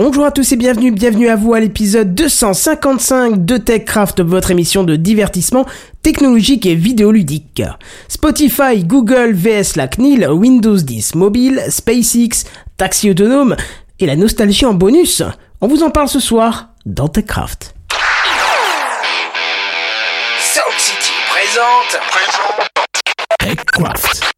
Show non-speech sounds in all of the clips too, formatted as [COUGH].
Bonjour à tous et bienvenue, bienvenue à vous à l'épisode 255 de TechCraft, votre émission de divertissement technologique et vidéoludique. Spotify, Google, VS la CNIL, Windows 10 mobile, SpaceX, taxi autonome et la nostalgie en bonus. On vous en parle ce soir dans TechCraft. Sound City présente. TechCraft.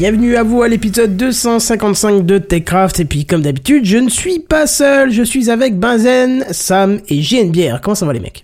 Bienvenue à vous à l'épisode 255 de TechCraft et puis comme d'habitude je ne suis pas seul, je suis avec Benzen, Sam et JNBR. Comment ça va les mecs?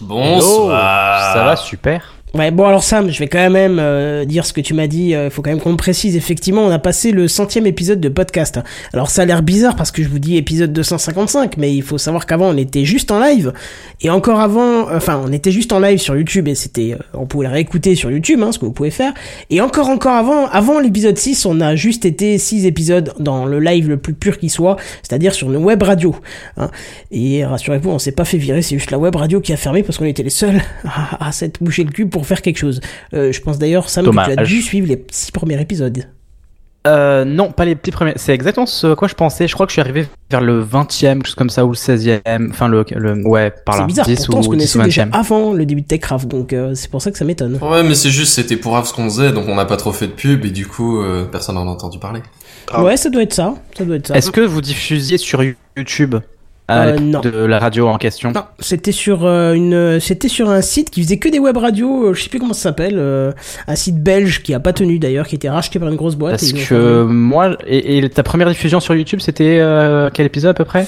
Bonsoir. Ça va super. Ouais bon alors Sam, je vais quand même euh, dire ce que tu m'as dit, il faut quand même qu'on précise, effectivement on a passé le centième épisode de podcast. Alors ça a l'air bizarre parce que je vous dis épisode 255, mais il faut savoir qu'avant on était juste en live, et encore avant, enfin on était juste en live sur YouTube et c'était, euh, on pouvait le réécouter sur YouTube, hein, ce que vous pouvez faire, et encore encore avant, avant l'épisode 6 on a juste été 6 épisodes dans le live le plus pur qui soit, c'est-à-dire sur une web radio. Hein. Et rassurez-vous on s'est pas fait virer, c'est juste la web radio qui a fermé parce qu'on était les seuls [LAUGHS] à, à s'être bouché le cul pour faire quelque chose. Euh, je pense d'ailleurs, Sam, que tu as dû suivre les six premiers épisodes. Euh, non, pas les petits premiers. C'est exactement ce à quoi je pensais. Je crois que je suis arrivé vers le 20e, quelque chose comme ça, ou le 16e. Enfin, le, le ouais, par là. C'est bizarre, 10 pourtant on se ou 10 connaissait ou déjà 20e. avant le début de TechCraft, donc euh, c'est pour ça que ça m'étonne. Ouais, mais c'est juste, c'était pour voir ce qu'on faisait, donc on n'a pas trop fait de pub, et du coup, euh, personne n'en a entendu parler. Ah. Ouais, ça doit être ça, ça doit être ça. Est-ce que vous diffusiez sur YouTube? À Euh, non. de la radio en question Non, c'était sur euh, une, c'était sur un site qui faisait que des web radios. euh, je sais plus comment ça s'appelle, euh, un site belge qui a pas tenu d'ailleurs, qui a été racheté par une grosse boîte. Parce et que moi, et, et ta première diffusion sur YouTube, c'était quel épisode à peu près?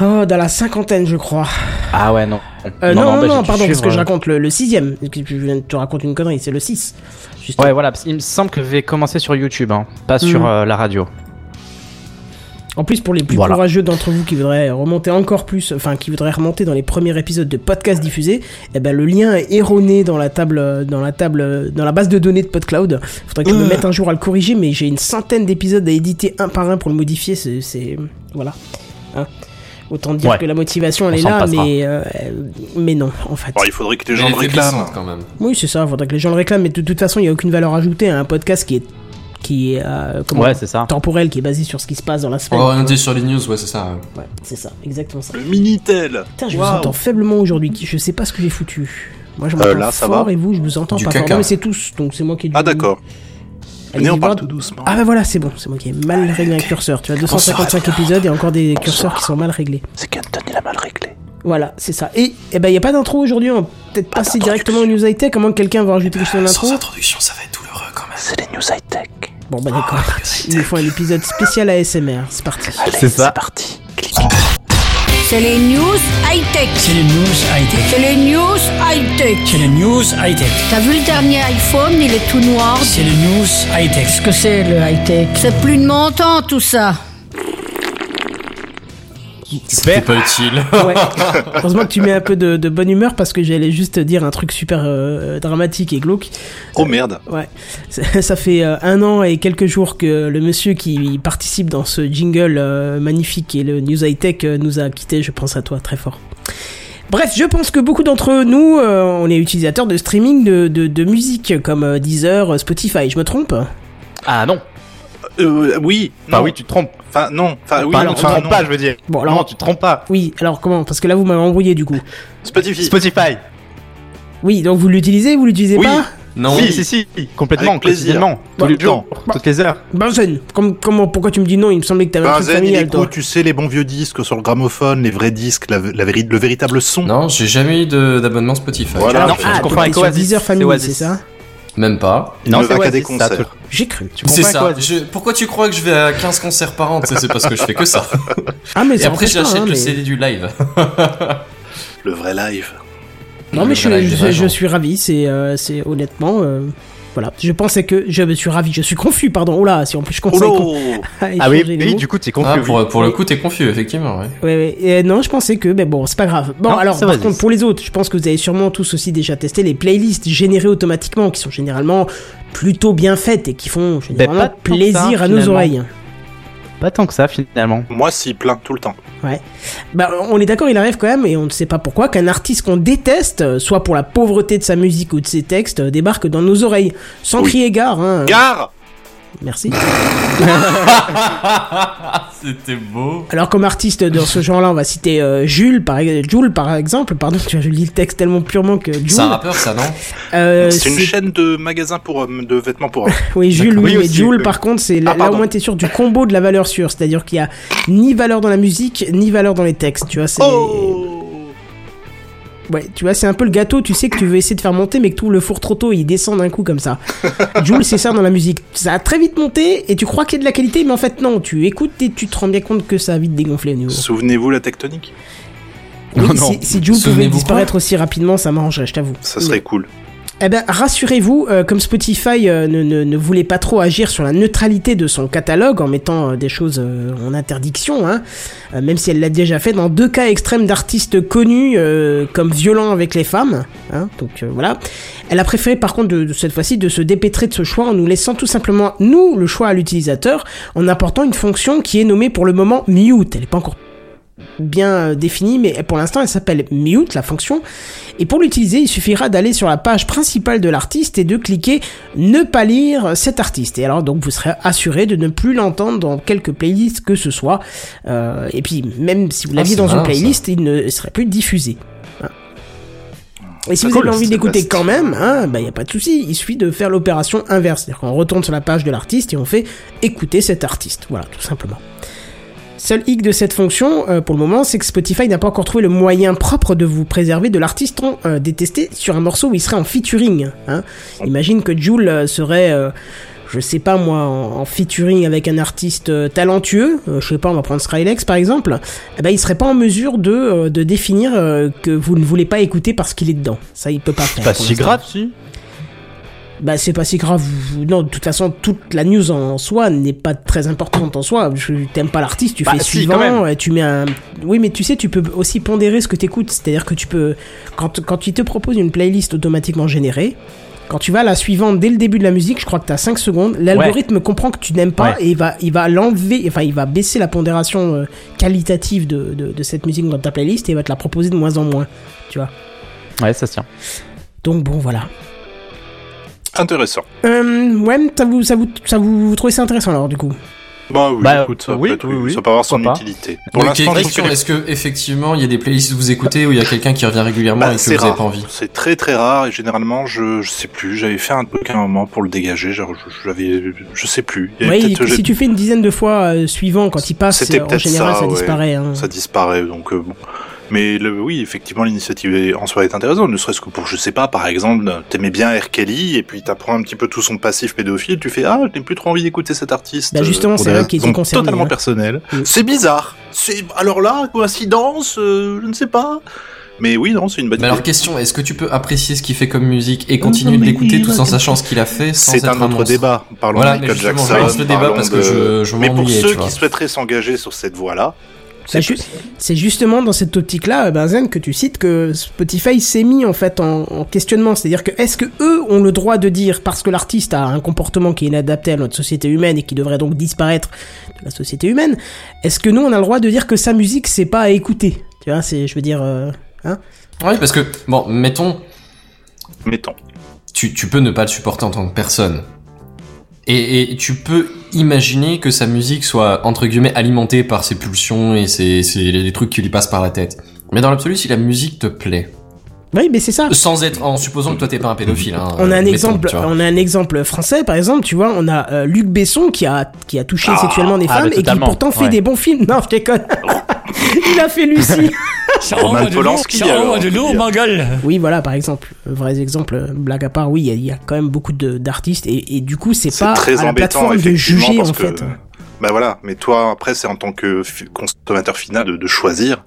Oh, dans la cinquantaine, je crois. Ah ouais, non. Euh, non, non, bah, non, dû pardon, parce que suivre, je raconte le, le sixième. Je viens de te raconter une connerie, c'est le 6. Juste Ouais, voilà. qu'il me semble que j'ai commencé sur YouTube, hein, pas sur euh, la radio. En plus, pour les plus Voilà. courageux d'entre vous qui voudraient remonter encore plus, enfin qui voudraient remonter dans les premiers épisodes de podcast diffusés, eh ben le lien est erroné dans la table, dans la table, dans la base de données de PodCloud. Faudrait que je me mette un jour à le corriger, mais j'ai une centaine d'épisodes à éditer un par un pour le modifier. C'est, voilà. Hein. Autant dire Ouais. que la motivation elle On est là, passera. mais euh, mais non, en fait. Bon, il faudrait que les gens le réclament. quand même. Oui, c'est ça. Faudrait que les gens le réclament, mais de toute façon, il y a aucune valeur ajoutée à un podcast qui est qui est euh, comment- Ouais, c'est ça. temporel, qui est basé sur ce qui se passe dans la semaine. Orienté sur les news, ouais, c'est ça. ouais. C'est ça, exactement ça. Le Minitel. Putain, je vous entends faiblement aujourd'hui. Je sais pas ce que j'ai foutu. Moi, je Euh, m'entends là, ça fort va et vous, je vous entends Du pas fort. Non, mais c'est tous, donc c'est moi qui ai dû. Ah d'accord. Venez, on parle tout doucement. Ah bah voilà, c'est bon, c'est moi qui ai mal réglé un curseur. Tu as 255 épisodes et encore des curseurs qui sont mal réglés. C'est qu'Anton il a mal réglé. Voilà, c'est ça. Et eh ben, il y a pas d'intro aujourd'hui. On va peut-être passer directement aux news high-tech. Comment quelqu'un va rajouter quelque chose dans l'intro Sans introduction, ça va être douloureux quand même. C'est les news high tech. Bon bah d'accord. Il nous faut un épisode spécial ASMR. C'est parti. C'est ça. parti. C'est les news high-tech. C'est les news high-tech. C'est les news high-tech. C'est les news high-tech. T'as vu le dernier iPhone, il est tout noir. C'est les news high-tech. Qu'est-ce que c'est le high-tech? C'est plus de mon temps tout ça. C'était pas utile. [LAUGHS] Ouais. Heureusement que tu mets un peu de, de bonne humeur parce que j'allais juste dire un truc super euh, dramatique et glauque. Oh merde. Ouais, ça ça fait euh, un an et quelques jours que le monsieur qui participe dans ce jingle euh, magnifique et le News High Tech euh, nous a quitté. Je pense à toi très fort. Bref, je pense que beaucoup d'entre nous, euh, on est utilisateurs de streaming de, de, de musique comme euh, Deezer, Spotify. Je me trompe? Ah non. Euh, oui. Bah non. oui, tu te trompes. Enfin, non. Enfin, oui, Enfin, non, non, tu te trompes non. pas, je veux dire. Bon, alors- Non, tu te trompes pas. Oui, alors comment? Parce que là, vous m'avez embrouillé du coup. Spotify. Spotify. Oui, donc vous l'utilisez, vous l'utilisez Oui. pas? Non. Si, si, si, complètement, Avec plaisir. quotidiennement, tous les jours, bon. toutes les heures. Benzen, comme, comment, pourquoi tu me dis non? Il me semblait que t'avais un truc Benzen, il familial, toi. tu sais, les bons vieux disques sur le gramophone, les vrais disques, la, le véritable son. Non, j'ai jamais eu d'abonnement Spotify. Voilà. non, tu- tu Ah, confonds donc avec Oasis. c'est ça? Même pas. Non, c'est qu'à des concerts. J'ai cru. C'est ça. Je- Pourquoi tu crois que je vais à 15 concerts par an? C'est parce que je fais que ça. [LAUGHS] Ah, mais Et après, j'achète hein, le CD du live. Le vrai live. Non, mais je, suis ravi, c'est euh, honnêtement. euh, voilà, je pensais que je me suis ravi, je suis confus, pardon. Oh là, si en plus je conseille. [LAUGHS] Oh Ah oui, oui, du coup, t'es confus. Ah, pour, pour le coup, t'es confus, effectivement. Ouais. Ouais, ouais. Et non, je pensais que, mais bon, c'est pas grave. Bon, Non, alors, ça par va, contre, pour les autres, je pense que vous avez sûrement tous aussi déjà testé les playlists générées automatiquement, qui sont généralement plutôt bien faites et qui font généralement que ça, plaisir à nos oreilles. Pas tant que ça, finalement. Moi, si, plein, tout le temps. Bah, on est d'accord, il arrive quand même, et on ne sait pas pourquoi, qu'un artiste qu'on déteste, euh, soit pour la pauvreté de sa musique ou de ses textes, euh, débarque dans nos oreilles, sans Oui. crier gare. Hein. Gare Merci. [LAUGHS] C'était beau. Alors comme artiste dans ce genre-là, on va citer euh, Jules, par, Jules par exemple. Pardon, [LAUGHS] tu lis le texte tellement purement que Jules. C'est un rappeur, ça, non Euh, C'est une chaîne de magasins pour hommes, de vêtements pour hommes. [LAUGHS] Oui, Jules, oui, Oui, mais aussi, Jules, oui. par contre, c'est là, Ah, là, au moins t'es sûr du combo de la valeur sûre, c'est-à-dire qu'il y a ni valeur dans la musique, ni valeur dans les textes, tu vois. C'est Oh ouais, tu vois, c'est un peu le gâteau. Tu sais que tu veux essayer de faire monter, mais que ouvres le four trop tôt, il descend d'un coup comme ça. [LAUGHS] Jules, c'est ça dans la musique. Ça a très vite monté et tu crois qu'il y a de la qualité, mais en fait non. Tu écoutes et tu te rends bien compte que ça a vite dégonflé au niveau. Souvenez-vous la tectonique? Oui, Oh [LAUGHS] non. si, si Jules pouvait disparaître aussi rapidement, ça m'arrangerait, je t'avoue. Ça serait cool. Eh ben, rassurez-vous, euh, comme Spotify euh, ne, voulait pas trop agir sur la neutralité de son catalogue en mettant euh, des choses en interdiction, hein, même si elle l'a déjà fait dans deux cas extrêmes d'artistes connus comme violents avec les femmes, hein. Elle a préféré par contre de, de cette fois-ci de se dépêtrer de ce choix en nous laissant tout simplement nous le choix à l'utilisateur en apportant une fonction qui est nommée pour le moment mute. Elle n'est pas encore bien euh, définie, mais pour l'instant elle s'appelle mute, la fonction. Et pour l'utiliser, il suffira d'aller sur la page principale de l'artiste et de cliquer ne pas lire cet artiste. Et alors donc vous serez assuré de ne plus l'entendre dans quelques playlists que ce soit. Euh, et puis même si vous Ah, l'aviez dans une playlist, il ne serait plus diffusé. Voilà. Et si vous cool, avez envie d'écouter quand même, hein, bah y a pas de souci, il suffit de faire l'opération inverse, c'est-à-dire qu'on retourne sur la page de l'artiste et on fait écouter cet artiste, voilà, tout simplement. Seul hic de cette fonction, euh, pour le moment, c'est que Spotify n'a pas encore trouvé le moyen propre de vous préserver de l'artiste euh, détesté sur un morceau où il serait en featuring. Hein. Imagine que Jules euh, serait, euh, je sais pas moi, en, en featuring avec un artiste euh, talentueux, je sais pas, on va prendre Skrillex par exemple, eh ben il serait pas en mesure de, de définir que vous ne voulez pas écouter parce qu'il est dedans. Ça, il peut pas faire. Pas pour si grave, si. Bah c'est pas si grave. Non, de toute façon, toute la news en soi n'est pas très importante en soi. Je t'aimes pas l'artiste, tu Bah, fais si, suivant, et tu mets un. Oui, mais tu sais, tu peux aussi pondérer ce que t'écoutes. C'est-à-dire que tu peux, quand quand il te propose une playlist automatiquement générée. Quand tu vas à la suivante dès le début de la musique, je crois que t'as 5 secondes, l'algorithme comprend que tu n'aimes pas Ouais. et il va, il va l'enlever, enfin il va baisser la pondération euh, qualitative de, de, de cette musique dans ta playlist et il va te la proposer de moins en moins, tu vois. Ouais, ça se tient. Donc bon, voilà. Intéressant. Euh, ouais, ça vous, ça vous, ça vous, vous trouvez ça intéressant alors du coup? Bah oui, Bah, écoute, ça, oui, peut être- oui, oui. ça peut avoir son pas. utilité. Pour l'instant, question, est-ce que effectivement il y a des playlists que vous écoutez où il y a quelqu'un qui revient régulièrement Bah, et que c'est vous avez rare. pas envie? C'est très très rare et généralement je, je sais plus. J'avais fait un truc à un moment pour le dégager. Genre, je- j'avais, je sais plus. Il si tu fais une dizaine de fois euh, suivant, quand il passe, en général, ça, ça, ouais. disparaît. hein. ça disparaît donc euh, bon. Mais le, oui, effectivement, l'initiative en soi est intéressante, ne serait-ce que pour, je sais pas, par exemple, t'aimais bien R. Kelly, et puis t'apprends un petit peu tout son passif pédophile, tu fais, ah, je n'ai plus trop envie d'écouter cet artiste. Bah, justement, euh, c'est eux qui étaient raisons concernés, Totalement hein. personnelles. Mm. C'est bizarre. C'est, alors là, coïncidence, euh, je ne sais pas. Mais oui, non, c'est une bonne Mais idée. alors question, est-ce que tu peux apprécier ce qu'il fait comme musique et continuer de l'écouter tout en sachant ce qu'il a fait sans C'est être un autre débat. Parlons Voilà, de mais Michael je Jackson. le débat parce que de- je- je Mais pour ceux qui souhaiteraient s'engager sur cette voie-là, Ju- c'est justement dans cette optique-là, euh, Benzen, que tu cites que Spotify s'est mis en fait en, en questionnement. C'est-à-dire que est-ce que eux ont le droit de dire parce que l'artiste a un comportement qui est inadapté à notre société humaine et qui devrait donc disparaître de la société humaine, est-ce que nous on a le droit de dire que sa musique c'est pas à écouter? Tu vois, c'est, je veux dire, euh, hein? Oui, parce que bon, mettons, mettons. tu, tu peux ne pas le supporter en tant que personne. Et, et tu peux imaginer que sa musique soit entre guillemets alimentée par ses pulsions et ses, ses les trucs qui lui passent par la tête. Mais dans l'absolu, si la musique te plaît, Oui, mais c'est ça. sans être en supposant que toi t'es pas un pédophile, hein, On a un mettons, exemple, on a un exemple français par exemple, tu vois, on a euh, Luc Besson qui a qui a touché sexuellement des ah, femmes et qui pourtant fait ouais. des bons films. Non, je déconne. [LAUGHS] [LAUGHS] Il a fait Lucie. [LAUGHS] Ça Roman envoie de l'eau, gueule. oui, voilà par exemple, euh, vrais exemples, euh, blague à part, oui, il y a- il y, a quand même beaucoup de- d'artistes et, et du coup c'est C'est pas très à la plateforme de juger en que- fait. Bah voilà, mais toi après c'est en tant que consommateur final de, de choisir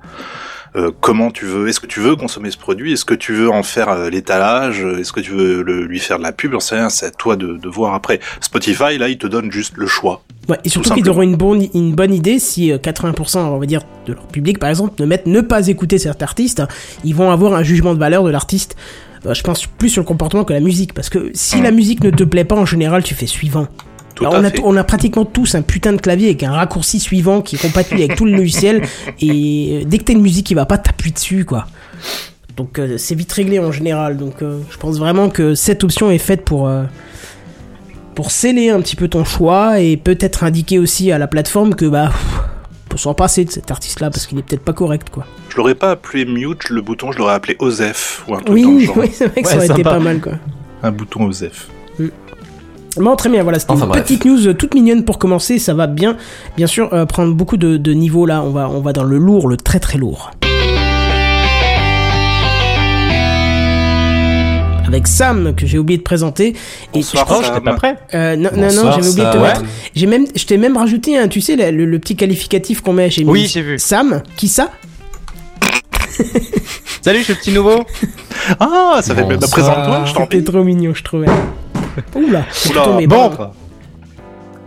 euh, comment tu veux. Est-ce que tu veux consommer ce produit? Est-ce que tu veux en faire euh, l'étalage? Est-ce que tu veux le- lui faire de la pub? J'en sais rien. C'est à toi de, de voir après. Spotify là, il te donne juste le choix. Ouais, et surtout Tout qu'ils auront une bonne, une bonne idée si euh, 80%, on va dire, de leur public, par exemple, ne mettent ne pas écouter cet artiste, ils vont avoir un jugement de valeur de l'artiste. Euh, je pense plus sur le comportement que la musique, parce que si Mm. la musique ne te plaît pas, en général, tu fais suivant. Tout Alors, à on, a, fait. on a pratiquement tous un putain de clavier avec un raccourci suivant qui est compatible avec tout le logiciel, [LAUGHS] et euh, dès que t'as une musique qui va pas, t'appuies dessus, quoi. Donc euh, c'est vite réglé en général. Donc euh, je pense vraiment que cette option est faite pour euh, pour sceller un petit peu ton choix et peut-être indiquer aussi à la plateforme que bah peut s'en passer de cet artiste-là parce qu'il est peut-être pas correct quoi. Je l'aurais pas appelé mute le bouton, je l'aurais appelé Osef ou un truc dans le Oui, genre. oui c'est vrai que ça aurait été pas mal quoi. Un bouton Osef. Bon, très bien, voilà, c'était Enfin, une bref. petite news euh, toute mignonne pour commencer, ça va bien, bien sûr, euh, prendre beaucoup de, de niveaux là, on va, on va dans le lourd, le très très lourd. Avec Sam, que j'ai oublié de présenter. Et Bonsoir, je Sam. pas prêt. Euh, non, non, non, j'avais oublié de te mettre. J'ai même, je t'ai même rajouté, hein, tu sais, le, le- le petit qualificatif qu'on met. J'ai Oui, j'ai vu. Sam, qui ça? Salut, je suis le petit nouveau. Ah, ça fait bah, présente-toi, je t'en C'était prie. trop mignon, je trouvais. Oula, Oula, tombé. bon. Bon,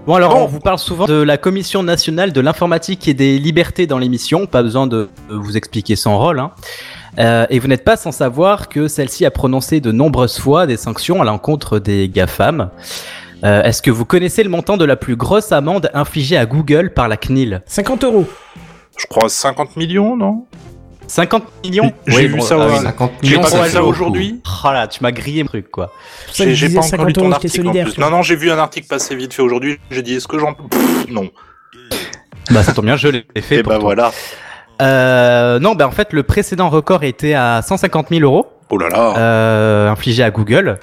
Bon alors, Bon. on vous parle souvent de la Commission nationale de l'informatique et des libertés dans l'émission. Pas besoin de de vous expliquer son rôle. Hein. Euh, et vous n'êtes pas sans savoir que celle-ci a prononcé de nombreuses fois des sanctions à l'encontre des GAFAM. Euh, Est-ce que vous connaissez le montant de la plus grosse amende infligée à Google par la CNIL? 50 euros. Je crois 50 millions, non? 50 millions J'ai Oui, vu bon, ça, ah ouais. oui. 50 J'ai millions, pas ça vu ça aujourd'hui. Oh là, tu m'as grillé mon truc quoi. J'ai pas encore 50 lu ton article en plus. Non, non, j'ai vu un article passer vite fait aujourd'hui. J'ai dit, est-ce que j'en... Non. Bah ça tombe bien, je l'ai fait Et pour bah toi. voilà. Euh, non, bah en fait le précédent record était à 150 000 euros. Oh là là. euh, infligé à Google.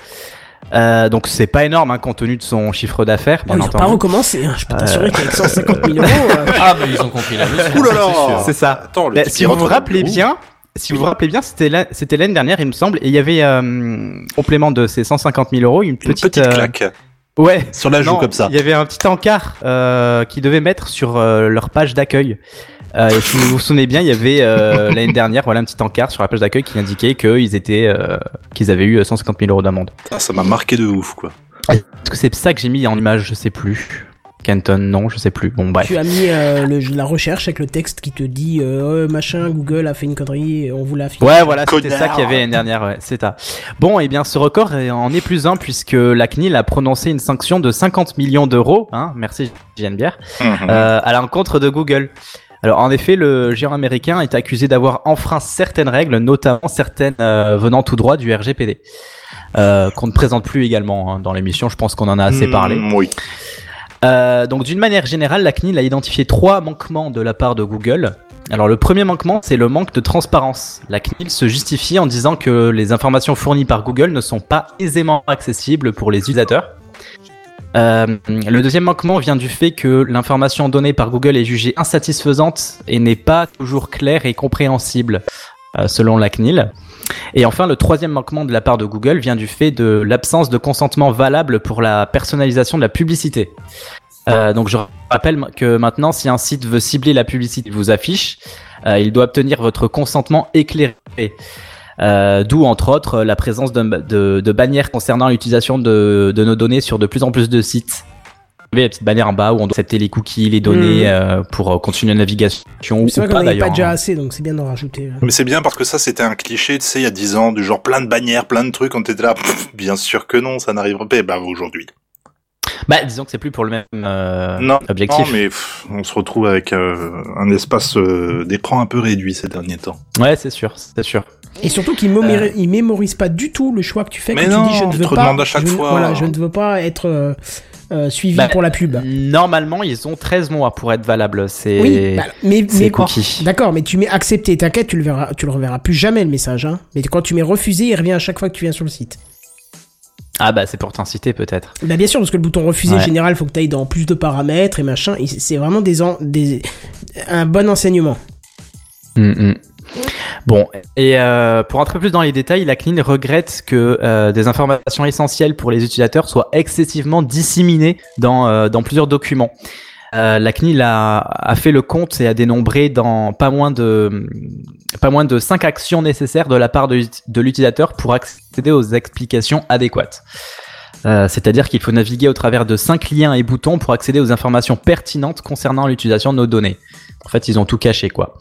Euh, donc c'est pas énorme hein, compte tenu de son chiffre d'affaires, Oh, bien ils ont pas recommencé, hein. je peux t'assurer qu'avec 150 000 [LAUGHS] euros. euh, Ah bah ils ont compris la leçon. Ouh là c'est là. sûr. C'est ça. Attends, le Bah, si vous vous rappelez bien, si vous vous rappelez bien, c'était la- c'était l'année dernière, il me semble, et il y avait euh, complément de ces 150 000 euros une Une petite, petite, euh, claque. ouais. Sur la joue Non, comme ça. Il y avait un petit encart euh, qu'ils devaient mettre sur euh, leur page d'accueil. Euh, et si vous vous souvenez bien, il y avait euh, l'année dernière, voilà un petit encart sur la page d'accueil qui indiquait qu'ils étaient, euh, qu'ils avaient eu 150 000 euros d'amende. Ah, ça m'a marqué de ouf, quoi. Est-ce que c'est ça que j'ai mis en image? Je sais plus. Canton, non, je sais plus. Bon, bref. Tu as mis euh, le- la recherche avec le texte qui te dit euh, Oh, machin, Google a fait une connerie, on vous l'a affiché. Ouais, voilà, c'était ça qu'il y avait l'année dernière, ouais, c'est ça. Bon, et bien, ce record en est plus un puisque la CNIL a prononcé une sanction de 50 millions d'euros, hein, merci Bière, Mhm. euh, à l'encontre de Google. Alors, en effet, le géant américain est accusé d'avoir enfreint certaines règles, notamment certaines euh, venant tout droit du RGPD, euh, qu'on ne présente plus également hein, dans l'émission. Je pense qu'on en a assez parlé. Mm, Oui. Euh, donc d'une manière générale, la CNIL a identifié trois manquements de la part de Google. Alors le premier manquement, c'est le manque de transparence. La CNIL se justifie en disant que les informations fournies par Google ne sont pas aisément accessibles pour les utilisateurs. Euh, le deuxième manquement vient du fait que l'information donnée par Google est jugée insatisfaisante et n'est pas toujours claire et compréhensible euh, selon la CNIL. Et enfin, le troisième manquement de la part de Google vient du fait de l'absence de consentement valable pour la personnalisation de la publicité. Euh, donc je rappelle que maintenant, si un site veut cibler la publicité qu'il vous affiche, il doit obtenir votre consentement éclairé. Euh, D'où entre autres la présence de, de, de bannières concernant l'utilisation de, de nos données sur de plus en plus de sites. Vous avez la petite bannière en bas où on doit accepter les cookies, les données Mhm. euh, pour euh, continuer la navigation C'est vrai pas qu'on d'ailleurs. pas déjà hein. assez, donc c'est bien d'en rajouter. Mais c'est bien parce que ça, c'était un cliché, tu sais, il y a 10 ans, du genre plein de bannières, plein de trucs, on était là, pff, bien sûr que non, ça n'arrivera pas, bah aujourd'hui. Bah disons que c'est plus pour le même euh, non, objectif. non, mais pff, on se retrouve avec euh, un espace euh, d'écran un peu réduit ces derniers temps. Ouais, c'est sûr, c'est sûr. Et surtout qu'il mémori- il mémorise pas du tout le choix que tu fais Mais quand non, tu dis je ne il veux te pas. à chaque je ne- fois. Voilà, je ne veux pas être euh, euh, suivi Bah, pour la pub. Normalement, ils ont 13 mois pour être valables. C'est Oui, bah, mais, mais. D'accord, mais tu mets accepté, t'inquiète, tu le verras, tu le reverras plus jamais le message. Hein. Mais quand tu mets refusé, il revient à chaque fois que tu viens sur le site. Ah bah c'est pour t'inciter peut-être. Bah bien sûr, parce que le bouton refuser Ouais. général, faut que tu ailles dans plus de paramètres et machin. c'est vraiment des, en- des un bon enseignement. Mm, mm. Bon, et euh, pour entrer plus dans les détails, la CNIL regrette que euh, des informations essentielles pour les utilisateurs soient excessivement disséminées dans, euh, plusieurs documents. La CNIL a, fait le compte et a dénombré dans pas moins de pas cinq actions nécessaires de la part de, l'utilisateur pour accéder aux explications adéquates. C'est-à-dire qu'il faut naviguer au travers de cinq liens et boutons pour accéder aux informations pertinentes concernant l'utilisation de nos données. En fait, ils ont tout caché, quoi.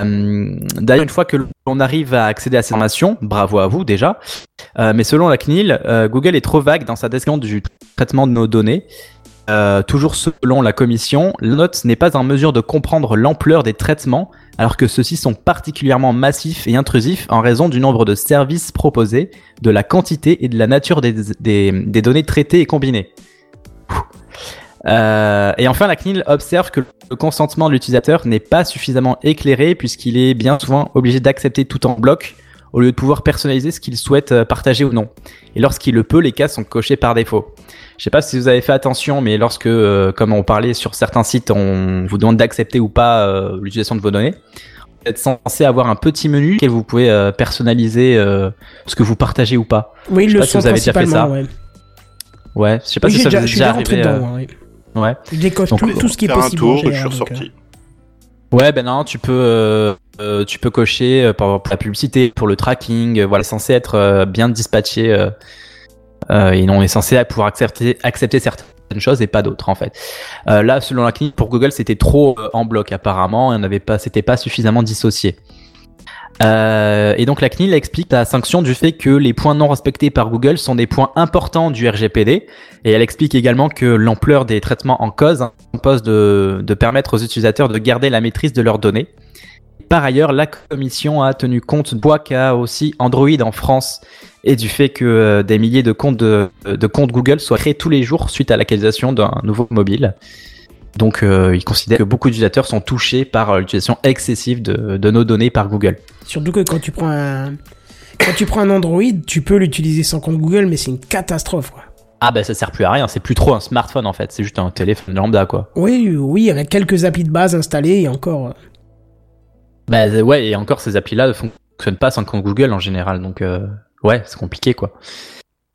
Euh, D'ailleurs, une fois que l'on arrive à accéder à ces informations, bravo à vous déjà. Euh, mais selon la CNIL, euh, Google est trop vague dans sa description du traitement de nos données. Toujours selon la commission, la note n'est pas en mesure de comprendre l'ampleur des traitements, alors que ceux-ci sont particulièrement massifs et intrusifs en raison du nombre de services proposés, de la quantité et de la nature des données traitées et combinées. Euh, et enfin, la CNIL observe que le consentement de l'utilisateur n'est pas suffisamment éclairé puisqu'il est bien souvent obligé d'accepter tout en bloc au lieu de pouvoir personnaliser ce qu'il souhaite euh, partager ou non. Et lorsqu'il le peut, les cas sont cochés par défaut. Je sais pas si vous avez fait attention, mais lorsque, euh, comme on parlait sur certains sites, on vous demande d'accepter ou pas euh, l'utilisation de vos données, vous êtes censé avoir un petit menu auquel vous pouvez euh, personnaliser ce que vous partagez ou pas. Oui, Je sais le pas si vous avez déjà fait ça. Ouais. Ouais, je sais pas Oui, si ça déjà, vous est déjà arrivé. dedans. ouais. Ouais. Je décoche Donc, tout, tout ce qui est Faire possible. un tour je suis donc, euh, ressorti. Ouais, ben non, tu peux, euh, euh, tu peux cocher euh, exemple la publicité, pour le tracking. euh, voilà, censé être euh, bien dispatché euh, euh, et on est censé pouvoir accepter, accepter certaines choses et pas d'autres en fait. Euh, là, selon la clinique, pour Google, c'était trop euh, en bloc apparemment, et on n'avait pas, c'était pas suffisamment dissocié. Euh, et donc la CNIL explique la sanction du fait que les points non respectés par Google sont des points importants du RGPD et elle explique également que l'ampleur des traitements en cause impose de, de permettre aux utilisateurs de garder la maîtrise de leurs données. Par ailleurs, la commission a tenu compte qu'a aussi Android en France et du fait que euh, des milliers de comptes, de, de comptes Google soient créés tous les jours suite à l'actualisation d'un nouveau mobile. Donc, euh, ils considèrent que beaucoup d'utilisateurs sont touchés par euh, l'utilisation excessive de, de nos données par Google. Surtout que quand tu prends un. Quand tu prends un Android, tu peux l'utiliser sans compte Google, mais c'est une catastrophe. Quoi. Ah bah ça sert plus à rien, c'est plus trop un smartphone en fait, c'est juste un téléphone lambda quoi. Oui, oui, avec quelques applis de base installés et encore. euh, Bah ouais, et encore ces applis-là ne fonctionnent pas sans compte Google en général, donc euh, ouais, c'est compliqué quoi.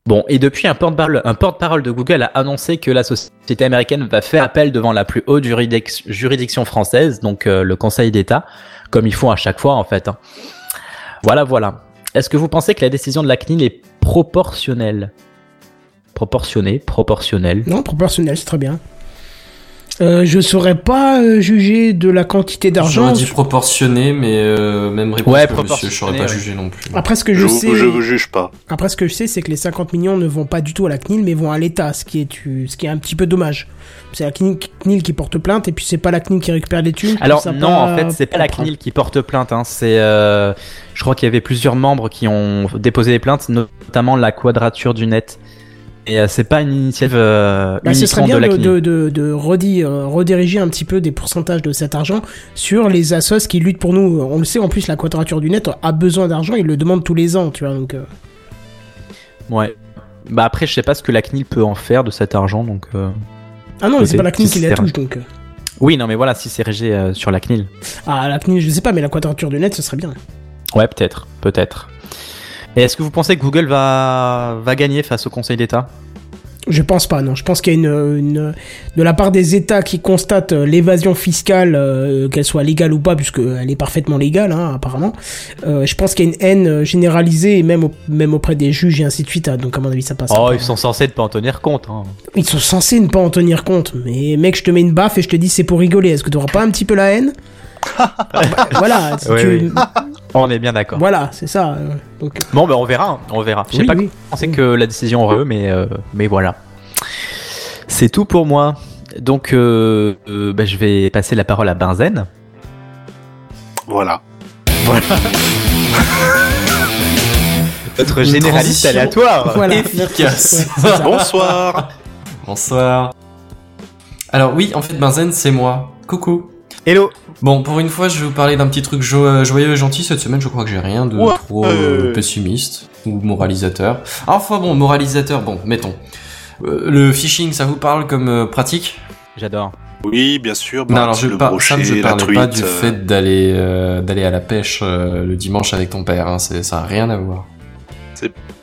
Bon, et depuis, un porte-parole de Google a annoncé que la société américaine va faire appel devant la plus haute juridic- juridiction française, donc euh, le Conseil d'État, comme ils font à chaque fois en fait. hein. Voilà, voilà. Est-ce que vous pensez que la décision de la CNIL est proportionnelle? Proportionnée, proportionnelle. Non, proportionnel, c'est très bien. Euh, je saurais pas euh, juger de la quantité d'argent. J'aurais dit proportionné, mais euh, même réponse Ouais, que monsieur, je saurais pas ouais. juger non plus. Après, ce que je, Je, sais, je vous juge pas. après ce que je sais, c'est que les 50 millions ne vont pas du tout à la CNIL, mais vont à l'État, ce qui est, tu- ce qui est un petit peu dommage. C'est la CNIL, CNIL qui porte plainte, et puis c'est pas la CNIL qui récupère les thunes. Alors Ça non, pas en fait, c'est pas la. CNIL qui porte plainte. Hein. C'est, euh, je crois qu'il y avait plusieurs membres qui ont déposé des plaintes, notamment la Quadrature du Net. Et euh, c'est pas une initiative euh, Bah, ce serait bien de la de, CNIL. de, de, de redire- euh, rediriger un petit peu des pourcentages de cet argent sur les assos qui luttent pour nous. On le sait, en plus, la quadrature du net a besoin d'argent, ils le demandent tous les ans, tu vois. Donc, euh, Ouais. Bah après, je sais pas ce que la CNIL peut en faire de cet argent, donc. Ah non, mais c'est pas la CNIL qui la touche, donc. Oui, non, mais voilà, si c'est régé sur la CNIL. Ah, la CNIL, je sais pas, mais la quadrature du net, ce serait bien. Ouais, peut-être, peut-être. Et est-ce que vous pensez que Google va va gagner face au Conseil d'État? Je pense pas, non. Je pense qu'il y a une, une- de la part des États qui constatent euh, l'évasion fiscale, euh, qu'elle soit légale ou pas, puisque elle est parfaitement légale, hein, apparemment. Euh, je pense qu'il y a une haine généralisée, et même, au- même auprès des juges et ainsi de suite. hein. donc, à mon avis, ça passe. Oh, ils sont censés ne pas en tenir compte. Hein. Ils sont censés ne pas en tenir compte. Mais mec, je te mets une baffe et je te dis c'est pour rigoler. Est-ce que tu auras pas un petit peu la haine? Bah, [LAUGHS] Voilà. si Oui, tu- oui. [LAUGHS] On est bien d'accord. Voilà, c'est ça. euh, donc, Bon, ben on verra, hein, on verra. Je sais Oui, pas oui. comment c'est que la décision aura eu, mais euh, mais voilà. C'est tout pour moi. Donc, euh, euh, bah, je vais passer la parole à Benzen. Voilà. [LAUGHS] Notre Une généraliste aléatoire. voilà. Efficace. Ouais. Bonsoir. Bonsoir. Alors oui, en fait, Benzen, c'est moi. Coucou. Hello Bon, pour une fois, je vais vous parler d'un petit truc jo- euh, joyeux et gentil. Cette semaine, je crois que j'ai rien de Ouais. trop euh, pessimiste ou moralisateur. Enfin bon, moralisateur, bon, mettons. Euh, le phishing, ça vous parle comme euh, pratique? J'adore. Oui, bien sûr. Non, bah, alors je, le par- brochet, Sam, je la parlais truite, pas du euh, fait d'aller euh, d'aller à la pêche euh, le dimanche avec ton père. Hein, c'est- ça a rien à voir.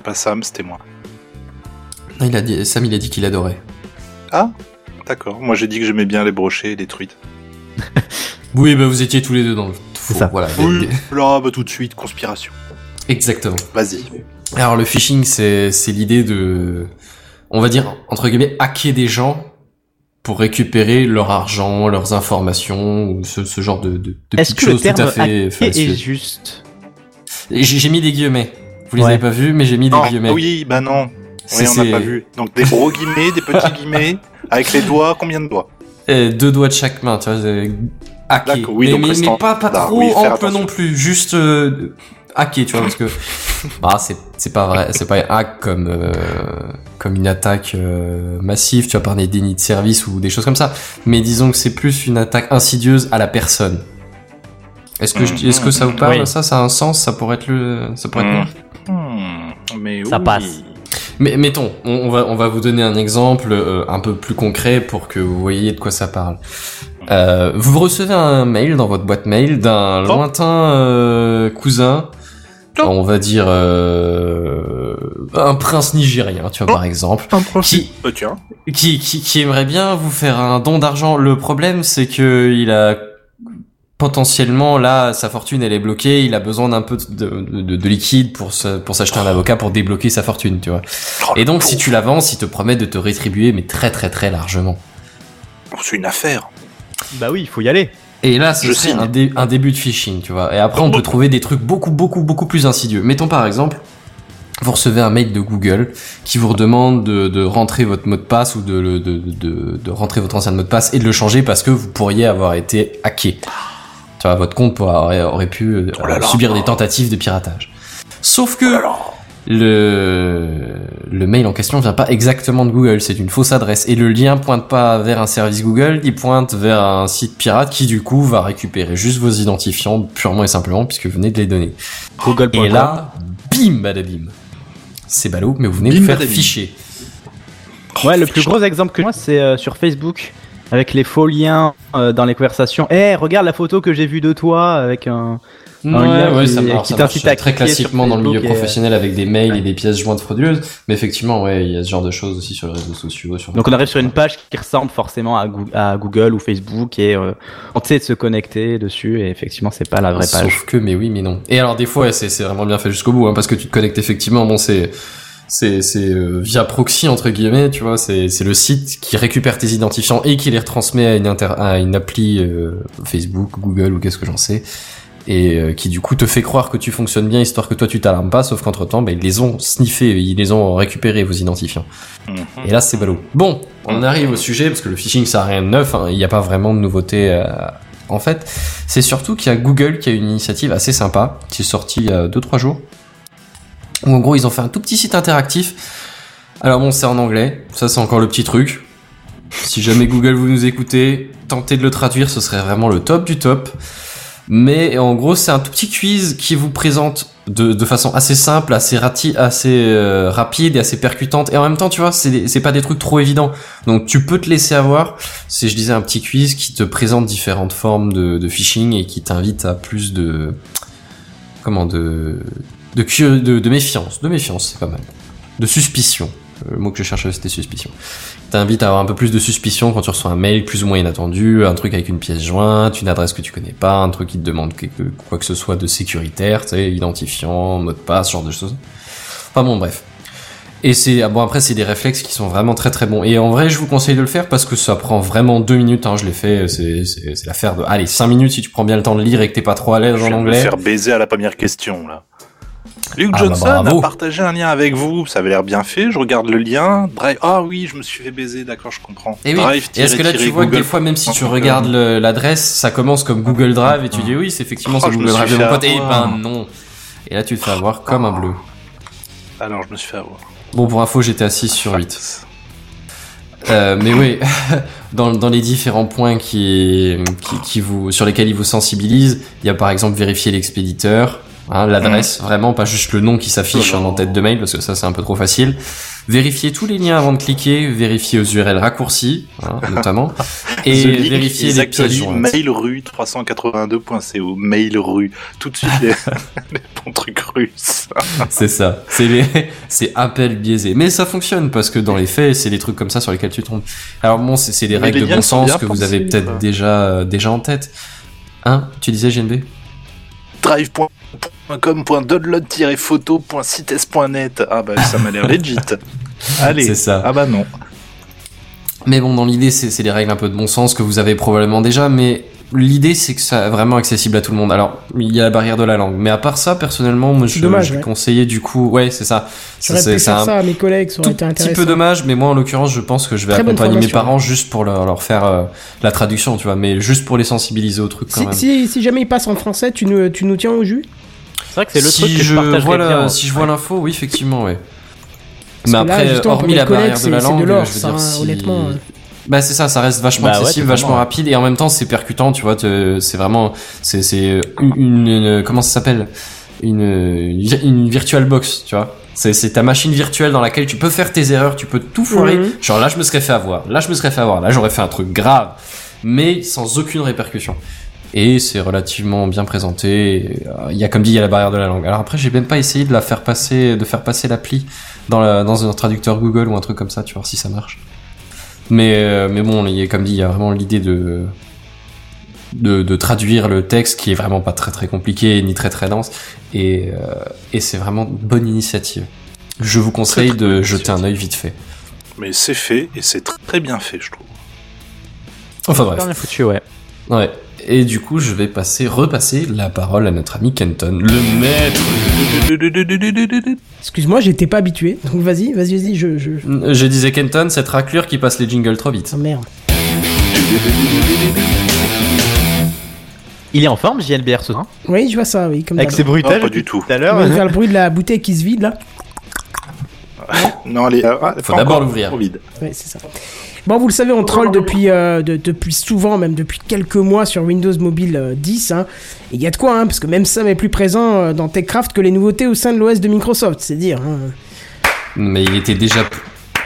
Pas Sam, c'était moi. Non, Il a dit, Sam, il a dit qu'il adorait. Ah, d'accord. Moi, j'ai dit que j'aimais bien les brochets et les truites. [LAUGHS] Oui, bah vous étiez tous les deux dans le faux. ça. Voilà. Oui, des- là, bah, tout de suite, conspiration. Exactement. Vas-y. Alors le phishing, c'est l'idée de, on va dire entre guillemets, hacker des gens pour récupérer leur argent, leurs informations ou ce, ce genre de, de, de Est-ce petites que le choses tout terme à fait est juste J'ai mis des guillemets. Vous les Ouais. avez pas vus, mais j'ai mis des Non, guillemets. oui, bah non. Oui, on n'a pas vu. Donc des gros guillemets, des petits [LAUGHS] guillemets, avec les doigts, combien de doigts? Euh, deux doigts de chaque main, tu vois. Hacker. Oui, mais, pas, pas trop oui, ample attention. non plus, juste euh, hacker, tu vois, parce que [LAUGHS] bah c'est c'est pas vrai, c'est pas un hack comme euh, comme une attaque euh, massive, tu vois, par des dénis de service ou des choses comme ça. Mais disons que c'est plus une attaque insidieuse à la personne. Est-ce que je- est-ce que ça vous parle Oui. Ça, ça a un sens Ça pourrait être le, ça pourrait être Mais Ça oui. passe. Mais mettons, on, on va on va vous donner un exemple euh, un peu plus concret pour que vous voyez de quoi ça parle. Euh, vous recevez un mail dans votre boîte mail d'un lointain euh, cousin, on va dire euh, un prince nigérien, tu vois Oh. par exemple, Un qui tiens. qui, qui qui aimerait bien vous faire un don d'argent. Le problème, c'est que il a potentiellement là sa fortune elle est bloquée, il a besoin d'un peu de, de, de liquide pour se, pour s'acheter un avocat pour débloquer sa fortune, tu vois. Oh, Et donc si tu l'avances, il te promet de te rétribuer mais très très très largement. Oh, C'est une affaire. Bah oui, il faut y aller. Et là, ce Je serait un, dé- un début de phishing, tu vois. Et après, on peut trouver des trucs beaucoup, beaucoup, beaucoup plus insidieux. Mettons par exemple, vous recevez un mail de Google qui vous redemande de, de rentrer votre mot de passe ou de, le- de, de, de rentrer votre ancien mot de passe et de le changer parce que vous pourriez avoir été hacké. Tu vois, votre compte pourrait- aurait, aurait pu euh, Oh là là. subir des tentatives de piratage. Sauf que Alors, le, le mail en question vient pas exactement de Google, c'est une fausse adresse. Et le lien pointe pas vers un service Google, il pointe vers un site pirate qui du coup va récupérer juste vos identifiants purement et simplement puisque vous venez de les donner. Google.com. Et là, bim badabim. C'est ballot, mais vous venez Bim vous faire badabim. ficher. Ouais, le plus gros exemple que moi, c'est euh, sur Facebook, avec les faux liens euh, dans les conversations. Eh, regarde la photo que j'ai vue de toi avec un. Ouais, ouais, qui- ça, alors, qui ça marche très classiquement dans le milieu et, euh, professionnel avec des mails et des pièces jointes frauduleuses. Mais effectivement, ouais, il y a ce genre de choses aussi sur les réseaux sociaux. Sur... Donc on arrive sur une page qui ressemble forcément à, Goo- à Google ou Facebook et euh, on essaie de se connecter dessus et effectivement c'est pas la vraie page. Sauf que, mais oui, mais non. Et alors, des fois, c'est vraiment bien fait jusqu'au bout, hein, parce que tu te connectes effectivement, bon, c'est c'est c'est euh, via proxy entre guillemets, tu vois, c'est c'est le site qui récupère tes identifiants et qui les retransmet à une inter à une appli euh, Facebook, Google ou qu'est-ce que j'en sais. Et euh, qui du coup te fait croire que tu fonctionnes bien histoire que toi tu t'alarmes pas, sauf qu'entre temps, bah, ils les ont sniffés, ils les ont récupérés vos identifiants. mhm. Et là, c'est ballot. Bon, on arrive au sujet, parce que le phishing, ça a rien de neuf, hein, il n'y a pas vraiment de nouveauté. euh, en fait, c'est surtout qu'il y a Google qui a une initiative assez sympa, qui est sortie il y a 2-3 jours, en gros, ils ont fait un tout petit site interactif. Alors bon, c'est en anglais, ça c'est encore le petit truc. Si jamais Google vous nous écoutez, tentez de le traduire, ce serait vraiment le top du top. Mais en gros, c'est un tout petit quiz qui vous présente de, façon assez simple, assez, euh, rapide et assez percutante. Et en même temps, tu vois, c'est pas des trucs trop évidents. Donc tu peux te laisser avoir. C'est, je disais, un petit quiz qui te présente différentes formes de phishing et qui t'invite à plus de... Comment de... De, de, de méfiance. De méfiance, c'est pas mal. De suspicion. Le mot que je cherchais, c'était suspicion t'invite à avoir un peu plus de suspicion quand tu reçois un mail plus ou moins inattendu, un truc avec une pièce jointe, une adresse que tu connais pas, un truc qui te demande quelque- quoi que ce soit de sécuritaire, tu sais, identifiant, mot de passe, ce genre de choses. Enfin bon, bref. Et c'est ah bon après c'est des réflexes qui sont vraiment très très bons. Et en vrai, je vous conseille de le faire parce que ça prend vraiment deux minutes. Hein, je l'ai fait. C'est l'affaire de allez cinq minutes si tu prends bien le temps de lire et que t'es pas trop à l'aise Je en viens de me anglais. faire baiser à la première question, là. Luke Ah bah Johnson bravo. a partagé un lien avec vous. Ça avait l'air bien fait. Je regarde le lien. Drive. Ah oui, je me suis fait baiser. D'accord, je comprends. Et oui. Drive Et est-ce que là tu vois que des fois même si tu regardes l'adresse, ça commence comme Google Drive et tu dis oui, c'est effectivement Oh, Google Drive de mon fait pote. Et avoir. ben non. Et là tu te fais avoir comme un bleu. Alors, je me suis fait avoir. Bon pour info, j'étais à 6 sur 8. Euh, mais oui, [LAUGHS] dans, dans les différents points qui, qui, qui vous, sur lesquels ils vous sensibilisent, il y a par exemple vérifier l'expéditeur, hein, l'adresse, vraiment pas juste le nom qui s'affiche en tête de mail parce que ça c'est un peu trop facile. Vérifier tous les liens avant de cliquer, vérifier aux URL raccourcis, hein, [LAUGHS] notamment, et ils les actualisent pièces jointes. Mail.ru 382.co. Mail.ru. Tout de suite, les, [LAUGHS] les bons trucs russes. [LAUGHS] C'est ça. C'est les, c'est appel biaisé. Mais ça fonctionne parce que dans les faits, c'est des trucs comme ça sur lesquels tu tombes. Alors bon, c'est des règles les de bon sens que vous avez peut-être déjà, euh, déjà en tête. Hein? Tu disais GNB? drive.com.download-photo.cites.net. Ah bah ça m'a l'air legit. [LAUGHS] Allez. C'est ça. Ah bah non. Mais bon, dans l'idée, c'est c'est des règles un peu de bon sens que vous avez probablement déjà, mais l'idée, c'est que ça vraiment accessible à tout le monde. Alors, il y a la barrière de la langue, mais à part ça, personnellement, moi, je, dommage, je vais ouais. conseiller du coup, ouais, c'est ça. C'est un ça à mes collègues, ça tout aurait été petit peu dommage, mais moi, en l'occurrence, je pense que je vais Très accompagner mes parents juste pour leur, leur faire euh, la traduction, tu vois, mais juste pour les sensibiliser au truc quand Si, même. si, si jamais il passe en français, tu nous, tu nous tiens au jus? C'est vrai que c'est le si truc que je, je vois bien. si je vois l'info, oui, effectivement, ouais. Parce mais là, après, pour hormis la collègues, barrière de la c'est- c'est de langue, l'or, je veux ça, dire, hein, honnêtement, euh. Bah c'est ça, ça reste vachement Bah accessible, vachement rapide et en même temps c'est percutant, tu vois. C'est vraiment, c'est c'est une, une- une- comment ça s'appelle? Une, une virtual box, tu vois. C'est c'est ta machine virtuelle dans laquelle tu peux faire tes erreurs, tu peux tout foirer. Mhm. Genre là je me serais fait avoir, là je me serais fait avoir, là j'aurais fait un truc grave, mais sans aucune répercussion. Et c'est relativement bien présenté. euh, Il y a comme dit, il y a la barrière de la langue. Alors après, j'ai même pas essayé de la faire passer, de faire passer l'appli dans, la, dans un traducteur Google ou un truc comme ça, tu vois si ça marche. Mais, euh, mais bon, il y a, comme dit, il y a vraiment l'idée de, de, de traduire le texte qui est vraiment pas très très compliqué ni très très dense. Et, euh, et c'est vraiment une bonne initiative. Je vous conseille Très, très de jeter un œil vite fait. Mais c'est fait et c'est tr- très bien fait, je trouve. Enfin bref. bien foutu, ouais. Ouais. Et du coup, je vais passer, repasser la parole à notre ami Kenton, le maître. Excuse-moi, j'étais pas habitué. Donc vas-y, vas-y, vas-y, je. je... je- Je disais Kenton, cette raclure qui passe les jingles trop vite. Ah merde. Il est en forme, JLBR ce soir. Oui, je vois ça, oui, comme Avec ses bruitages. Non, pas du tout. Tout à On l'heure. va faire le bruit de la bouteille qui se vide là. Non, allez, ah, Faut d'abord l'ouvrir. trop vide. Ouais, c'est ça. Bon, vous le savez, on troll depuis, euh, de- depuis souvent, même depuis quelques mois sur Windows Mobile euh, 10. Hein. Et il y a de quoi, hein, parce que même Sam est plus présent euh, dans TechCraft que les nouveautés au sein de l'OS de Microsoft, c'est dire. hein. Mais il était déjà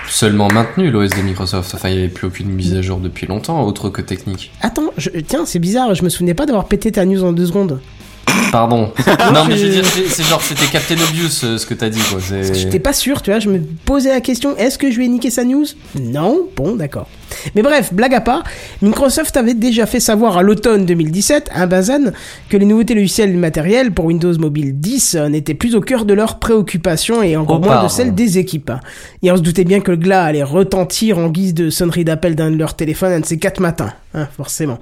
seulement maintenu, l'OS de Microsoft. Enfin, il n'y avait plus aucune mise à jour depuis longtemps, autre que technique. Attends, je- tiens, c'est bizarre, je me souvenais pas d'avoir pété ta news en deux secondes. Pardon. non, mais je veux dire, c'est genre, c'était Captain Obvious euh, ce que t'as dit, quoi. C'est- J'étais pas sûr, tu vois, je me posais la question, est-ce que je lui ai niqué sa news? Non, bon, d'accord. Mais bref, blague à part, Microsoft avait déjà fait savoir à l'automne 2017, à Bazan, que les nouveautés logicielles matérielles pour Windows Mobile 10 euh, n'étaient plus au cœur de leurs préoccupations et encore Oh, moins de celles des équipes. Et on se doutait bien que le glas allait retentir en guise de sonnerie d'appel d'un de leurs téléphones un de ces quatre matins, hein, forcément.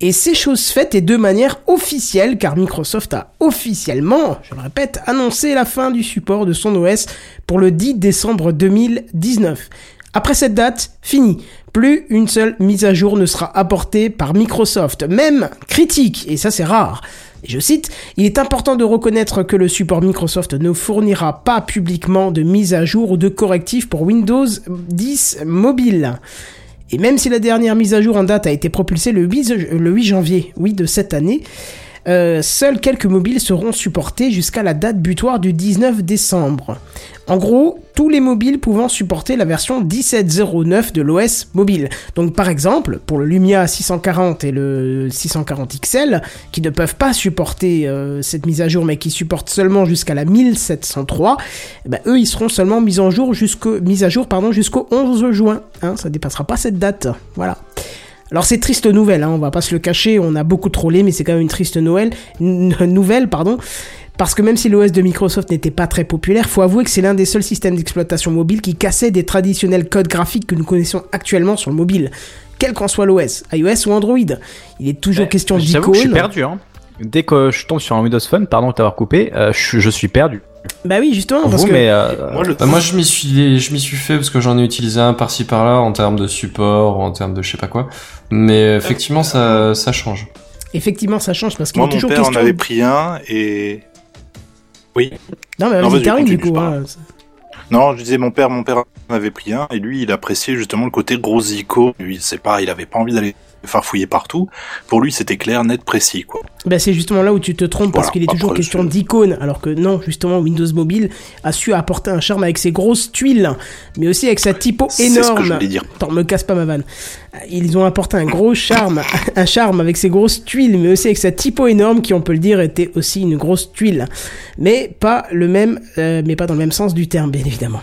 Et c'est chose faite et de manière officielle, car Microsoft a officiellement, je le répète, annoncé la fin du support de son OS pour le 10 décembre 2019. Après cette date, fini. Plus une seule mise à jour ne sera apportée par Microsoft, même critique, et ça c'est rare. Et je cite, il est important de reconnaître que le support Microsoft ne fournira pas publiquement de mise à jour ou de correctifs pour Windows 10 mobile. Et même si la dernière mise à jour en date a été propulsée le 8, le 8 janvier, oui, de cette année, euh, seuls quelques mobiles seront supportés jusqu'à la date butoir du 19 décembre. En gros, tous les mobiles pouvant supporter la version 17.09 de l'OS mobile. Donc par exemple, pour le Lumia 640 et le 640 XL, qui ne peuvent pas supporter euh, cette mise à jour, mais qui supportent seulement jusqu'à la 1703, eh ben, eux, ils seront seulement mis, à jour jusqu'au 11 juin. Hein, ça dépassera pas cette date. Voilà. Alors c'est triste nouvelle, hein, on va pas se le cacher, on a beaucoup trollé, mais c'est quand même une triste Noël, nouvelle, pardon, parce que même si l'OS de Microsoft n'était pas très populaire, faut avouer que c'est l'un des seuls systèmes d'exploitation mobile qui cassait des traditionnels codes graphiques que nous connaissons actuellement sur le mobile, quel qu'en soit l'OS, iOS ou Android. Il est toujours question J'avoue que je suis d'icônes. perdu. Hein. Dès que je tombe sur un Windows Phone, pardon de t'avoir coupé, euh, je, je suis perdu. Bah oui, justement, parce Vous, que mais euh, Moi, le Bah, moi, je m'y suis, je m'y suis fait parce que j'en ai utilisé un par-ci par-là en termes de support, en termes de je sais pas quoi. Mais effectivement, ça, ça change. effectivement ça change parce qu'il moi, est mon toujours père en question. avait pris un et Non mais Non, vas-y vas-y, termine du coup. hein. Non, je disais mon père, mon père en avait pris un et lui, il appréciait justement le côté gros icône. Lui, c'est pas, il avait pas envie d'aller farfouiller partout. Pour lui, c'était clair, net, précis, quoi. Bah, c'est justement là où tu te trompes parce qu'il est toujours question c'est- d'icône, alors que non, justement, Windows Mobile a su apporter un charme avec ses grosses tuiles, mais aussi avec sa typo C'est ce que énorme. je voulais dire. Attends, me casse pas ma vanne. Ils ont apporté un gros charme, [LAUGHS] un charme avec ses grosses tuiles, mais aussi avec sa typo énorme, qui on peut le dire était aussi une grosse tuile, mais pas le même, euh, mais pas dans le même sens du terme, bien évidemment.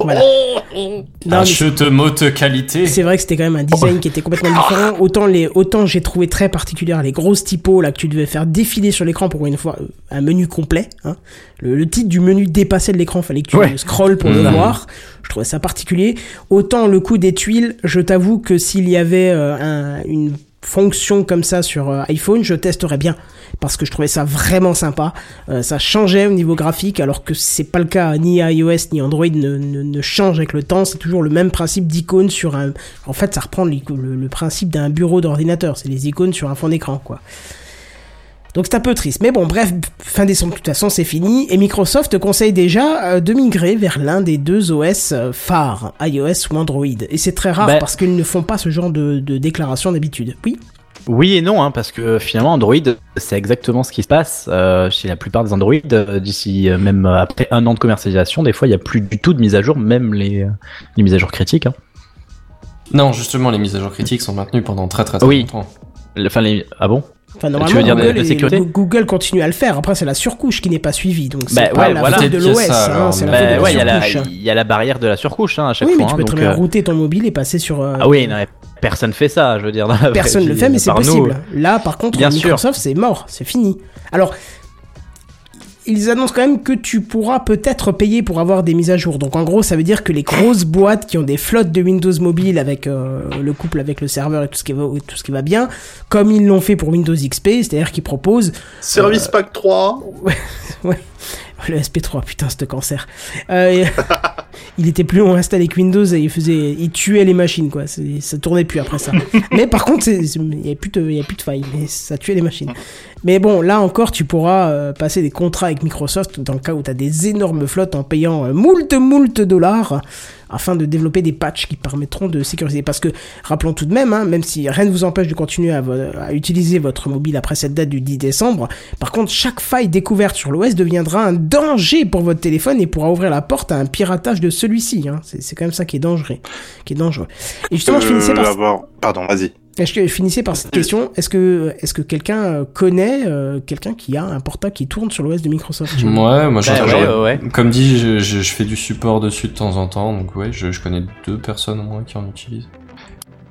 Voilà. Non, un mais jeu de motte qualité. c'est vrai que c'était quand même un design qui était complètement différent. Autant les, autant j'ai trouvé très particulière les grosses typos là que tu devais faire défiler sur l'écran pour une fois euh, un menu complet. Hein. Le, le titre du menu dépassait de l'écran, fallait que tu Ouais. le scrolles pour le Mhm. voir. Je trouvais ça particulier. Autant le coup des tuiles, je t'avoue que s'il y avait euh, un- une fonction comme ça sur euh, iPhone, je testerais bien parce que je trouvais ça vraiment sympa. Euh, ça changeait au niveau graphique, alors que c'est pas le cas. Ni iOS ni Android ne, ne, change avec le temps. C'est toujours le même principe d'icône sur un. En fait, ça reprend le, le principe d'un bureau d'ordinateur. C'est les icônes sur un fond d'écran, quoi. Donc c'est un peu triste. Mais bon, bref, fin décembre, de toute façon, c'est fini. Et Microsoft conseille déjà euh, de migrer vers l'un des deux OS euh, phares, iOS ou Android. Et c'est très rare Ben- parce qu'ils ne font pas ce genre de, de déclaration d'habitude. Oui? Oui et non, hein, parce que finalement Android, c'est exactement ce qui se passe euh, chez la plupart des Android. euh, D'ici euh, même après un an de commercialisation, des fois il n'y a plus du tout de mise à jour, même les, euh, les mises à jour critiques. Hein. Non, justement, les mises à jour critiques sont maintenues pendant très très très Oui. longtemps. Le- Enfin, les... ah bon? Enfin, Tu normalement, veux dire Google, de et- sécurité Google continue à le faire. Après, c'est la surcouche qui n'est pas suivie. Donc, c'est Bah, pas ouais, la voilà. faute de l'OS. hein, Bah, ouais, il y, a la, surcouche. il y a la barrière de la surcouche hein, à chaque Oui, mais fois. tu hein, peux très donc, bien euh, router ton mobile et passer sur. euh, Ah oui, non, personne fait ça, je veux dire. [LAUGHS] Personne ne le fait, mais c'est nous. possible. Là, par contre, Bien. Microsoft, c'est mort, c'est fini. Alors, ils annoncent quand même que tu pourras peut-être payer pour avoir des mises à jour. Donc, en gros, ça veut dire que les grosses boîtes qui ont des flottes de Windows Mobile avec euh, le couple avec le serveur et tout ce qui va, tout ce qui va bien, comme ils l'ont fait pour Windows XP, c'est-à-dire qu'ils proposent Service Pack 3. [LAUGHS] le SP3, putain, ce cancer. Euh, [LAUGHS] il était plus long à installer que Windows et il faisait, il tuait les machines, quoi. Ça tournait plus après ça. [LAUGHS] mais par contre, il y a plus de, il y a plus de failles, mais ça tuait les machines. Mais bon, là encore, tu pourras euh, passer des contrats avec Microsoft dans le cas où tu as des énormes flottes en payant euh, moult, moult dollars afin de développer des patchs qui permettront de sécuriser. Parce que, rappelons tout de même, hein, même si rien ne vous empêche de continuer à, utiliser votre mobile après cette date du 10 décembre, par contre, chaque faille découverte sur l'OS deviendra un danger pour votre téléphone et pourra ouvrir la porte à un piratage de celui-ci. Hein. C'est quand même ça qui est dangereux. Qui est dangereux. Et justement, je finissais par... avoir... Pardon, vas-y. Est-ce que je finissais par cette question Est-ce que est-ce que quelqu'un euh, connaît euh, quelqu'un qui a un portable qui tourne sur l'OS de Microsoft? Ouais, moi Bah, j'en- ouais, ouais, ouais. Comme dit, je, je, je fais du support dessus de temps en temps, donc ouais, je, je connais deux personnes au moins qui en utilisent.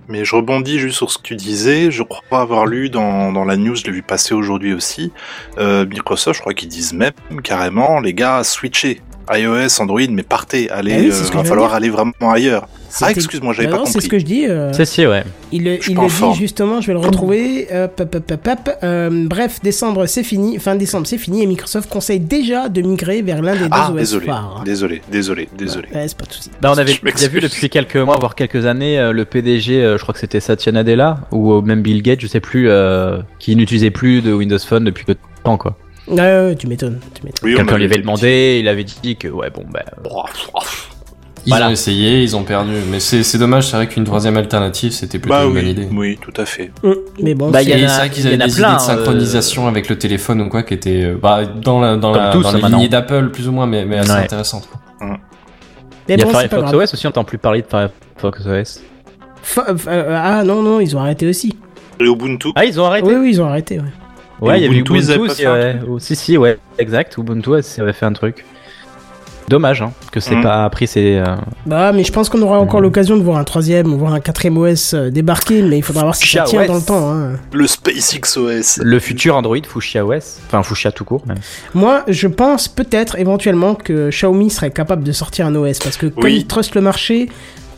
Mais je rebondis juste sur ce que tu disais. Je crois avoir lu dans, dans la news, je l'ai vu passer aujourd'hui aussi. Euh, Microsoft, je crois qu'ils disent même carrément, les gars, switchez. iOS, Android, mais partez, allez, Ah oui, euh, c'est ce que va falloir aller vraiment ailleurs. Ah, excuse-moi, j'avais Bah pas non, C'est compris. ce que je dis. euh, C'est si, ouais. Il, le- il le dit justement, je vais le retrouver. Euh, bref, décembre c'est fini, fin décembre c'est fini et Microsoft conseille déjà de migrer vers l'un des deux Ah, OS désolé, phares. désolé, désolé, désolé. Ouais, c'est pas de souci. Bah, on avait déjà vu depuis quelques mois, voire quelques années, euh, le PDG, euh, je crois que c'était Satya Nadella, ou euh, même Bill Gates, je sais plus, euh, qui n'utilisait plus de Windows Phone depuis peu de temps, quoi. Ouais, ouais, tu m'étonnes, tu m'étonnes. Oui, on Quelqu'un lui avait demandé, il avait dit que, ouais, bon, oh, Ils Voilà. ont essayé, ils ont perdu, mais c'est c'est dommage, c'est vrai qu'une troisième alternative c'était plutôt Bah une bonne oui, idée. oui, tout à fait. Hum, Mais bon, Bah, c'est- vrai qu'ils y avaient des plein, idées de euh, synchronisation avec le téléphone ou quoi qui étaient euh, bah, dans la dans Comme la tous, dans les d'Apple plus ou moins mais, mais assez Ouais. intéressantes. quoi. mais il y a bon, Firefox. OS aussi, on t'entend plus parler de Firefox OS. Fa- euh, ah non, non, ils ont arrêté aussi. Et Ubuntu, Ah, ils ont arrêté Oui, oui, ils ont arrêté, ouais. Ouais, il y avait Ubuntu, Ubuntu aussi, ouais. Oh, Si, si, ouais, exact. Ubuntu avait fait un truc. Dommage, hein, que c'est Mhm. pas pris ces. euh, Bah, mais je pense qu'on aura encore l'occasion de voir un troisième ou voir un quatrième OS euh, débarquer, mais il faudra voir si ça tient OS. dans le temps. Hein. le SpaceX OS. Le futur Android Fuchsia OS. Enfin, Fuchsia tout court, même. Moi, je pense peut-être éventuellement que Xiaomi serait capable de sortir un OS parce que comme Oui. ils trustent le marché,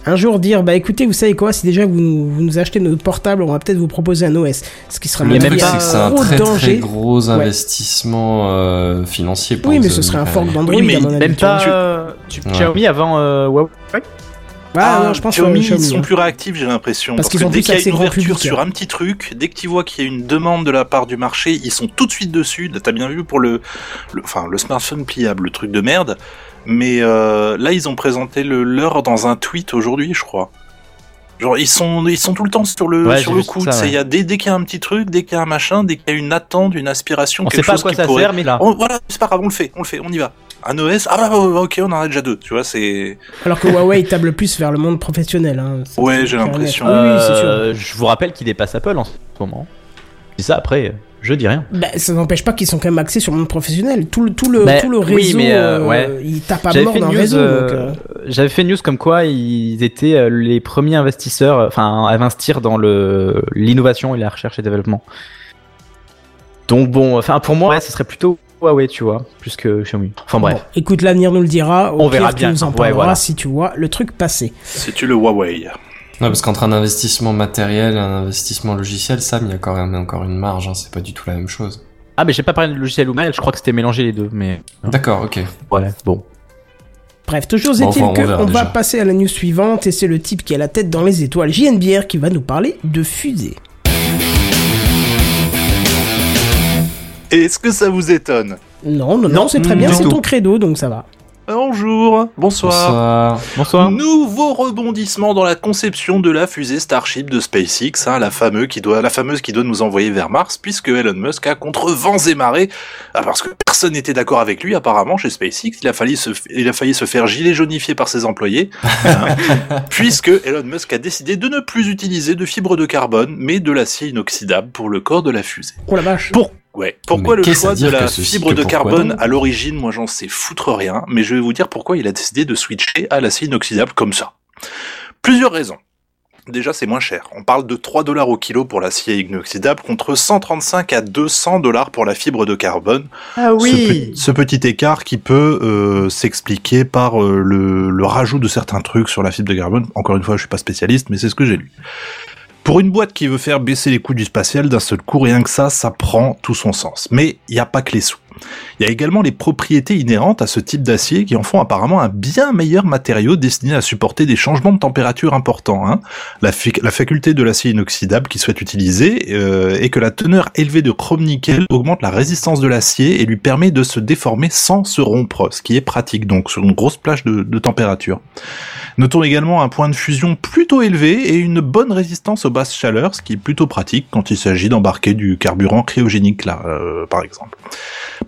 un jour dire bah écoutez, vous savez quoi, si déjà vous nous, vous nous achetez notre portable, on va peut-être vous proposer un OS. Ce qui sera Le même pas c'est que c'est un gros très gros Ouais. investissement euh, financier pour Oui, mais ce serait un fork même. d'Android Oui, mais. Même tu pas. euh, tu- Ouais. Xiaomi avant euh, Huawei Ah, non, je pense Xiaomi, ils sont hein. plus réactifs, j'ai l'impression. Parce Parce, qu'ils ont que dès qu'il y a accès une ouverture public, sur un petit truc, dès que tu vois qu'il y a une demande de la part du marché, ils sont tout de suite dessus. T'as bien vu pour le, le- enfin, le smartphone pliable, le truc de merde. Mais euh, là, ils ont présenté le leur dans un tweet aujourd'hui, je crois. Genre, ils sont, ils sont tout le temps sur le, Ouais, sur le coup. ça, ouais. y a dès, dès qu'il y a un petit truc, dès qu'il y a un machin, dès qu'il y a une attente, une aspiration, On sait quelque pas à chose quoi qui ça pourrait- sert, mais là. Voilà, c'est pas grave, on le fait, on le fait, on y va. Un OS, ah bah, ok, on en a déjà deux. Tu vois, c'est. Alors que Huawei table plus vers le monde professionnel. Hein. Ça, Ouais, j'ai l'impression. net. Oui, oui, c'est sûr. Euh, je vous rappelle qu'il dépasse Apple en ce moment. Je dis ça après, je dis rien. Bah, ça n'empêche pas qu'ils sont quand même axés sur le monde professionnel. Tout le, tout le, Bah, tout le oui, réseau, mais, euh, euh, ouais. il tape à J'avais mort fait, dans le news, réseau. euh, donc, euh, j'avais fait une news comme quoi ils étaient euh, les premiers investisseurs, euh, enfin à investir dans le l'innovation et la recherche et développement. Donc bon, enfin pour moi, ouais, ce serait plutôt Huawei, tu vois, plus que Xiaomi. Enfin bref. bon, écoute, l'avenir nous le dira. Au On pire, verra tu bien. nous en Ouais, parleras voilà. si tu vois le truc passer. C'est tu le Huawei? Ouais, parce qu'entre un investissement matériel et un investissement logiciel, Sam, il y a quand même encore une marge, hein, c'est pas du tout la même chose. Ah mais j'ai pas parlé de logiciel ou mal, je crois que c'était mélangé les deux, mais D'accord, ok. ouais, bon. Bref, toujours Bon, est-il enfin, on que verra on va passer à la news suivante et c'est le type qui a la tête dans les étoiles, JNBR, qui va nous parler de fusée. Est-ce que ça vous étonne? Non, non, non, Non, c'est très bien, c'est ton credo, donc ça va. Bonjour, bonsoir. Bonsoir. Bonsoir. Nouveau rebondissement dans la conception de la fusée Starship de SpaceX, hein, la, fameuse qui doit, la fameuse qui doit nous envoyer vers Mars, puisque Elon Musk a contre vents et marées, ah, parce que personne n'était d'accord avec lui apparemment chez SpaceX, il a failli se, il a failli se faire gilet jaunifié par ses employés, hein, [LAUGHS] puisque Elon Musk a décidé de ne plus utiliser de fibre de carbone, mais de l'acier inoxydable pour le corps de la fusée. Oh la vache. Pour Ouais. Pourquoi Mais le choix de la fibre de carbone à l'origine, moi j'en sais foutre rien, mais je vais vous dire pourquoi il a décidé de switcher à l'acier inoxydable comme ça. Plusieurs raisons. Déjà, c'est moins cher. On parle de 3 dollars au kilo pour l'acier inoxydable contre 135 à 200 dollars pour la fibre de carbone. Ah Ce, pe- ce petit écart qui peut euh, s'expliquer par euh, le, le rajout de certains trucs sur la fibre de carbone. Encore une fois, je suis pas spécialiste, mais c'est ce que j'ai lu. Pour une boîte qui veut faire baisser les coûts du spatial d'un seul coup, rien que ça, ça prend tout son sens. Mais il n'y a pas que les sous. Il y a également les propriétés inhérentes à ce type d'acier qui en font apparemment un bien meilleur matériau destiné à supporter des changements de température importants. Hein. La, faculté de l'acier inoxydable qu'il souhaite utiliser euh, est que la teneur élevée de chrome-nickel augmente la résistance de l'acier et lui permet de se déformer sans se rompre, ce qui est pratique donc sur une grosse plage de, de température. Notons également un point de fusion plutôt élevé et une bonne résistance aux basses chaleurs, ce qui est plutôt pratique quand il s'agit d'embarquer du carburant cryogénique là, euh, par exemple.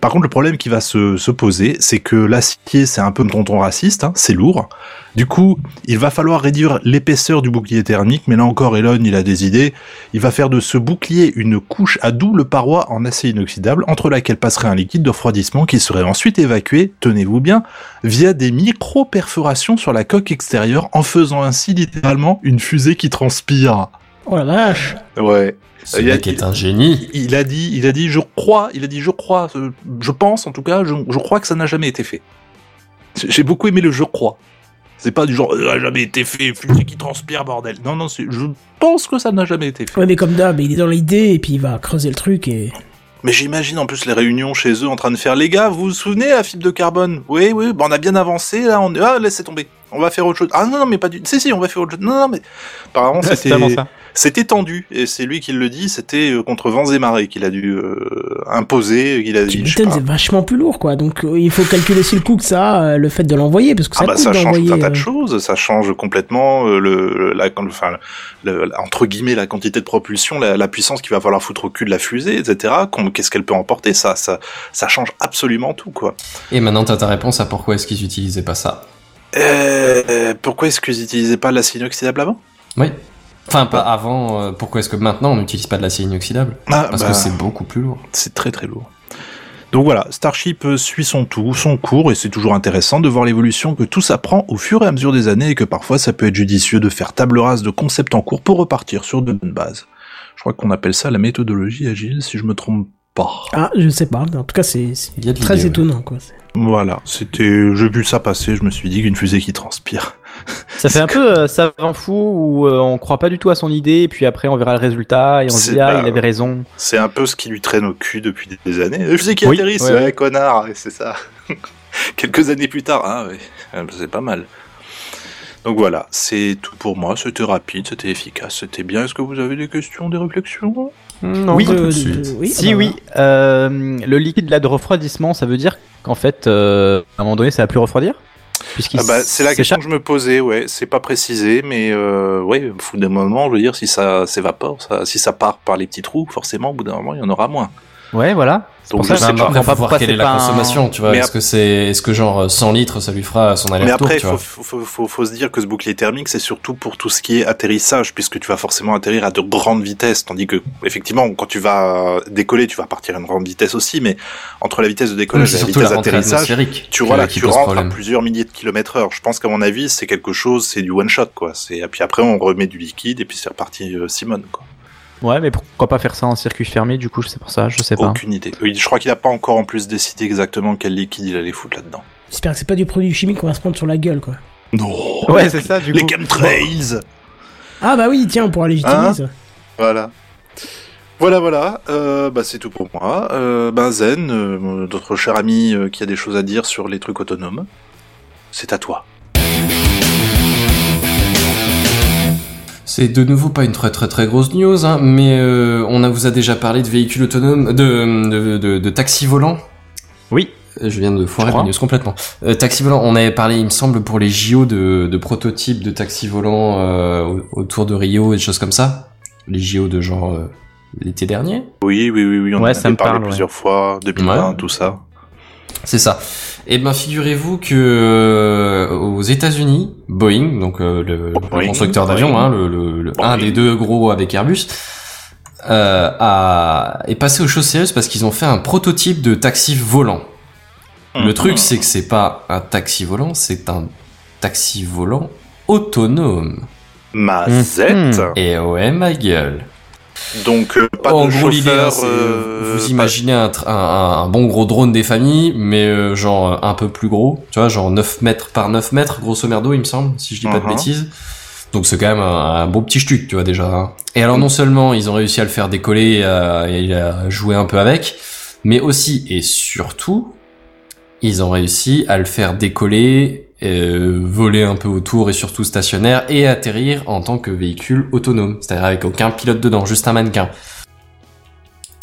Par contre, le problème qui va se, se poser, c'est que l'acier, c'est un peu tonton raciste, hein, c'est lourd. Du coup, il va falloir réduire l'épaisseur du bouclier thermique, mais là encore, Elon, il a des idées. Il va faire de ce bouclier une couche à double paroi en acier inoxydable, entre laquelle passerait un liquide de refroidissement qui serait ensuite évacué, tenez-vous bien, via des micro-perforations sur la coque extérieure, en faisant ainsi littéralement une fusée qui transpire. Oh la vache. Ouais. Ce Il y a- mec est un génie. Il a dit, il a dit, je crois, il a dit, je crois, euh, je pense en tout cas, je, je crois que ça n'a jamais été fait. J'ai beaucoup aimé le je crois. C'est pas du genre, ça n'a jamais été fait, fusée qui transpire, bordel. Non, non, je pense que ça n'a jamais été fait. Ouais, mais comme d'hab, il est dans l'idée et puis il va creuser le truc et. Mais j'imagine en plus les réunions chez eux en train de faire, les gars, vous vous souvenez la fibre de carbone? Oui, oui, bah on a bien avancé, là, on ah, laissez tomber. On va faire autre chose. Ah non, non, mais pas du Si, si, on va faire autre chose. Non, non, mais. Apparemment, c'était. tellement ça. C'était tendu, et c'est lui qui le dit, c'était euh, contre vents et marées qu'il a dû euh, imposer, qu'il a m'étonnes, pas. c'est vachement plus lourd quoi. Donc euh, il faut calculer aussi le coût que ça a, euh, le fait de l'envoyer, parce que ça Ah bah coûte ça change tout un tas de choses, ça change complètement euh, le, la, enfin, le- la- entre guillemets la quantité de propulsion, la, la puissance qu'il va falloir foutre au cul de la fusée, etc. Qu'est-ce qu'elle peut emporter, ça, ça, ça change absolument tout quoi. Et maintenant, t'as ta réponse à pourquoi est-ce qu'ils utilisaient pas ça? Euh, pourquoi est-ce qu'ils n'utilisaient pas l'acier inoxydable avant? Oui. Enfin, pas avant. euh, pourquoi est-ce que maintenant on n'utilise pas de l'acier inoxydable ah, Parce bah, que c'est beaucoup plus lourd. c'est très très lourd. Donc voilà, Starship euh, suit son tout, son cours, et c'est toujours intéressant de voir l'évolution que tout ça prend au fur et à mesure des années, et que parfois ça peut être judicieux de faire table rase de concepts en cours pour repartir sur de bonnes bases. Je crois qu'on appelle ça la méthodologie agile, si je me trompe pas. Ah, je sais pas. mais En tout cas, c'est c'est Il y a de très ouais. étonnant quoi. C'est- Voilà, c'était, j'ai vu ça passer, je me suis dit qu'une fusée qui transpire. Ça fait un peu euh, savant fou où euh, on croit pas du tout à son idée et puis après on verra le résultat et on se dit ah il avait raison. C'est un peu ce qui lui traîne au cul depuis des années. Une fusée qui Oui, atterrisse, ouais, ouais, ouais. connard, et c'est ça. [LAUGHS] Quelques années plus tard, ah ouais, euh, c'est pas mal. Donc voilà, c'est tout pour moi. C'était rapide, c'était efficace, c'était bien. Est-ce que vous avez des questions, des réflexions? Non, Oui, Euh, oui, Si ah bah, oui, euh, le liquide là de refroidissement, ça veut dire qu'en fait, euh, à un moment donné, ça va plus refroidir? Ah bah, C'est la question que je me posais, ouais. C'est pas précisé, mais euh, ouais, au bout d'un moment, je veux dire, si ça s'évapore, ça, si ça part par les petits trous, forcément, au bout d'un moment, il y en aura moins. Ouais, voilà. Donc, pour ça je sais pas. Après, faut voir quelle est la consommation, tu vois. Mais Est-ce que c'est, est-ce que genre 100 litres, ça lui fera son Mais aller-retour, après, tu faut, vois. faut, faut, faut, faut se dire que ce bouclier thermique, c'est surtout pour tout ce qui est atterrissage, puisque tu vas forcément atterrir à de grandes vitesses, tandis que, effectivement, quand tu vas décoller, tu vas partir à une grande vitesse aussi, mais entre la vitesse de Oui, décollage et la vitesse d'atterrissage, tu, qui tu rentres problème. à plusieurs milliers de kilomètres heure. Je pense qu'à mon avis, c'est quelque chose, c'est du one shot, quoi. C'est, et puis après, on remet du liquide, et puis c'est reparti, euh, Simone, quoi. Ouais, mais pourquoi pas faire ça en circuit fermé Du coup, c'est pour ça, je sais pas. Aucune idée. Oui, je crois qu'il a pas encore en plus décidé exactement quel liquide il allait foutre là-dedans. J'espère que c'est pas du produit chimique qu'on va se prendre sur la gueule, quoi. Non. [LAUGHS] Ouais, c'est ça, du Les coup. chemtrails. Ah bah oui, tiens, on pourra légitimiser Hein ça. Voilà. Voilà, voilà. Euh, bah, c'est tout pour moi. Euh, ben Zen, euh, notre cher ami euh, qui a des choses à dire sur les trucs autonomes, c'est à toi. C'est de nouveau pas une très très très grosse news, hein, mais euh, on a, vous a déjà parlé de véhicules autonomes, de, de, de, de taxis volants. Oui. Euh, Je viens de foirer la news complètement. Euh, taxi volant, on avait parlé, il me semble, pour les JO de, de prototypes de taxis volants euh, au- autour de Rio et des choses comme ça. Les JO de genre euh, l'été dernier. Oui, oui, oui, oui. On Ouais, en ça avait me parlé parle, plusieurs fois, 2020, Ouais. tout ça. C'est ça. Et ben figurez-vous que euh, aux États-Unis, Boeing, donc euh, le, constructeur d'avions, hein, le, le- le- un des deux gros avec Airbus, euh, a, est passé aux choses sérieuses parce qu'ils ont fait un prototype de taxi volant. Le Mhm. truc, c'est que c'est pas un taxi volant, c'est un taxi volant autonome. Ma Mhm. Z. Et ouais, ma gueule. Donc, euh, pas en de gros, l'idée, chauffeur. euh, vous imaginez un, un, un- bon gros drone des familles, mais euh, genre euh, un peu plus gros, tu vois, genre 9 mètres par 9 mètres, grosso merdo, il me semble, si je dis pas de Mhm. bêtises. Donc c'est quand même un, un beau petit stuc, tu vois déjà. hein. Et alors non seulement ils ont réussi à le faire décoller euh, et à jouer un peu avec, mais aussi et surtout, ils ont réussi à le faire décoller, euh, voler un peu autour et surtout stationnaire et atterrir en tant que véhicule autonome, c'est-à-dire avec aucun pilote dedans, juste un mannequin.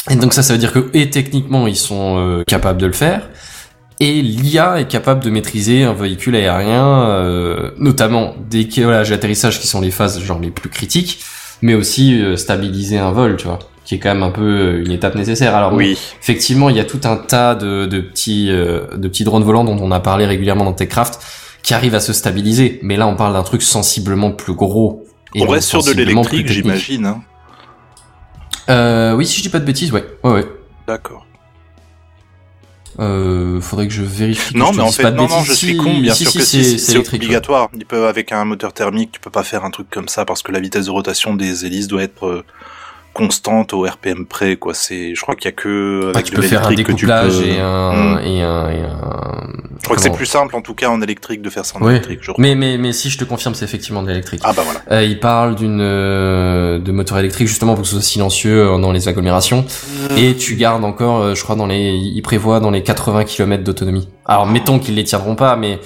Et donc ça, ça veut dire que et techniquement ils sont euh, capables de le faire, et l'IA est capable de maîtriser un véhicule aérien, euh, notamment décollage et atterrissage qui sont les phases genre les plus critiques, mais aussi euh, stabiliser un vol, tu vois, qui est quand même un peu une étape nécessaire. Alors Oui. effectivement, il y a tout un tas de, de petits euh, de petits drones volants dont on a parlé régulièrement dans TechCraft qui arrivent à se stabiliser, mais là on parle d'un truc sensiblement plus gros. et On reste sur de l'électrique, j'imagine. Hein. Euh, oui, si je dis pas de bêtises, ouais, ouais, ouais. D'accord. Euh, faudrait que je vérifie. que Non, je mais en fait, non, non, je suis con. Bien si, sûr si, que c'est si, ouais. obligatoire. Ils peuvent, avec un moteur thermique, tu peux pas faire un truc comme ça parce que la vitesse de rotation des hélices doit être euh, constante au RPM près, quoi. C'est, je crois qu'il y a que Ah, tu peux faire un l'électrique que tu découplage peux- et un, Hmm. et un, et un- Je crois que c'est plus simple, en tout cas, en électrique, de faire ça en Oui. électrique. Je. Mais, mais, mais si je te confirme, c'est effectivement de l'électrique. Ah bah voilà. Euh, il parle d'une euh, de moteur électrique justement pour que ce soit silencieux euh, dans les agglomérations et tu gardes encore euh, je crois dans les il prévoit dans les 80 km d'autonomie. Alors mettons qu'ils les tiendront pas mais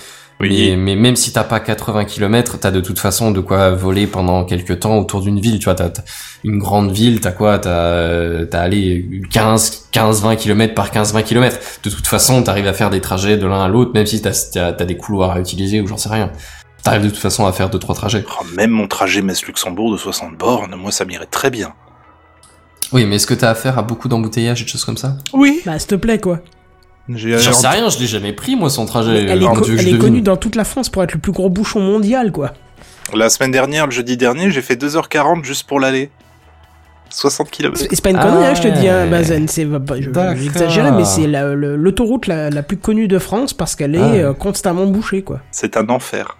Oui. mais, mais même si t'as pas 80 km, t'as de toute façon de quoi voler pendant quelques temps autour d'une ville, tu vois, t'as t'as une grande ville, t'as quoi, t'as t'as allé 15 15 20 km par 15 20 km. De toute façon, t'arrives à faire des trajets de l'un à l'autre même si t'as t'as t'as des couloirs à utiliser ou j'en sais rien. T'arrives de toute façon à faire deux trois trajets. Oh, même mon trajet Metz-Luxembourg de 60 bornes, moi, ça m'irait très bien. Oui, mais est-ce que t'as affaire à beaucoup d'embouteillages et de choses comme ça? Oui. Bah, s'il te plaît, quoi. J'ai J'en sais rien, je l'ai jamais pris moi son trajet. elle est, co- elle devine. connue dans toute la France pour être le plus gros bouchon mondial, quoi. La semaine dernière, le jeudi dernier, j'ai fait 2h40 juste pour l'aller. 60 km. C'est c'est pas une Ah connerie, hein, je te dis, hein. Bazen. C'est, bah, je- D'accord. j'exagérais, mais c'est l'autoroute la, la plus connue de France parce qu'elle est Ah euh, constamment bouchée, quoi. C'est un enfer.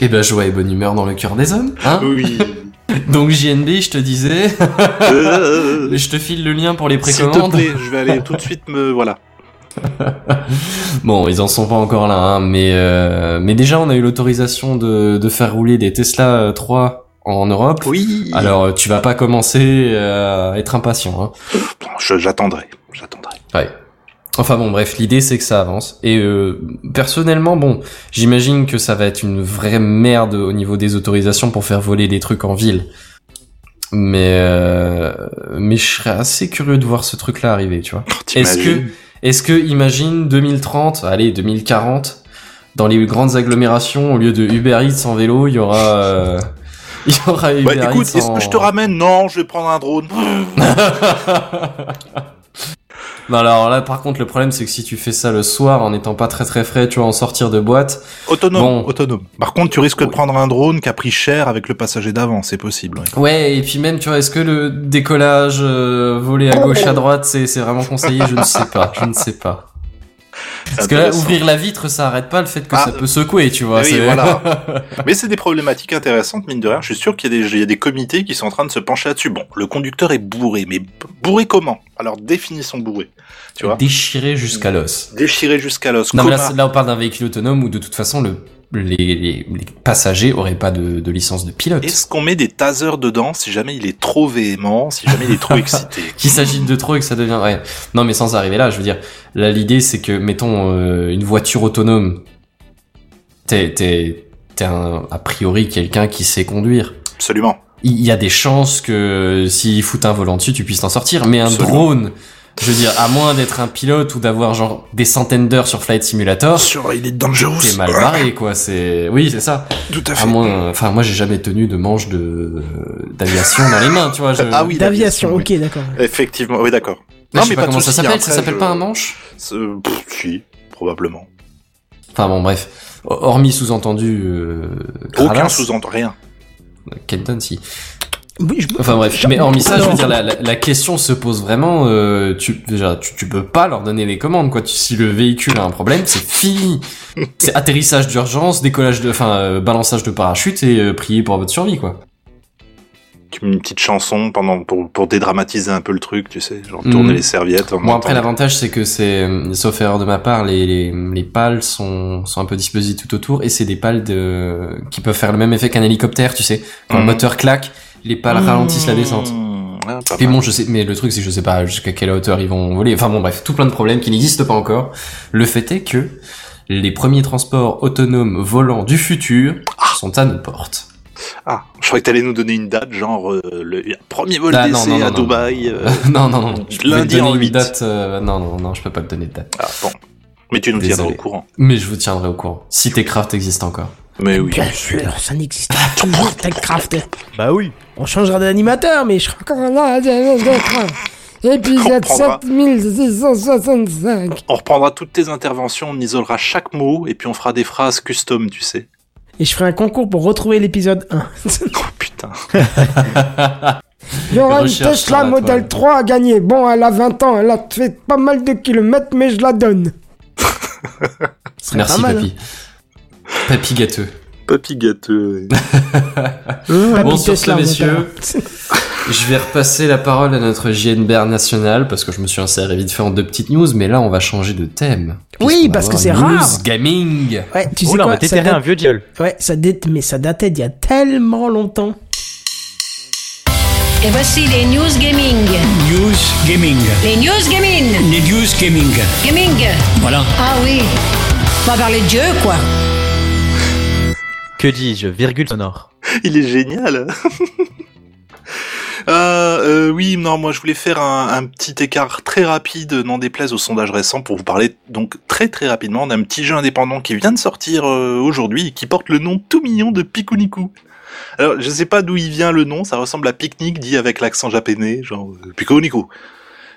Eh ben, joie et bonne humeur dans le cœur des hommes, hein Oui. [LAUGHS] Donc JNB, je te disais, Euh, [LAUGHS] je te file le lien pour les S'il te précommandes. plaît, je vais aller tout de suite me... Voilà. [LAUGHS] Bon, ils en sont pas encore là, hein, mais euh, mais déjà on a eu l'autorisation de, de faire rouler des Tesla euh, 3 en Europe. Oui. Alors euh, tu vas pas commencer euh, à être impatient, hein. J'attendrai. J'attendrai. Ouais. Enfin bon, bref, l'idée c'est que ça avance. Et euh, personnellement, bon, j'imagine que ça va être une vraie merde au niveau des autorisations pour faire voler des trucs en ville. Mais euh, mais je serais assez curieux de voir ce truc-là arriver, tu vois. Est-ce que est-ce que imagine 2030, allez 2040, dans les grandes agglomérations, au lieu de Uber Eats en vélo, il y aura euh, [LAUGHS] il y aura Uber Bah écoute, Eats est-ce que je te ramène? Non, je vais prendre un drone. [LAUGHS] Non, alors là, par contre, le problème, c'est que si tu fais ça le soir, en n'étant pas très très frais, tu vas en sortir de boîte. Autonome, Bon. autonome. Par contre, tu risques de Oui. prendre un drone qui a pris cher avec le passager d'avant, c'est possible. ouais. Ouais, et puis même, tu vois, est-ce que le décollage euh, volé à gauche, à droite, c'est c'est vraiment conseillé? Je ne sais pas, je ne sais pas. Parce que là, ouvrir la vitre, ça arrête pas le fait que Ah, ça peut secouer, tu vois. oui, c'est- voilà. [LAUGHS] Mais c'est des problématiques intéressantes, mine de rien. Je suis sûr qu'il y, a des- il y a des comités qui sont en train de se pencher là-dessus. Bon, le conducteur est bourré, mais bourré comment? Alors définissons bourré. Tu vois Déchiré jusqu'à l'os. Déchiré jusqu'à l'os. Non, mais là, là, on parle d'un véhicule autonome où de toute façon, le, les, les, les passagers auraient pas de, de licence de pilote. Est-ce qu'on met des tasers dedans si jamais il est trop véhément, si jamais il est trop [LAUGHS] excité Qu'il s'agite de trop et que ça devient... Ouais. Non, mais sans arriver là, je veux dire, là, l'idée, c'est que, mettons, euh, une voiture autonome, t'es, t'es, t'es un, a priori quelqu'un qui sait conduire. Absolument. Il y a des chances que s'il fout un volant dessus, tu puisses t'en sortir. Mais un Absolument. drone, je veux dire, à moins d'être un pilote ou d'avoir genre des centaines d'heures sur Flight Simulator, Sur il est dangereux. t'es mal barré, quoi. C'est, oui, c'est ça. Tout à À fait. moins, enfin, moi, j'ai jamais tenu de manche de, d'aviation dans les mains, tu vois. Je... Ah oui, D'aviation, ok, d'accord. Effectivement, oui, d'accord. Je sais pas comment ça s'appelle. Ça s'appelle je- pas un manche? C'est- pff, Si, probablement. Enfin bon, bref. Hormis sous-entendu, euh, Aucun sous-entendu, rien. Kenton, si. Oui, je- Enfin bref, mais hormis ça, je veux dire, la, la, la question se pose vraiment. Euh, tu, déjà, tu, tu peux pas leur donner les commandes, quoi. Tu- si le véhicule a un problème, c'est fini. [LAUGHS] c'est atterrissage d'urgence, décollage de, enfin, euh, balançage de parachute et euh, prier pour votre survie, quoi. Tu mets une petite chanson pendant pour, pour dédramatiser un peu le truc, tu sais, genre Mhm. tourner les serviettes. en Bon après l'avantage c'est que c'est, euh, sauf erreur de ma part, les, les, les pales sont, sont un peu disposées tout autour et c'est des pales de, qui peuvent faire le même effet qu'un hélicoptère, tu sais. Quand le Mhm. moteur claque, les pales ralentissent la descente. Mmh, ah, Et bon, je sais, mais le truc, c'est que je sais pas jusqu'à quelle hauteur ils vont voler. Enfin bon, bref, tout plein de problèmes qui n'existent pas encore. Le fait est que les premiers transports autonomes volants du futur sont à nos portes. Ah, je croyais que t'allais nous donner une date, genre euh, le premier vol Ah, non, d'essai non, non, à non. Dubaï. euh, [LAUGHS] non, non, non. Je Lundi en une huit. date. euh, non, non, non, je peux pas te donner de date. Ah, bon. Mais tu nous Désolé. tiendras au courant. Mais je vous tiendrai au courant. Si Techcraft existe encore. Mais oui. Bien sûr, ça n'existe pas toujours, Techcraft. Bah oui. On changera d'animateur, mais je serai encore là. Épisode prendra. 7665. On reprendra toutes tes interventions, on isolera chaque mot et puis on fera des phrases custom, tu sais. Et je ferai un concours pour retrouver l'épisode 1. [LAUGHS] Oh putain. [LAUGHS] Il y aura une Tesla la Model toile. 3 à gagner. Bon, elle a 20 ans, elle a fait pas mal de kilomètres, mais je la donne. [LAUGHS] Merci, mal, papy. Papy gâteux. Papy gâteux. hein. [LAUGHS] Bon, sur ce, messieurs. [LAUGHS] Je vais repasser la parole à notre JNBR national parce que je me suis inséré vite fait en deux petites news, mais là on va changer de thème. Oui, parce que c'est news rare. gaming. Ouais, tu sais Oula, on va déterrer date- un vieux diol. Ouais, ça date, mais ça datait d'il y a tellement longtemps. Et voici les news gaming. News Gaming. Les news gaming. Les News Gaming. Gaming. Voilà. Ah oui. On va parler de Dieu, quoi. Que dis-je Virgule sonore. Il est génial. [LAUGHS] Euh, oui, non, moi je voulais faire un, petit écart très rapide, n'en déplaise au sondage récent, pour vous parler donc très très rapidement d'un petit jeu indépendant qui vient de sortir euh, aujourd'hui et qui porte le nom tout mignon de Pikuniku. Alors, je sais pas d'où il vient le nom, ça ressemble à pique-nique dit avec l'accent japonais, genre Pikuniku.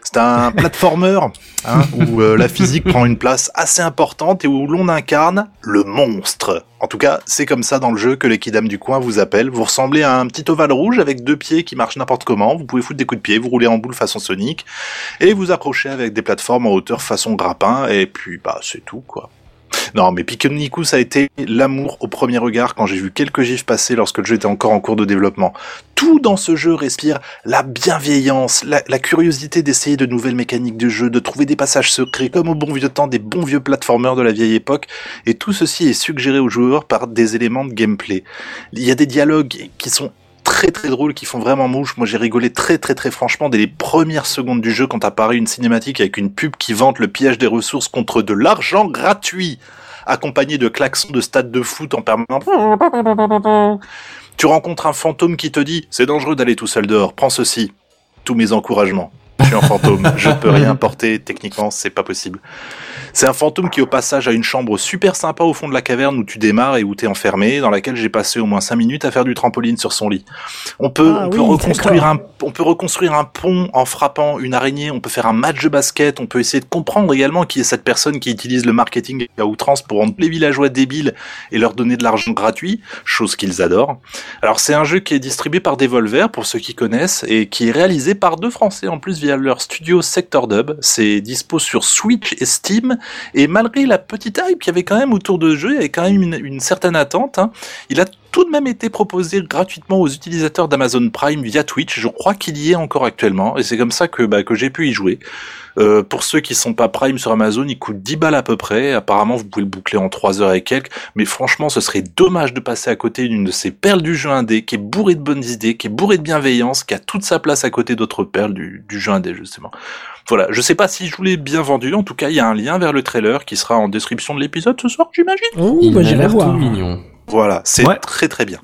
C'est un [LAUGHS] platformer hein, où euh, la physique prend une place assez importante et où l'on incarne le monstre. En tout cas, c'est comme ça dans le jeu que les kidam du coin vous appellent. Vous ressemblez à un petit ovale rouge avec deux pieds qui marchent n'importe comment. Vous pouvez foutre des coups de pied, vous roulez en boule façon Sonic et vous accrochez avec des plateformes en hauteur façon grappin et puis bah c'est tout quoi. Non, mais Pikuniku, ça a été l'amour au premier regard quand j'ai vu quelques gifs passer lorsque le jeu était encore en cours de développement. Tout dans ce jeu respire la bienveillance, la, la curiosité d'essayer de nouvelles mécaniques de jeu, de trouver des passages secrets comme au bon vieux temps des bons vieux platformers de la vieille époque, et tout ceci est suggéré aux joueurs par des éléments de gameplay. Il y a des dialogues qui sont très très drôles, qui font vraiment mouche. Moi, j'ai rigolé très très très franchement dès les premières secondes du jeu quand apparaît une cinématique avec une pub qui vante le piège des ressources contre de l'argent gratuit, accompagné de klaxons de stade de foot en permanence. Tu rencontres un fantôme qui te dit c'est dangereux d'aller tout seul dehors. Prends ceci. Tous mes encouragements. Je suis un fantôme. Je peux rien porter. Techniquement, c'est pas possible. C'est un fantôme qui, au passage, a une chambre super sympa au fond de la caverne où tu démarres et où t'es enfermé, dans laquelle j'ai passé au moins 5 minutes à faire du trampoline sur son lit. On peut, Ah on peut reconstruire un, on peut reconstruire un pont en frappant une araignée. On peut faire un match de basket. On peut essayer de comprendre également qui est cette personne qui utilise le marketing à outrance pour rendre les villageois débiles et leur donner de l'argent gratuit, chose qu'ils adorent. Alors c'est un jeu qui est distribué par Devolver pour ceux qui connaissent et qui est réalisé par deux Français en plus via leur studio Sector Dub. C'est dispo sur Switch et Steam et malgré la petite hype qu'il y avait quand même autour de jeu, il y avait quand même une, certaine attente. hein, il a tout de même été proposé gratuitement aux utilisateurs d'Amazon Prime via Twitch. Je crois qu'il y est encore actuellement et c'est comme ça que, bah, j'ai pu y jouer. Euh, pour ceux qui sont pas Prime sur Amazon, il coûte 10 balles à peu près. Apparemment, vous pouvez le boucler en 3 heures et quelques. Mais franchement, ce serait dommage de passer à côté d'une de ces perles du jeu indé qui est bourrée de bonnes idées, qui est bourrée de bienveillance, qui a toute sa place à côté d'autres perles du, du jeu indé, justement. Voilà. Je sais pas si je vous l'ai bien vendu. En tout cas, il y a un lien vers le trailer qui sera en description de l'épisode ce soir, j'imagine. Oh, Il bah, j'irai tout mignon. Voilà. C'est Ouais. très très bien.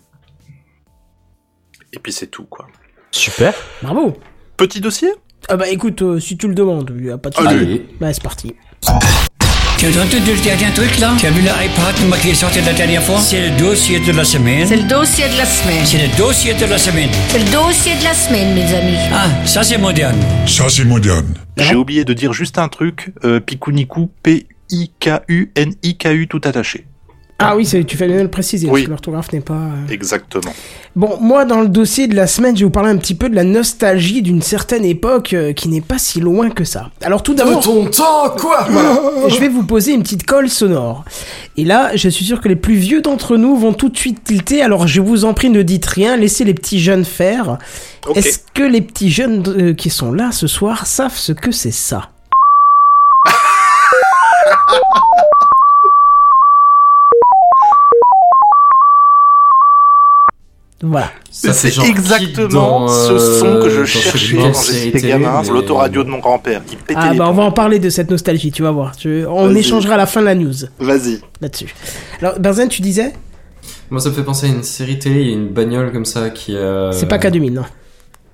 Et puis c'est tout, quoi. Super. Bravo. Petit dossier? Ah bah écoute, euh, si tu le demandes, y a pas de souci. Allez. Bah c'est parti. Tu as entendu le dernier truc là? Tu as vu l'iPad qui est sorti la dernière fois? C'est le dossier de la semaine. C'est le dossier de la semaine. C'est le dossier de la semaine. C'est le dossier de la semaine, mes amis. Ah, ça c'est moderne. Ça, c'est moderne. J'ai oublié de dire juste un truc. Euh, Pikuniku, P-I-K-U-N-I-K-U tout attaché. Ah oui, c'est- tu fais bien de le préciser, Oui. parce que l'orthographe n'est pas... euh, Exactement. Bon, moi, dans le dossier de la semaine, je vais vous parler un petit peu de la nostalgie d'une certaine époque euh, qui n'est pas si loin que ça. Alors tout d'abord... ton temps, quoi? Je vais vous poser une petite colle sonore. Et là, je suis sûr que les plus vieux d'entre nous vont tout de suite tilter, alors je vous en prie, ne dites rien, laissez les petits jeunes faire. Est-ce que les petits jeunes euh, qui sont là ce soir savent ce que c'est ça? [LAUGHS] Voilà. Ça, C'est exactement dans, ce euh, son que je cherchais quand j'étais gamin, mais- l'autoradio de mon grand-père. Il pétait Ah bah on va en parler de cette nostalgie, tu vas voir. Tu- On échangera à la fin de la news Vas-y. là-dessus. Alors Benzen, tu disais? Moi, ça me fait penser à une série télé, il y a une bagnole comme ça qui. euh, C'est pas K2000, non?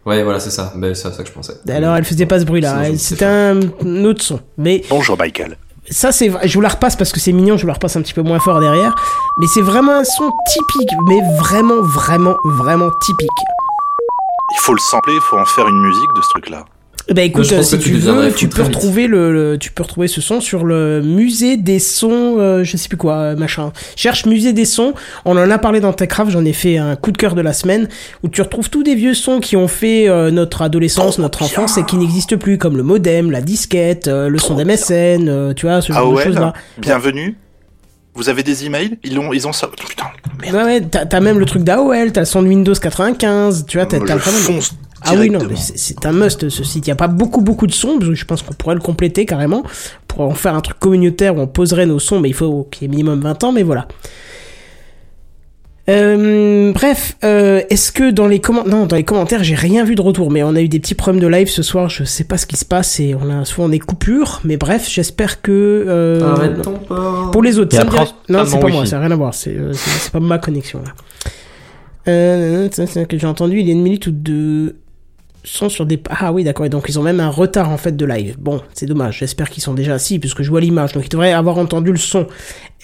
Ouais, voilà, c'est ça. Ben, c'est à ça que je pensais. Alors elle faisait pas ce bruit-là, sais c'était un, un autre son. Mais Bonjour Michael. Ça c'est je vous la repasse parce que c'est mignon, je vous la repasse un petit peu moins fort derrière. Mais c'est vraiment un son typique, mais vraiment, vraiment, vraiment typique. Il faut le sampler, il faut en faire une musique de ce truc-là. Eh Ben écoute, euh, si tu veux, tu peux retrouver le, le- tu peux retrouver ce son sur le musée des sons, euh, je sais plus quoi, euh, machin. Cherche musée des sons. On en a parlé dans Techcraft, j'en ai fait un coup de cœur de la semaine où tu retrouves tous des vieux sons qui ont fait euh, notre adolescence, notre enfance et qui n'existent plus, comme le modem, la disquette, euh, le son d'MSN, euh, tu vois, ce genre de choses là. Bienvenue. Vous avez des emails? Ils ont, ils ont ça. Putain, merde. Ouais, ouais, t'as même le truc d'AOL, t'as le son de Windows 95, tu vois, t'as même- fonce Ah oui, non, c'est un must ce site. Il n'y a pas beaucoup, beaucoup de sons, parce que je pense qu'on pourrait le compléter carrément, pour en faire un truc communautaire où on poserait nos sons, mais il faut qu'il y ait minimum 20 ans, mais voilà. Euh, bref, euh, est-ce que dans les commentaires, non, dans les commentaires, j'ai rien vu de retour, mais on a eu des petits problèmes de live ce soir, je sais pas ce qui se passe et on a souvent des coupures, mais bref, j'espère que, euh, Arrête ton pas. pour les autres, ça me après, dirait- non, c'est pas moi, ça n'a rien à voir, c'est euh, c'est- c'est pas ma connexion là. Euh, c'est c'est que j'ai entendu, il y a une minute ou deux sont sur des ah oui d'accord et donc ils ont même un retard en fait de live bon c'est dommage j'espère qu'ils sont déjà assis puisque je vois l'image donc ils devraient avoir entendu le son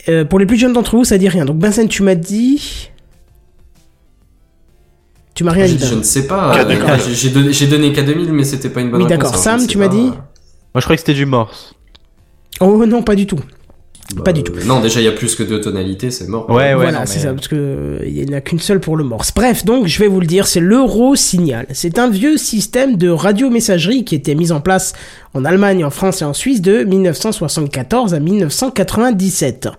Euh, pour les plus jeunes d'entre vous ça dit rien donc Vincent tu m'as dit tu m'as rien Je, dit je ne sais pas. K2000. euh, j'ai- donné, donné K2000, mais c'était pas une bonne Oui, réponse. d'accord. alors Sam, tu m'as dit Moi, je croyais que c'était du morse. oh non pas du tout Bah, Pas du tout. Non, déjà, il y a plus que deux tonalités, c'est mort. Ouais, ouais. voilà, c'est mais- ça, parce que euh, il n'y en a qu'une seule pour le morse. Bref, donc je vais vous le dire, c'est l'Eurosignal. C'est un vieux système de radiomessagerie qui était mis en place en Allemagne, en France et en Suisse de 1974 à 1997.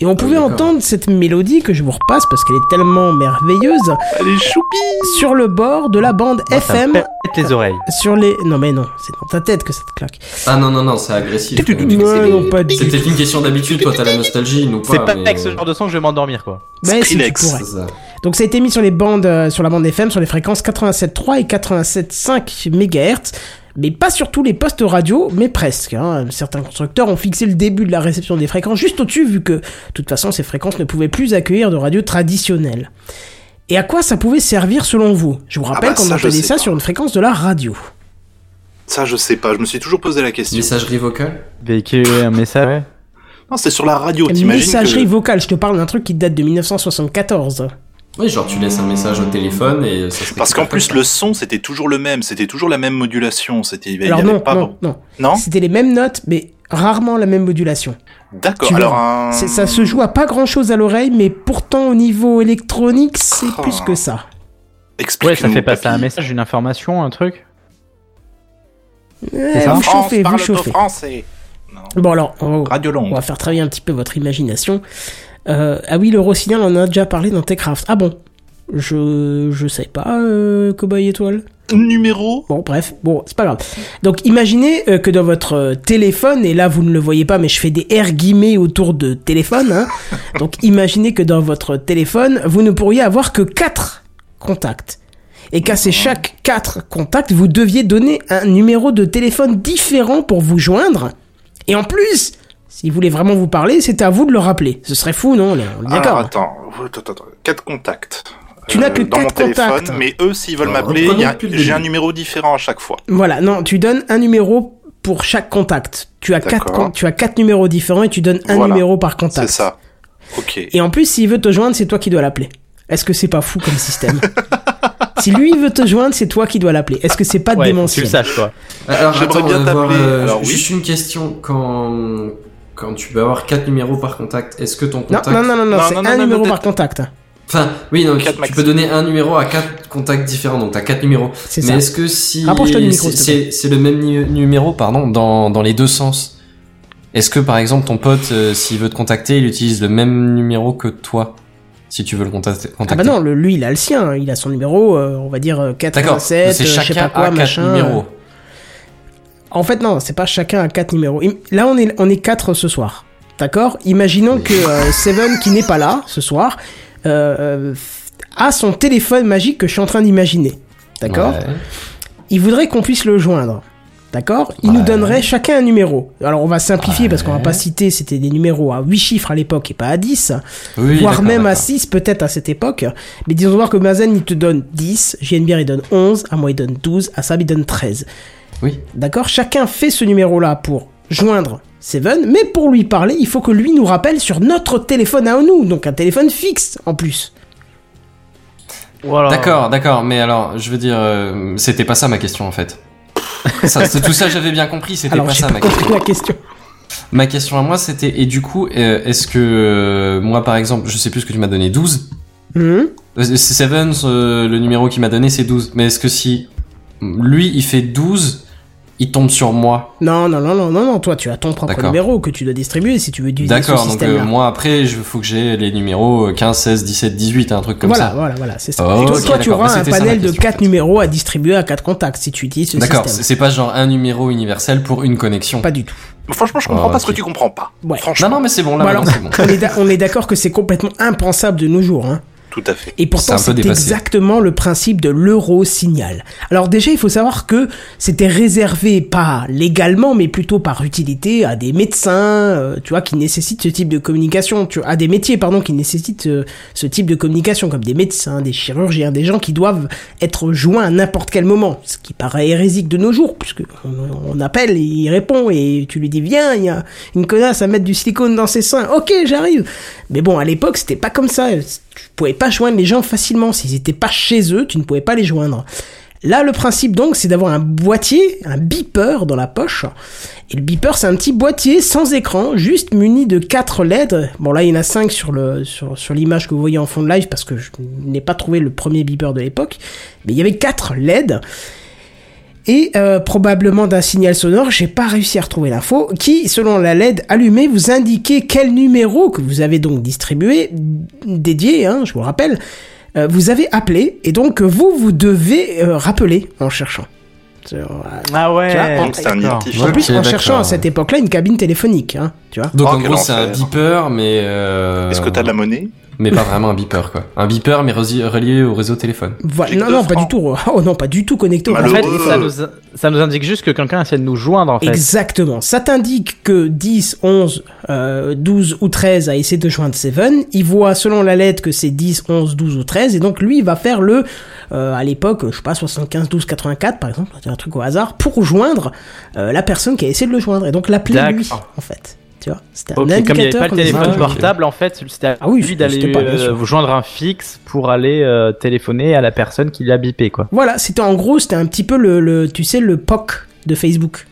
Et on pouvait d'accord. entendre cette mélodie que je vous repasse parce qu'elle est tellement merveilleuse Elle est choupie sur le bord de la bande Ça me FM pète les oreilles. sur les non mais non c'est dans ta tête que ça te claque Ah non, non, non, c'est agressif. Ouais, non, pas du C'était une question d'habitude, toi t'as la nostalgie, nous C'est pas. pas mais- avec ce genre de son que je vais m'endormir, quoi. Si tu Skrillex. pourrais. C'est ça. Donc ça a été mis sur les bandes, euh, sur la bande FM, sur les fréquences 87.3 et 87.5 MHz, mais pas sur tous les postes radio, mais presque. hein. Certains constructeurs ont fixé le début de la réception des fréquences juste au-dessus, vu que de toute façon ces fréquences ne pouvaient plus accueillir de radio traditionnelle. Et à quoi ça pouvait servir selon vous? Je vous rappelle bah, qu'on ça, je entendait sais ça pas. sur une fréquence de la radio. Ça, je sais pas, je me suis toujours posé la question. Messagerie vocale? Véhiculer un message, ouais. Non, c'est sur la radio, t'imagines Messagerie que... vocale, je te parle d'un truc qui date de 1974. Oui, genre tu laisses un message au téléphone et ça se Parce qu'en plus, le son, c'était toujours le même, c'était toujours la même modulation, c'était... il y Alors avait non, pas... non, non. Non C'était les mêmes notes, mais rarement la même modulation. D'accord, Tu alors un... C'est- Ça se joue à pas grand chose à l'oreille, mais pourtant au niveau électronique, c'est Oh. plus que ça. Explique-nous, Ouais, ça fait passer un message, une information, un truc. Eh, ça vous France chauffez, vous parle chauffez. français. Non. Bon alors, on, Radio on longue. va faire travailler un petit peu votre imagination. Euh, ah oui, le Rossignol, on en a déjà parlé dans Techcraft. Ah bon? Je je sais pas, euh, Cowboy Étoile. Numéro? Bon, bref, bon, c'est pas grave. Donc, imaginez euh, que dans votre euh, téléphone, et là vous ne le voyez pas, mais je fais des R guillemets autour de téléphone. Hein. [LAUGHS] Donc, imaginez que dans votre téléphone, vous ne pourriez avoir que quatre contacts. Et qu'à ces chaque quatre contacts, vous deviez donner un numéro de téléphone différent pour vous joindre. Et en plus, s'ils voulaient vraiment vous parler, c'est à vous de le rappeler. Ce serait fou, non On est D'accord. attends, attends, attends, quatre contacts. Tu n'as que dans mon quatre téléphone, contacts. mais eux, s'ils veulent Alors, m'appeler, j'ai un numéro différent à chaque fois. Voilà, non, tu donnes un numéro pour chaque contact. Tu as quatre, D'accord. con- tu as quatre numéros différents et tu donnes un Voilà. numéro par C'est contact. ça. Ok. Et en plus, s'il veut te joindre, c'est toi qui dois l'appeler. Est-ce que c'est pas fou comme système [LAUGHS] Si lui veut te joindre, c'est toi qui dois l'appeler. Est-ce que c'est pas Ouais, tu le saches, quoi. Alors, J'aimerais bien t'appeler. euh, Alors, oui. Juste une question, quand, quand tu peux avoir quatre numéros par contact, est-ce que ton Non, contact... non, non, non, non, Non, c'est non, non, un non, numéro non, par contact. Enfin, oui, donc Quatre tu peux donner un numéro à quatre contacts différents, donc t'as quatre numéros. C'est Mais ça. est-ce que si Rapproche-toi du micro, c'est- le même nu- numéro, pardon, dans, dans les deux sens? Est-ce que par exemple ton pote, euh, s'il veut te contacter, il utilise le même numéro que toi, si tu veux le contacter, Ah bah non, le- lui, il a le sien. Il a son numéro, euh, on va dire euh, D'accord, 87, c'est euh, je sais chacun pas quoi, a quatre machin. numéros. En fait, non, c'est pas chacun à quatre numéros. Im- Là, on est, on est quatre ce soir. D'accord? Imaginons que euh, Seven, qui n'est pas là ce soir, euh, euh, a son téléphone magique que je suis en train d'imaginer. D'accord? Ouais. Il voudrait qu'on puisse le joindre. D'accord? Il Ouais. nous donnerait chacun un numéro. Alors on va simplifier parce qu'on va pas citer, c'était des numéros à 8 chiffres à l'époque et pas à 10, Oui, voire même à d'accord. 6 peut-être à cette époque. Mais disons voir que Mazen il te donne 10, JNBR il donne 11, à moi il donne 12, à Sab il donne 13. Oui. D'accord Chacun fait ce numéro-là pour joindre Seven, mais pour lui parler, il faut que lui nous rappelle sur notre téléphone à nous, donc un téléphone fixe en plus. Voilà. D'accord, d'accord, mais alors, je veux dire, euh, c'était pas ça ma question en fait. [LAUGHS] Ça, c'est- tout ça, j'avais bien compris, c'était Alors pas j'ai ça pas ma question. la question. Ma question à moi, c'était, et du coup, euh, est-ce que, euh, moi par exemple, je sais plus ce que tu m'as donné, 12 Hum Euh, C'est Seven, euh, le numéro qu'il m'a donné, c'est 12. Mais est-ce que si lui, il fait 12, il tombe sur moi Non, non, non, non, non, non, toi tu as ton propre D'accord. numéro que tu dois distribuer si tu veux utiliser ce D'accord, donc euh, moi après, il faut que j'ai les numéros euh, 15, 16, 17, 18, un truc comme voilà, ça. voilà, voilà, c'est ça. Oh, Et toi, ok, toi, tu auras Bah, un panel de question, 4 en fait. numéros à distribuer à 4 contacts si tu utilises ce D'accord, c'est système. pas genre un numéro universel pour une connexion. Pas du tout. Franchement, je comprends Oh, pas ce que tu comprends pas. Ouais. Franchement, Non, non, mais c'est bon, là, Bon, alors, on est d'accord que c'est complètement impensable de nos jours. Hein. Tout à fait. Et pourtant, C'est exactement le principe de l'euro-signal. Alors déjà, il faut savoir que c'était réservé pas légalement, mais plutôt par utilité à des médecins, euh, tu vois, qui nécessitent ce type de communication, tu vois, à des métiers, pardon, qui nécessitent euh, ce type de communication, comme des médecins, des chirurgiens, des gens qui doivent être joints à n'importe quel moment, ce qui paraît hérésique de nos jours, puisque on, on appelle, et il répond, et tu lui dis, viens, il y a une connasse à mettre du silicone dans ses seins, ok, j'arrive. Mais bon, à l'époque, c'était pas comme ça. Tu pouvais pas joindre les gens facilement. S'ils étaient pas chez eux, tu ne pouvais pas les joindre. Là, le principe donc, c'est d'avoir un boîtier, un beeper dans la poche. Et le beeper, c'est un petit boîtier sans écran, juste muni de 4 LED. Bon, là, il y en a 5 sur sur, sur l'image que vous voyez en fond de live parce que je n'ai pas trouvé le premier beeper de l'époque. Mais il y avait 4 LED. Et euh, probablement d'un signal sonore, j'ai pas réussi à retrouver l'info, qui, selon la LED allumée, vous indiquait quel numéro que vous avez donc distribué, dédié, hein, je vous le rappelle, euh, vous avez appelé, et donc vous, vous devez euh, rappeler en cherchant. Ah ouais. C'est un identifiant. En plus, en cherchant à cette époque-là une cabine téléphonique, hein, tu vois. Donc Oh, en quel gros, c'est un beeper, mais. Euh... Est-ce que t'as de la monnaie? Mais pas vraiment un beeper, quoi. Un beeper, mais relié au réseau téléphone. Voilà. Non, non, pas francs. du tout. Oh non, pas du tout connecté au En fait, ça nous, ça nous indique juste que quelqu'un essaie de nous joindre en fait. Exactement. Ça t'indique que 10, 11, euh, 12 ou 13 a essayé de joindre Seven. Il voit selon la lettre que c'est 10, 11, 12 ou 13. Et donc lui, il va faire le, euh, à l'époque, je sais pas, 75, 12, 84 par exemple, un truc au hasard, pour joindre euh, la personne qui a essayé de le joindre. Et donc l'appeler lui, en fait. Tu vois C'était un Ok, indicateur. comme il n'y avait pas le téléphone portable, en fait, c'était Ah oui, lui d'aller euh, vous joindre un fixe pour aller euh, téléphoner à la personne qui l'a bipé, quoi. Voilà, c'était en gros, c'était un petit peu le, le tu sais, le POC de Facebook.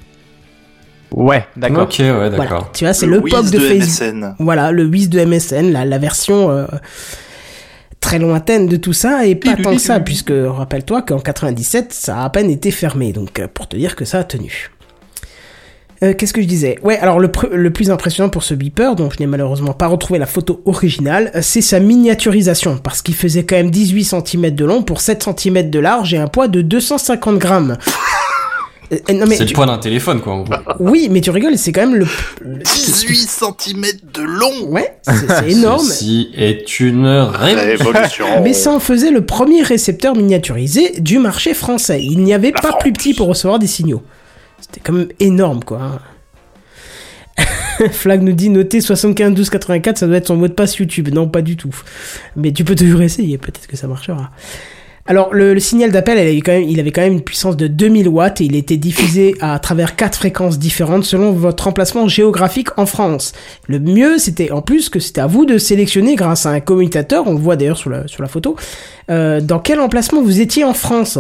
Ouais, d'accord. Ok, ouais, Voilà. Tu vois, c'est le, POC de, Facebook. MSN. Voilà, le 8 de MSN, la, la version euh, très lointaine de tout ça, et pas tant que ça, puisque rappelle-toi qu'en 97, ça a à peine été fermé, donc pour te dire que ça a tenu. Euh, Qu'est-ce que je disais Ouais, alors le, pr- le plus impressionnant pour ce beeper, dont je n'ai malheureusement pas retrouvé la photo originale, euh, c'est sa miniaturisation, parce qu'il faisait quand même 18 cm de long pour 7 cm de large et un poids de 250 grammes. [LAUGHS] Euh, non mais C'est tu- le poids d'un téléphone, quoi, en gros. [LAUGHS] oui, mais tu rigoles, c'est quand même le. le- 18 cm de long Ouais, c'est c'est énorme. Ceci est une révolution. Révolution. Mais ça en faisait le premier récepteur miniaturisé du marché français. Il n'y avait La pas France. plus petit pour recevoir des signaux. C'était quand même énorme, quoi. hein. [LAUGHS] Flag nous dit noter 75 12 84, ça doit être son mot de passe YouTube. Non, pas du tout. Mais tu peux toujours essayer, peut-être que ça marchera. Alors, le, le signal d'appel, il avait quand même- il avait quand même une puissance de 2000 watts et il était diffusé à travers quatre fréquences différentes selon votre emplacement géographique en France. Le mieux, c'était en plus que c'était à vous de sélectionner grâce à un commutateur, on le voit d'ailleurs sur la, sur la photo, euh, dans quel emplacement vous étiez en France?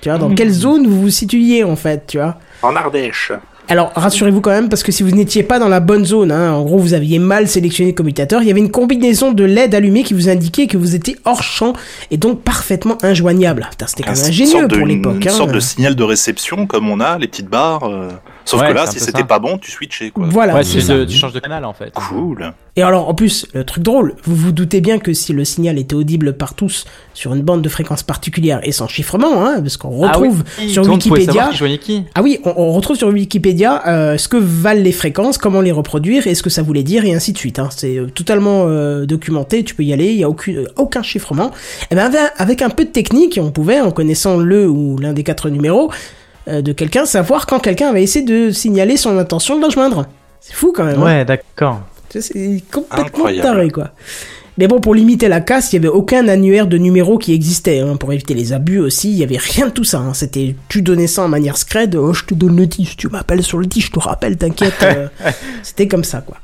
Tu vois, dans quelle zone vous vous situiez en fait, tu vois? En Ardèche. Alors, rassurez-vous quand même, parce que si vous n'étiez pas dans la bonne zone, hein, en gros, vous aviez mal sélectionné le commutateur, il y avait une combinaison de LED allumées qui vous indiquait que vous étiez hors champ et donc parfaitement injoignable. C'était quand même Une ingénieux pour l'époque. Une hein. sorte de signal de réception comme on a, les petites barres. euh, Sauf Ouais, que là, si c'était pas bon, tu switchais quoi. Voilà, Ouais, c'est tu, ça. de- tu changes de canal en fait. Cool. Et alors, en plus, le truc drôle, vous vous doutez bien que si le signal était audible par tous sur une bande de fréquence particulière et sans chiffrement, hein, parce qu'on retrouve ah oui, sur donc Wikipédia... qui qui. Ah oui, on, on retrouve sur Wikipédia euh, ce que valent les fréquences, comment les reproduire et ce que ça voulait dire et ainsi de suite. Hein. C'est euh, totalement euh, documenté, tu peux y aller, il y a aucun, aucun chiffrement. Et ben avec, avec un peu de technique, on pouvait, en connaissant le ou l'un des quatre numéros euh, de quelqu'un, savoir quand quelqu'un avait essayé de signaler son intention de la joindre. C'est fou quand même. hein. Ouais, d'accord. C'est- C'est complètement Incroyable. taré, quoi. Mais bon, pour limiter la casse, il y avait aucun annuaire de numéros qui existait. Hein. Pour éviter les abus aussi, il y avait rien de tout ça. Hein. C'était, tu donnais ça en manière scred. Oh, je te donne le 10. Tu m'appelles sur le 10, je te rappelle, t'inquiète. [LAUGHS] euh, C'était comme ça, quoi.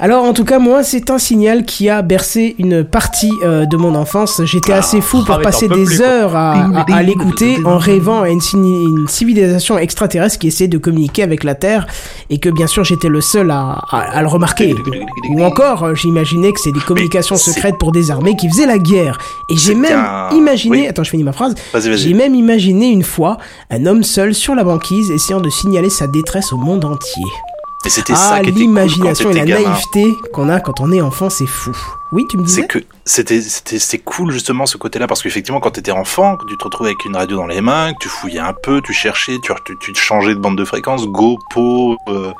Alors, en tout cas, moi, c'est un signal qui a bercé une partie euh, de mon enfance. J'étais assez fou pour ah, mais passer des plus, quoi. heures à, à- à l'écouter en rêvant à une, une civilisation extraterrestre qui essayait de communiquer avec la Terre et que, bien sûr, j'étais le seul à, à- à le remarquer. Ou encore, euh, j'imaginais que c'est des communications secrètes pour des armées qui faisaient la guerre. Et j'ai même un- imaginé, oui. attends, je finis ma phrase. J'ai même imaginé une fois un homme seul sur la banquise essayant de signaler sa détresse au monde entier. Et c'était Ah, ça qui était cool l'imagination et la gamin. naïveté qu'on a quand on est enfant, c'est fou. Oui, tu me disais? C'est que c'était c'était c'est cool justement ce côté-là parce qu'effectivement quand t'étais enfant, que tu te retrouvais avec une radio dans les mains, que tu fouillais un peu, tu cherchais, tu tu, tu changeais de bande de fréquence, Go, Po, euh,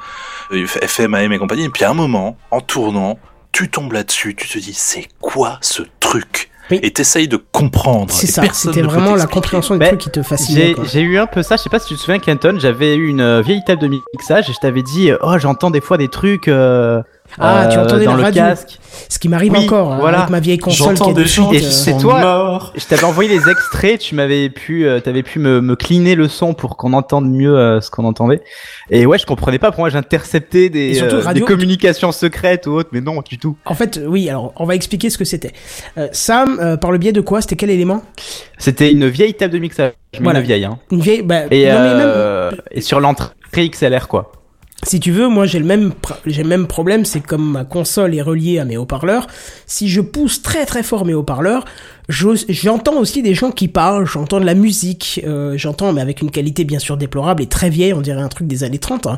FM, AM et compagnie. Et puis à un moment, en tournant, tu tombes là-dessus, tu te dis c'est quoi ce truc? Oui. Et t'essayes de comprendre. C'est ça, c'était vraiment la compréhension du Ben, truc qui te fascinait. J'ai eu un peu ça, je sais pas si tu te souviens Kenton, j'avais eu une euh, vieille table de mixage et je t'avais dit oh j'entends des fois des trucs euh, Ah, tu euh, entendais dans la le radio. casque. Ce qui m'arrive Oui, encore hein, voilà. avec ma vieille console qui est des dessus. gens Et euh, c'est toi- morts. Je t'avais envoyé les extraits, tu m'avais pu euh, t'avais pu me, me cleaner le son pour qu'on entende mieux euh, ce qu'on entendait. Et ouais, je comprenais pas pour moi j'interceptais des, surtout, euh, radio- des communications secrètes ou autres, mais non du tout. En fait, oui, alors on va expliquer ce que c'était. Euh, Sam, euh, par le biais de quoi C'était quel élément? C'était une vieille table de mixage, Voilà. une vieille hein. Une vieille. Bah, Et, non, mais même- euh, et sur l'entrée XLR quoi. Si tu veux, moi j'ai le même j'ai le même problème, c'est comme ma console est reliée à mes haut-parleurs, si je pousse très très fort mes haut-parleurs, j'entends aussi des gens qui parlent, j'entends de la musique, euh, j'entends, mais avec une qualité bien sûr déplorable et très vieille, on dirait un truc des années 30. hein.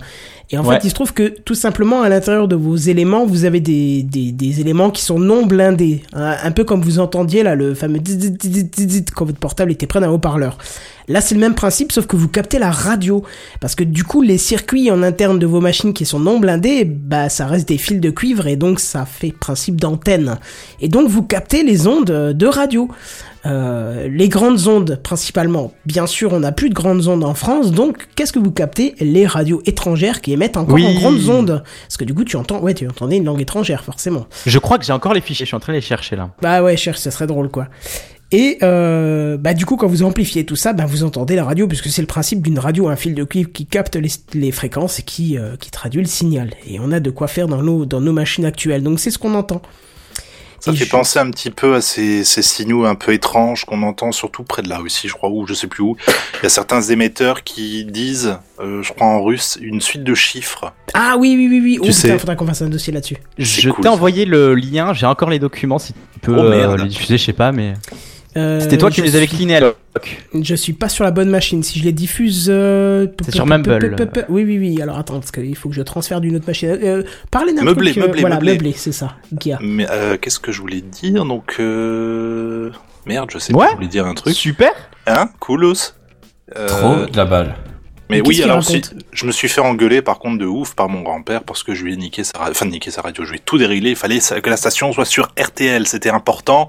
Et en Ouais. fait, il se trouve que tout simplement, à l'intérieur de vos éléments, vous avez des, des, des éléments qui sont non blindés. hein. un peu comme vous entendiez là, le fameux zit quand votre portable était près d'un haut-parleur. Là, c'est le même principe, sauf que vous captez la radio. Parce que du coup, les circuits en interne de vos machines qui sont non blindés, bah, ça reste des fils de cuivre et donc ça fait principe d'antenne. Et donc, vous captez les ondes de radio. Euh, les grandes ondes principalement. Bien sûr, on n'a plus de grandes ondes en France, donc qu'est-ce que vous captez? Les radios étrangères qui émettent encore Oui. en grandes ondes. Parce que du coup, tu entends, ouais, tu entendais une langue étrangère, forcément. Je crois que j'ai encore les fichiers, je suis en train de les chercher là. Bah ouais, cherche, ça serait drôle quoi. Et euh, bah du coup, quand vous amplifiez tout ça, bah vous entendez la radio, puisque c'est le principe d'une radio, un fil de cuivre qui capte les, les fréquences et qui, euh, qui traduit le signal. Et on a de quoi faire dans nos, dans nos machines actuelles. Donc c'est ce qu'on entend. Ça Et fait je- penser un petit peu à ces, ces signaux un peu étranges qu'on entend surtout près de là aussi, je crois, ou je sais plus où. Il y a certains émetteurs qui disent, euh, je crois en russe, une suite de chiffres. Ah oui, oui, oui, oui. Oh Tu putain, sais. faudra qu'on fasse un dossier là-dessus. Je cool, t'ai envoyé le lien, j'ai encore les documents si tu peux Oh, euh, les diffuser, je sais pas, mais. Euh, C'était toi qui les avais cleanés à l'époque. Je suis pas sur la bonne machine. Si je les diffuse, euh, C'est sur Mumble. Oui, oui, oui. Alors attends, parce qu'il faut que je transfère d'une autre machine. Euh, parlez d'un Meublé, truc. euh, meublé, voilà, meublé. c'est ça. Gia. Mais euh, qu'est-ce que je voulais dire? Donc, euh... merde, je sais Ouais. pas, je voulais dire un truc. Super Hein Coolos Euh, Trop de la balle. Mais Mais oui, alors si, je me suis fait engueuler par contre de ouf par mon grand-père parce que je lui ai niqué sa radio, enfin niqué sa radio, je lui ai tout déréglé, il fallait que la station soit sur RTL, c'était important.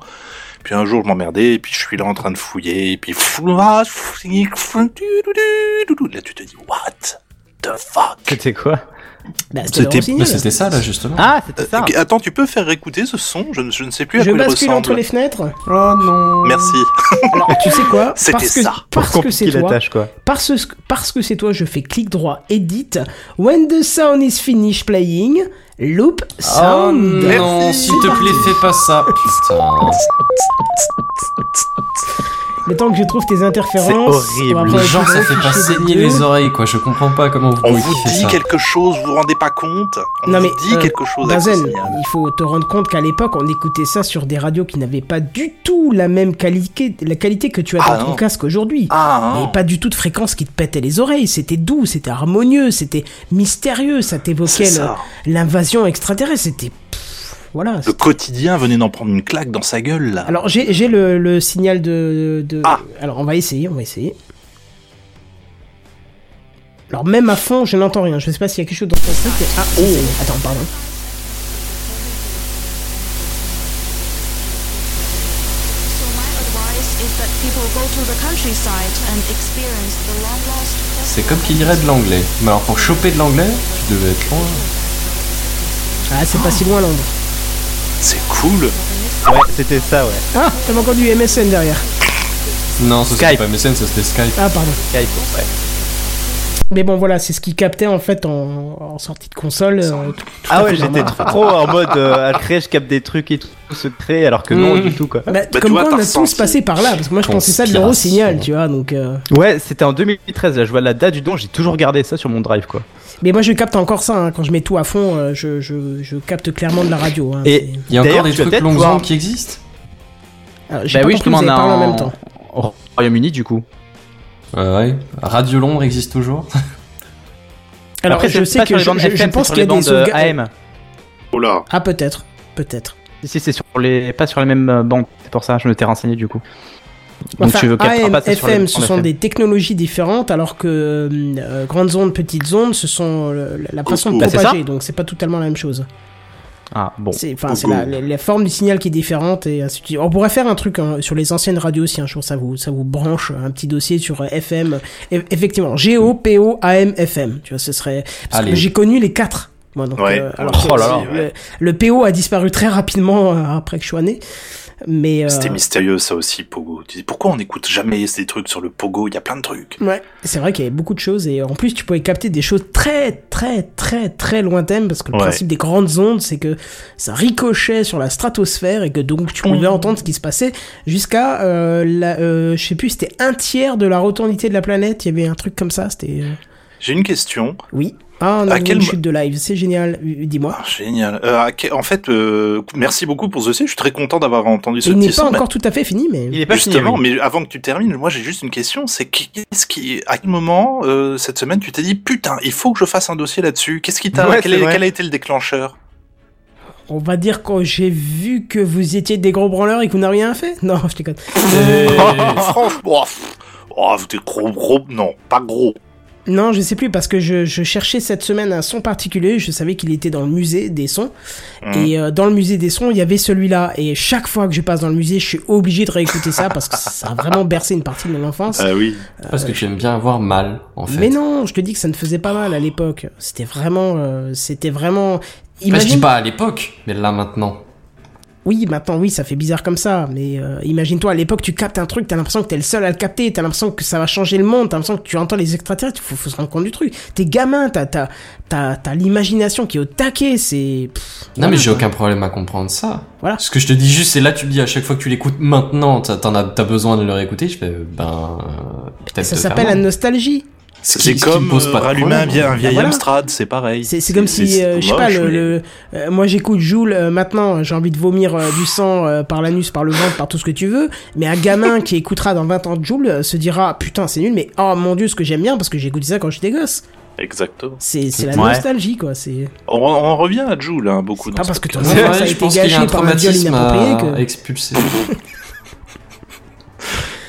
Puis un jour je m'emmerdais et puis je suis là en train de fouiller et puis là tu te dis what the fuck C'était quoi Bah, C'était- ça là justement. Ah, c'était ça Euh, Attends, tu peux faire écouter ce son je ne, je ne sais plus à Je quoi il bascule ressemble. entre les fenêtres. Oh non. Merci. [LAUGHS] Alors, tu sais quoi? C'était Parce que ça. parce que c'est toi. tâche, quoi. Parce, parce que c'est toi, je fais clic droit, edit. When the sound is finished playing, loop Oh sound. non, s'il te plaît, fais pas ça. Putain. [LAUGHS] Le temps que je trouve tes interférences. C'est horrible. on va prendre Genre, le ça fait pas saigner les oreilles, quoi. Je comprends pas comment vous On vous dit ça. quelque chose, vous vous rendez pas compte On Non vous mais dit euh, quelque chose Bazen, il faut te rendre compte qu'à l'époque on écoutait ça sur des radios qui n'avaient pas du tout la même qualité, la qualité que tu as Ah dans ton casque aujourd'hui. Ah, Et pas du tout de fréquence qui te pétait les oreilles. C'était doux, c'était harmonieux, c'était mystérieux. Ça t'évoquait l'invasion extraterrestre. C'était voilà. Le quotidien venait d'en prendre une claque dans sa gueule là. Alors j'ai j'ai le, le signal de, de- Ah. Alors on va essayer, on va essayer. Alors même à fond, je n'entends rien. Je sais pas s'il y a quelque chose dans ton truc. Ah, est. attends, pardon. So my advice is that people go to the countryside and experience the long lost C'est comme qui dirait de l'anglais. Mais alors pour choper de l'anglais, tu devais être loin. Ah, c'est pas si loin Londres. C'est cool. Ouais, c'était ça, ouais. Ah, t'as encore du MSN derrière. Non, ça c'était Skype. pas MSN, ça c'était Skype. Ah, pardon. Skype, ouais. Mais bon, voilà, c'est ce qu'il captait en fait en, en sortie de console. euh, tout- tout à Ah ouais, j'étais trop en mode euh, à créer, je capte des trucs et tout secret, alors que non Mm. du tout quoi. Bah, tu comme quoi, on a tous passé par là, parce que moi je pensais ça de l'euro-signal, tu vois, donc... euh, Ouais, c'était en 2013, là je vois la date du don, j'ai toujours gardé ça sur mon drive quoi. Mais moi je capte encore ça, hein, quand je mets tout à fond, euh, je, je, je capte clairement de la radio. Hein, Et- Il y a encore des trucs ondes qui existent Alors, j'ai Bah pas oui, parlé en en- même temps. au Royaume-Uni du coup. Euh, Ouais. Radio Londres existe toujours [LAUGHS] Alors Après, je sais que je, pense qu'il y a des euh, sauvegardes... AM. Oh là. Ah peut-être, peut-être. Si, c'est sur les, pas sur les mêmes euh, bandes. C'est pour ça, je me t'ai renseigné du coup. Donc Enfin, tu veux AM, pas FM, ce sont FM. des technologies différentes, alors que euh, grandes ondes, petites ondes, ce sont euh, la façon de Bah, propager, donc c'est pas totalement la même chose. Ah bon. C'est enfin c'est Go, la, la- la forme du signal qui est différente et ainsi de suite. On pourrait faire un truc hein, sur les anciennes radios si un jour ça vous ça vous branche un petit dossier sur euh, FM. E- effectivement, GO, PO, AM, FM. Tu vois, ce serait parce Allez. que j'ai connu les quatre. Moi, donc, Ouais. euh, alors Oh là là, le, ouais. le PO a disparu très rapidement euh, après que je sois né. Mais euh, C'était mystérieux ça aussi, Pogo. Tu dis pourquoi on n'écoute jamais ces trucs sur le Pogo? Il y a plein de trucs. Ouais, c'est vrai qu'il y avait beaucoup de choses et en plus tu pouvais capter des choses très très très très lointaines parce que le Ouais. principe des grandes ondes c'est que ça ricochait sur la stratosphère et que donc tu pouvais entendre ce qui se passait jusqu'à euh, la, euh, je sais plus c'était un tiers de la rotondité de la planète, il y avait un truc comme ça, c'était euh, J'ai une question. oui. Ah, on a À une quel mo- chute de live, c'est génial. Dis-moi. Ah, génial. Euh, à que- en fait, euh, merci beaucoup pour ce C. Je suis très content d'avoir entendu ce Il n'est pas encore tout à fait fini, mais. Il est pas fini. Justement, oui. mais avant que tu termines, moi j'ai juste une question, c'est qu'est-ce qui, à quel moment euh, cette semaine tu t'es dit putain, il faut que je fasse un dossier là-dessus? Qu'est-ce qui t'a, Ouais, quel, est- a été le déclencheur? On va dire que j'ai vu que vous étiez des gros branleurs et que vous n'avez rien fait? Non, [LAUGHS] je déconne. [LAUGHS] Franchement, oh, oh, vous êtes gros, gros, non, pas gros. Non, je sais plus parce que je, je cherchais cette semaine un son particulier. Je savais qu'il était dans le musée des sons. Mhm. Et euh, dans le musée des sons, il y avait celui-là. Et chaque fois que je passe dans le musée, je suis obligé de réécouter ça parce que ça a vraiment bercé une partie de mon enfance. Ah oui. Parce que tu aimes bien avoir mal, en fait. Mais non, je te dis que ça ne faisait pas mal à l'époque. C'était vraiment, euh, c'était vraiment. Bah, je dis Imagine. pas à l'époque, mais là maintenant. Oui, maintenant, oui, ça fait bizarre comme ça. Mais euh, imagine-toi, à l'époque, tu captes un truc, t'as l'impression que t'es le seul à le capter, t'as l'impression que ça va changer le monde, t'as l'impression que tu entends les extraterrestres, faut, faut se rendre compte du truc. T'es gamin, t'as, t'as, t'as, t'as l'imagination qui est au taquet, c'est. pff, Non, voilà, mais j'ai aucun problème à comprendre ça. Voilà. Ce que je te dis juste, c'est là, tu me dis à chaque fois que tu l'écoutes maintenant, t'as, t'en as, t'as besoin de le réécouter. Je fais, ben, euh, peut-être. Ça s'appelle la nostalgie. C'est comme pose euh, rallumer un, problème. vieil, un vieil voilà. Amstrad, c'est pareil. C'est, comme si, euh, je sais pas, le, mais- le- euh, moi j'écoute Joule euh, maintenant, j'ai envie de vomir euh, du sang euh, par l'anus, par le ventre, par tout ce que tu veux, mais un gamin qui écoutera dans 20 ans de Joule euh, se dira putain c'est nul, mais oh mon dieu ce que j'aime bien parce que j'ai écouté ça quand j'étais gosse. Exactement. C'est, la Ouais. nostalgie quoi, c'est. On, on revient à Joule, hein, beaucoup dans pas ce parce que ton enfance a été gâché par un viol inapproprié à que- expulser.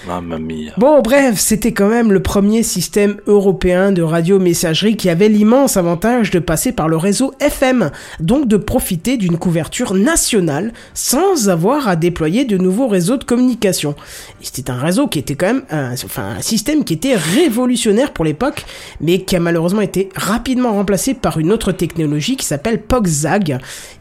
Mamma. Bon, bref, c'était quand même le premier système européen de radio-messagerie qui avait l'immense avantage de passer par le réseau FM, donc de profiter d'une couverture nationale sans avoir à déployer de nouveaux réseaux de communication. C'était un réseau qui était quand même, un, enfin, un système qui était révolutionnaire pour l'époque, mais qui a malheureusement été rapidement remplacé par une autre technologie qui s'appelle POXZAG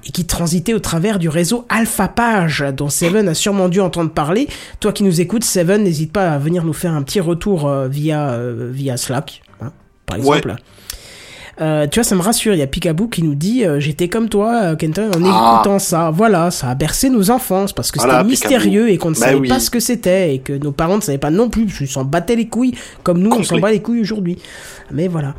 et qui transitait au travers du réseau AlphaPage, dont Seven a sûrement dû entendre parler. Toi qui nous écoutes, Seven, n'hésite pas à venir nous faire un petit retour euh, via, euh, via Slack, hein, par exemple. Euh, tu vois, ça me rassure. Il y a Picaboo qui nous dit euh, J'étais comme toi, Kenton, en Ah. écoutant ça. Voilà, ça a bercé nos enfances parce que Voilà, c'était mystérieux et qu'on ne Bah savait oui. pas ce que c'était et que nos parents ne savaient pas non plus. Ils s'en battaient les couilles comme nous, on s'en bat les couilles aujourd'hui. Mais voilà.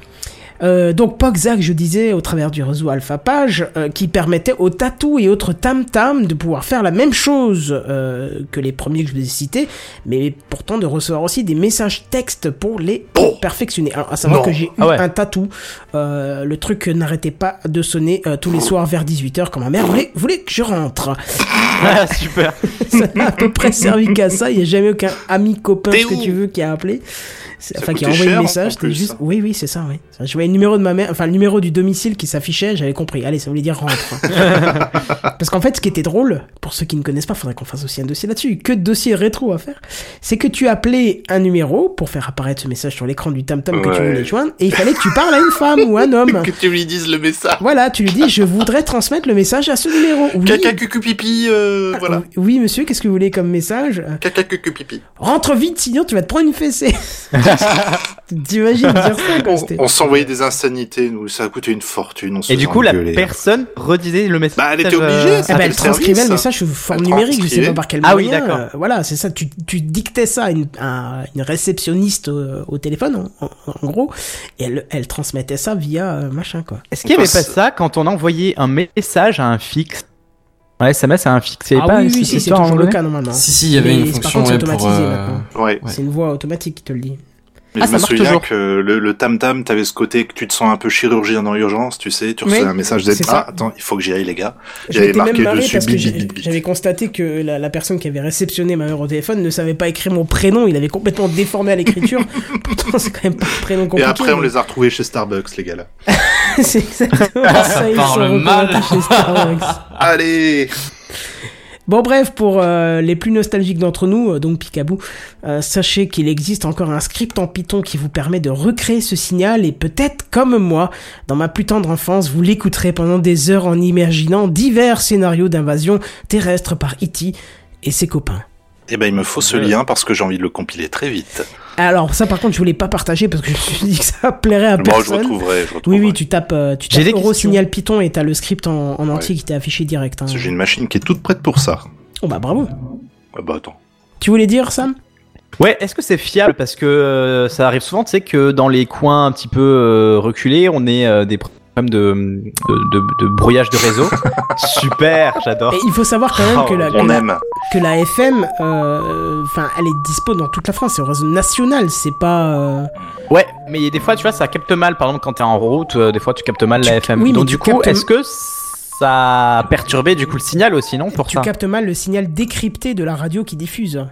Euh, donc PogZac, je disais, au travers du réseau AlphaPage, euh, qui permettait aux Tatou et autres Tam Tam de pouvoir faire la même chose euh, que les premiers que je vous ai cités, mais pourtant de recevoir aussi des messages textes pour les Oh perfectionner. Alors, à savoir Non. que j'ai eu Ah ouais. un tatou, le truc n'arrêtait pas de sonner tous les soirs vers 18h quand ma mère voulait, voulait que je rentre. [LAUGHS] Ah, super. [LAUGHS] ça n'a à peu près servi qu'à ça, il n'y a jamais aucun ami, copain, ce que tu veux, qui a appelé. Enfin, qui a envoyé le message, c'était juste. Oui, oui, c'est ça, oui. Je voyais le numéro de ma mère, enfin, le numéro du domicile qui s'affichait, j'avais compris. Allez, ça voulait dire rentre. [LAUGHS] Parce qu'en fait, ce qui était drôle, pour ceux qui ne connaissent pas, faudrait qu'on fasse aussi un dossier là-dessus. Que de dossiers rétro à faire. C'est que tu appelais un numéro pour faire apparaître ce message sur l'écran du tam-tam que tu voulais joindre, et il fallait que tu parles à une femme ou un homme. [LAUGHS] Que tu lui dises le message. Voilà, tu lui dis, je voudrais transmettre le message à ce numéro. Oui. Caca cucu pipi, euh, voilà. Oui, monsieur, qu'est-ce que vous voulez comme message? Caca cucu pipi. Rentre vite, sinon tu vas te prendre une fessée. [LAUGHS] [LAUGHS] T'imagines dire ça On, s'envoyait des insanités, nous, ça a coûté une fortune. On se Et du coup, la personne redisait le message. Bah, elle était obligée, euh, ça. Ah bah, elle le transcrivait le message sous forme numérique, je sais pas par quel Ah oui, moyen. d'accord. euh, voilà, c'est ça. Tu, tu dictais ça à une, à une réceptionniste au, au téléphone, en, en- en gros, et elle, elle transmettait ça via euh, machin quoi. Est-ce qu'il y avait pas ça quand on envoyait un message à un fixe? Ouais, SMS à un fixe. Ah pas oui, oui, si, c'est un toujours le cas normalement. Si, si, il y avait une par fonction contre, c'est ouais, euh, maintenant. Ouais. C'est une voix automatique qui te le dit. Mais Ah, je ça me souviens toujours. que le, le tam-tam, t'avais ce côté que tu te sens un peu chirurgien dans l'urgence, tu sais, tu Oui, reçois un message d'être ah, attends, il faut que j'y aille, les gars. J'avais marqué dessus, j'avais constaté que la, la personne qui avait réceptionné ma mère au téléphone ne savait pas écrire mon prénom. Il avait complètement déformé à l'écriture. [LAUGHS] Pourtant, c'est quand même pas un prénom Et compliqué. après, on mais- les a retrouvés chez Starbucks, les gars, là. [LAUGHS] c'est exactement [LAUGHS] ça. Ils parle sont mal. chez Starbucks. Allez! Bon bref, pour euh, les plus nostalgiques d'entre nous, euh, donc Picaboo, euh, sachez qu'il existe encore un script en Python qui vous permet de recréer ce signal et peut-être comme moi, dans ma plus tendre enfance, vous l'écouterez pendant des heures en imaginant divers scénarios d'invasion terrestre par E.T. et ses copains. Eh ben, il me faut ce lien parce que j'ai envie de le compiler très vite. Alors ça par contre je voulais pas partager parce que [LAUGHS] je me suis dit que ça plairait à Bon, je personne. retrouverai, je oui retrouverai. oui tu tapes euh, tu J'ai tapes des Euro. Signal Python et t'as le script en, en entier Ouais. qui t'est affiché direct. hein. J'ai une machine qui est toute prête pour ça. Oh bah bravo. Ah bah attends. Tu voulais dire Sam? Ouais, est-ce que c'est fiable? Parce que euh, ça arrive souvent, tu sais, que dans les coins un petit peu euh, reculés, on euh, des problèmes de, de, de- de brouillage de réseau. [LAUGHS] Super, j'adore. Et il faut savoir quand même Oh, que la, que On la- aime. que la FM, euh, enfin, elle est dispo dans toute la France. C'est au réseau national. C'est pas. euh, Ouais, mais des fois, tu vois, ça capte mal. Par exemple, quand t'es en route, euh, des fois, tu captes mal la FM. oui, Donc, du coup, captes- est-ce que ça a perturbé du coup le signal aussi, non Pour tu ça? captes mal le signal décrypté de la radio qui diffuse.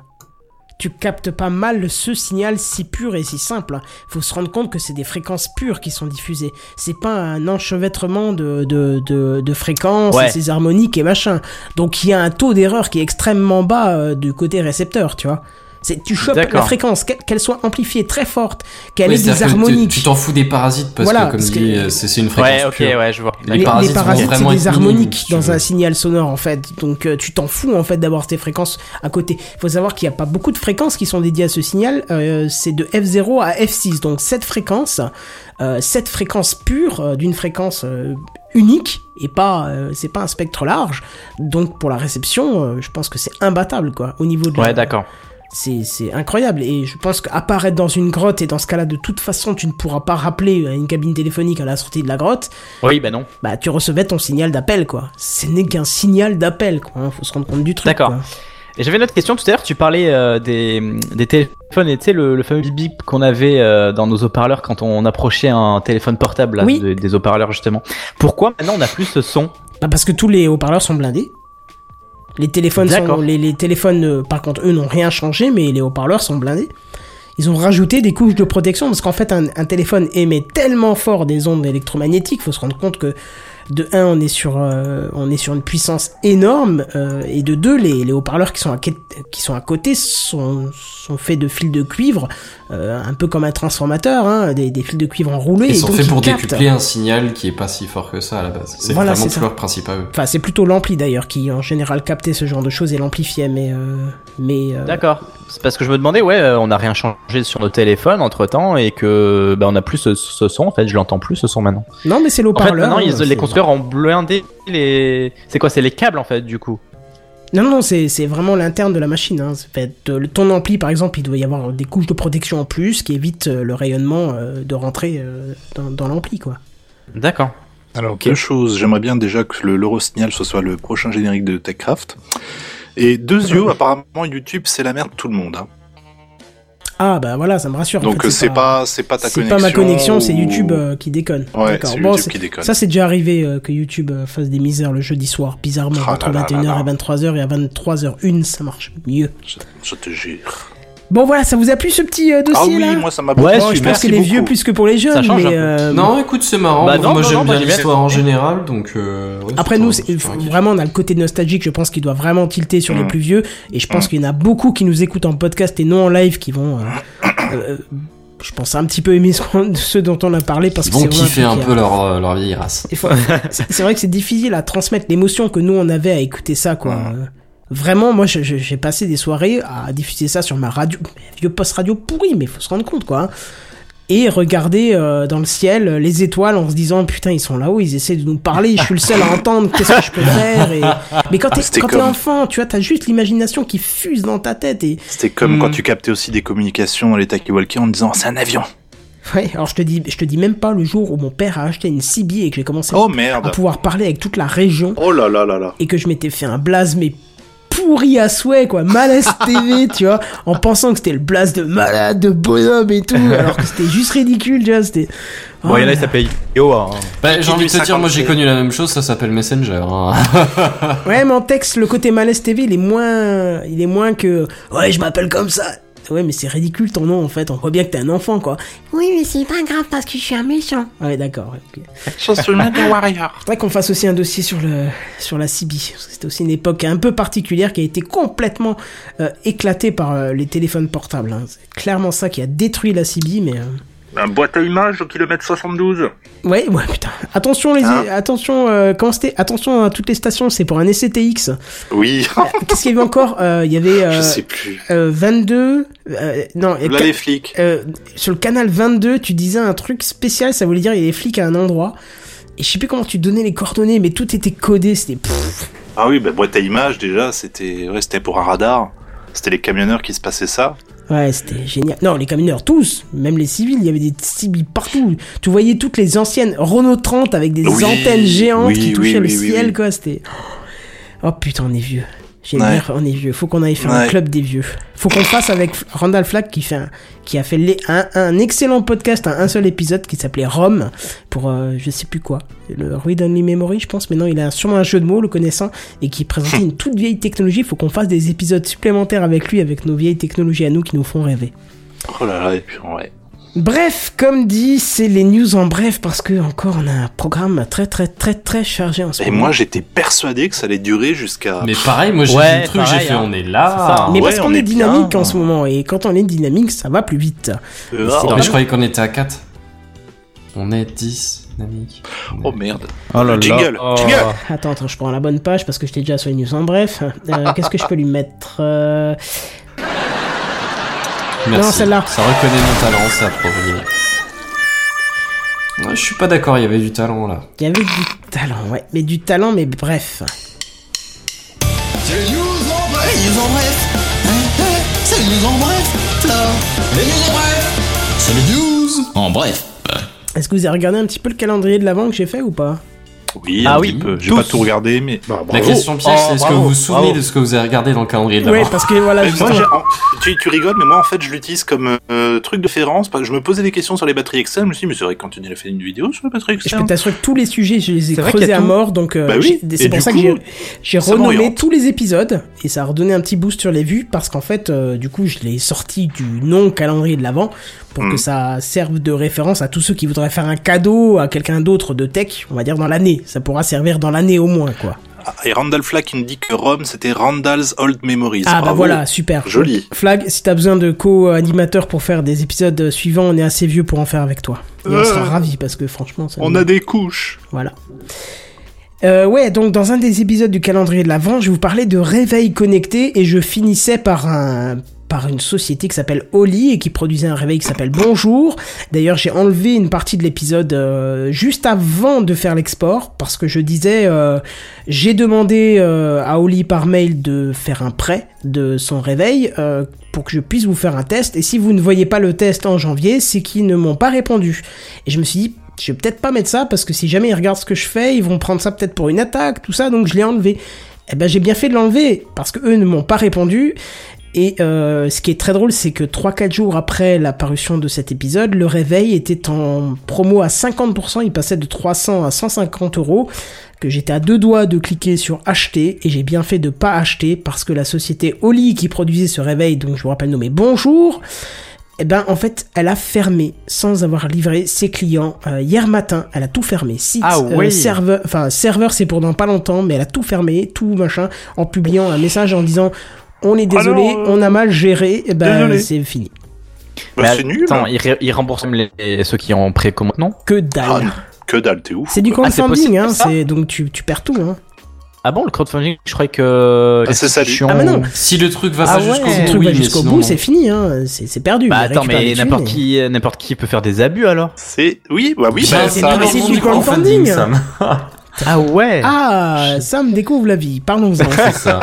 Tu captes pas mal ce signal si pur et si simple. Faut se rendre compte que c'est des fréquences pures qui sont diffusées. C'est pas un enchevêtrement de, de, de, de fréquences, Ouais. et ces harmoniques et machin. Donc il y a un taux d'erreur qui est extrêmement bas euh, du côté récepteur, tu vois. C'est, tu chopes la fréquence, qu'elle, qu'elle soit amplifiée très forte, qu'elle Oui, ait des harmoniques. Tu t'en fous des parasites parce Voilà, que, comme parce dit, que- euh, c'est c'est une fréquence Ouais, pure. ouais, je vois. Les Les, les parasites vont parasites, c'est des harmoniques dans veux. un signal sonore en fait. Donc euh, tu t'en fous en fait d'avoir ces fréquences à côté. Il faut savoir qu'il n'y a pas beaucoup de fréquences qui sont dédiées à ce signal. Euh, c'est de F0 à F6. Donc cette fréquence, euh, cette fréquence pure euh, d'une fréquence euh, unique et pas euh, c'est pas un spectre large. Donc pour la réception, euh, je pense que c'est imbattable quoi au niveau de la- Ouais, d'accord. C'est, incroyable et je pense qu'apparaître dans une grotte et dans ce cas-là de toute façon tu ne pourras pas rappeler à une cabine téléphonique à la sortie de la grotte Oui, bah non. bah tu recevais ton signal d'appel quoi. Ce n'est qu'un signal d'appel quoi, hein, faut se rendre compte du truc. D'accord. Et j'avais une autre question tout à l'heure, tu parlais euh, des, des téléphones et tu sais le, le fameux bip bip qu'on avait euh, dans nos haut-parleurs quand on approchait un téléphone portable là, Oui. de- des haut-parleurs justement. Pourquoi maintenant on n'a plus ce son? Bah parce que tous les haut-parleurs sont blindés. Les téléphones sont les, les téléphones euh, par contre eux n'ont rien changé mais les haut-parleurs sont blindés. Ils ont rajouté des couches de protection parce qu'en fait un, un téléphone émet tellement fort des ondes électromagnétiques, faut se rendre compte que de un on est sur euh, on est sur une puissance énorme euh, et de deux les, les haut-parleurs qui sont à qui sont à côté sont sont faits de fils de cuivre euh, un peu comme un transformateur hein, des, des fils de cuivre enroulés Ils et sont faits pour décupler un signal qui est pas si fort que ça à la base. C'est Voilà, vraiment leur eux. Enfin, c'est plutôt l'ampli d'ailleurs qui en général captait ce genre de choses et l'amplifiait, mais euh, mais euh, D'accord. C'est parce que je me demandais, ouais, on n'a rien changé sur nos téléphones entre temps et que bah, on a plus ce, ce son. En fait, je l'entends plus ce son maintenant. non, mais c'est En fait, l'eau-parleur. maintenant, ils, les constructeurs ont blindé les. C'est quoi C'est les câbles en fait, du coup. Non, non, c'est c'est vraiment l'interne de la machine. Hein. Fait, euh, le- ton ampli, par exemple, il doit y avoir des couches de protection en plus qui évitent euh, le rayonnement euh, de rentrer euh, dans, dans l'ampli, quoi. D'accord. Alors, deux choses. J'aimerais bien déjà que le l'Eurosignal ce soit le prochain générique de TechCraft. Et deux yeux, apparemment, YouTube, c'est la merde de tout le monde. hein. Ah, bah voilà, ça me rassure. en Donc, fait, euh, c'est pas, c'est pas ta C'est connexion. pas ma connexion, c'est ou- YouTube euh, qui déconne. Ouais, D'accord. c'est Bon, YouTube c'est- qui déconne. Ça, c'est déjà arrivé euh, que YouTube euh, fasse des misères le jeudi soir, bizarrement, Ah entre là là 21h là là. et 23h, et à 23h01, ça marche mieux. Je, je te jure. Bon, voilà, ça vous a plu ce petit euh, Ah dossier oui, moi, ça m'a Ouais, beaucoup Bon, je pense que merci les vieux beaucoup. plus que pour les jeunes, Ça change mais un peu. euh, Non, écoute, c'est marrant. Bah moi, non, moi, non, j'aime non, bien l'histoire en général, donc. euh, ouais, Après c'est nous, c'est un vraiment on a le côté nostalgique. Je pense qu'il doit vraiment tilter sur les Mm. plus vieux, et je pense Mm. qu'il y en a beaucoup qui nous écoutent en podcast et non en live, qui vont, euh, [COUGHS] euh, je pense un petit peu aimer ce qu'on- ceux dont on a parlé parce Ils que vont c'est vraiment kiffer truc un a- peu leur, euh, leur vieille race. Il faut- c'est c'est vrai que c'est difficile à transmettre l'émotion que nous on avait à écouter ça, quoi. Mm. Euh, Vraiment, moi, j'ai passé des soirées à diffuser ça sur ma radio, vieux post radio pourri, mais faut se rendre compte, quoi. hein. Et regarder euh, dans le ciel euh, les étoiles en se disant putain ils sont là-haut, ils essaient de nous parler, je suis le seul à entendre, qu'est-ce que je peux faire et... [LAUGHS] Mais quand t'es quand comme- enfant, tu vois, t'as juste l'imagination qui fuse dans ta tête et C'était comme Mm. quand tu captais aussi des communications dans les talkie-walkie en disant c'est un avion. ouais. Alors je te dis, je te dis même pas le jour où mon père a acheté une CB et que j'ai commencé Oh à pouvoir parler avec toute la région Oh là là là là. et que je m'étais fait un blaze mais pourri à souhait quoi malaise [LAUGHS] TV tu vois en pensant que c'était le blaze de malade de bonhomme et tout [LAUGHS] alors que c'était juste ridicule tu vois c'était Bon, il y en a, là il s'appelle Yo. hein. Bah, j'ai envie de te dire, moi j'ai 58. connu la même chose, ça s'appelle Messenger. hein. ouais [LAUGHS] mais en texte le côté malaise TV il est moins il est moins que ouais je m'appelle comme ça ouais mais c'est ridicule ton nom en fait on voit bien que t'es un enfant quoi Oui, mais c'est pas grave parce que je suis un méchant. ouais d'accord ouais, ok. Je suis Mega Warrior. Faudrait qu'on fasse aussi un dossier sur le sur la CB. C'était aussi une époque un peu particulière qui a été complètement euh, éclatée par euh, les téléphones portables. hein. C'est clairement ça qui a détruit la CB, mais euh, Un boîte à images au kilomètre 72. ouais, ouais, putain. Attention les, Hein attention, euh, comment c'était? Attention à toutes les stations. C'est pour un essai TX. Oui, Qu'est-ce qu'il y avait encore? Euh, Il y avait euh, [LAUGHS] je sais plus. euh, 22. euh, non, Là les flics. euh, sur le canal 22, tu disais un truc spécial. Ça voulait dire il y a des flics à un endroit. Et je sais plus comment tu donnais les coordonnées, mais tout était codé. C'était Ah oui, bah, boîte à images déjà, c'était ouais, c'était pour un radar. C'était les camionneurs qui se passaient ça. Ouais, c'était génial. Non, les camionneurs, tous, même les civils, il y avait des civils partout. Tu voyais toutes les anciennes Renault 30 avec des Oui, antennes géantes oui, qui touchaient le oui, ciel, quoi. C'était. Oh putain, on est vieux. J'ai Ouais. l'air, on est vieux. Faut qu'on aille faire un club des vieux. Faut qu'on fasse avec Randall Flagg qui fait un, qui a fait les- un, un excellent podcast, un, un seul épisode qui s'appelait Rome pour euh, je sais plus quoi, le Read Only Memory, je pense. Mais non, il a sûrement un jeu de mots, le connaissant, et qui présentait une toute vieille technologie. Faut qu'on fasse des épisodes supplémentaires avec lui, avec nos vieilles technologies à nous qui nous font rêver. Oh là là, et puis ouais. Bref, comme dit, c'est les news en bref parce que encore on a un programme très très très très chargé en ce Et moment. moi, j'étais persuadé que ça allait durer jusqu'à. Mais pareil, moi j'ai Ouais, truc, j'ai fait hein. on est là. mais ouais, parce on qu'on est est dynamique bien. en ce moment et quand on est dynamique, ça va plus vite. Euh, ah, Mais vrai. je croyais qu'on était à 4. On est 10, dynamique. Oh merde. Oh là là. Jingle, Oh. jingle. Attends, attends, je prends la bonne page parce que j'étais déjà sur les news en bref. Euh, Qu'est-ce que je peux lui mettre Euh, Merci. Non, celle-là. Ça reconnaît mon talent, c'est approprié. Ouais, je suis pas d'accord, il y avait du talent là. Il y avait du talent, ouais, mais du talent, mais bref. C'est les news en bref. Les news en bref. Hein, hein, C'est les news en bref. Les news en bref. C'est les news en bref. Est-ce que vous avez regardé un petit peu le calendrier de l'avant que j'ai fait ou pas? Oui, Ah un oui, petit peu. J'ai pas tout regardé, mais. Bah, La question piège, Oh, c'est est-ce que vous vous souvenez bravo. de ce que vous avez regardé dans le calendrier de l'avant parce que voilà, moi, tu, tu rigoles, mais moi en fait je l'utilise comme euh, truc de référence. parce que Je me posais des questions sur les batteries externes. Je me suis dit, mais c'est vrai qu'Anthony a fait une vidéo sur les batteries Je peux t'assurer que tous les sujets, je les ai C'est vrai qu'il creusés à tout. mort, donc euh, Bah oui. c'est pour ça coup, que j'ai- renommé m'oriente. tous les épisodes et ça a redonné un petit boost sur les vues parce qu'en fait, euh, du coup, je l'ai sorti du non calendrier de l'avant pour Mm. que ça serve de référence à tous ceux qui voudraient faire un cadeau à quelqu'un d'autre de tech, on va dire dans l'année. Ça pourra servir dans l'année au moins, quoi. Ah, Et Randall Flagg qui me dit que Rome c'était Randall's Old Memories. Ah bah voilà, super. Joli. Flag, si t'as besoin de co-animateurs pour faire des épisodes suivants, on est assez vieux pour en faire avec toi. Et on Euh. sera ravis parce que franchement, ça On nous- a des couches. Voilà. Euh, ouais, donc dans un des épisodes du calendrier de l'Avent, je vous parlais de réveil connecté et je finissais par un par une société qui s'appelle Oli et qui produisait un réveil qui s'appelle Bonjour. D'ailleurs, j'ai enlevé une partie de l'épisode euh, juste avant de faire l'export parce que je disais euh, j'ai demandé euh, à Oli par mail de faire un prêt de son réveil pour que je puisse vous faire un test et si vous ne voyez pas le test en janvier, c'est qu'ils ne m'ont pas répondu. Et je me suis dit je vais peut-être pas mettre ça parce que si jamais ils regardent ce que je fais, ils vont prendre ça peut-être pour une attaque, tout ça, donc je l'ai enlevé. Eh ben j'ai bien fait de l'enlever parce que eux ne m'ont pas répondu. Et euh, ce qui est très drôle, c'est que 3-4 jours après la parution de cet épisode, le réveil était en promo à 50%, il passait de 300 à 150 euros, que j'étais à deux doigts de cliquer sur acheter, et j'ai bien fait de pas acheter, parce que la société Oli qui produisait ce réveil, donc je vous rappelle nommé Bonjour, eh ben en fait elle a fermé sans avoir livré ses clients euh, hier matin. Elle a tout fermé. Site Ah euh, oui. serveur enfin serveur c'est pour dans pas longtemps mais elle a tout fermé tout machin en publiant un message en disant on est désolé euh, on a mal géré et ben désolé. c'est fini Bah, Mais c'est nul. Attends, ils, ré- ils remboursent même les, les- ceux qui ont précommandé, non? Que Ah, dalle non. que dalle, t'es ouf. c'est du. Ah, c'est crowdfunding possible hein donc tu, tu perds tout hein Ah bon, le crowdfunding, je croyais que... Ah, c'est ça, Ah, mais non. Si le truc va ah pas ouais jusqu'au si bout, le truc oui, jusqu'au sinon, bout c'est fini hein c'est c'est perdu Bah attends, mais n'importe et- qui, n'importe qui peut faire des abus alors C'est oui, bah oui, Bien, bah, c'est le principe du crowdfunding, crowdfunding. Sam. Ah ouais ah Sam découvre la vie parlons-en [LAUGHS] C'est ça.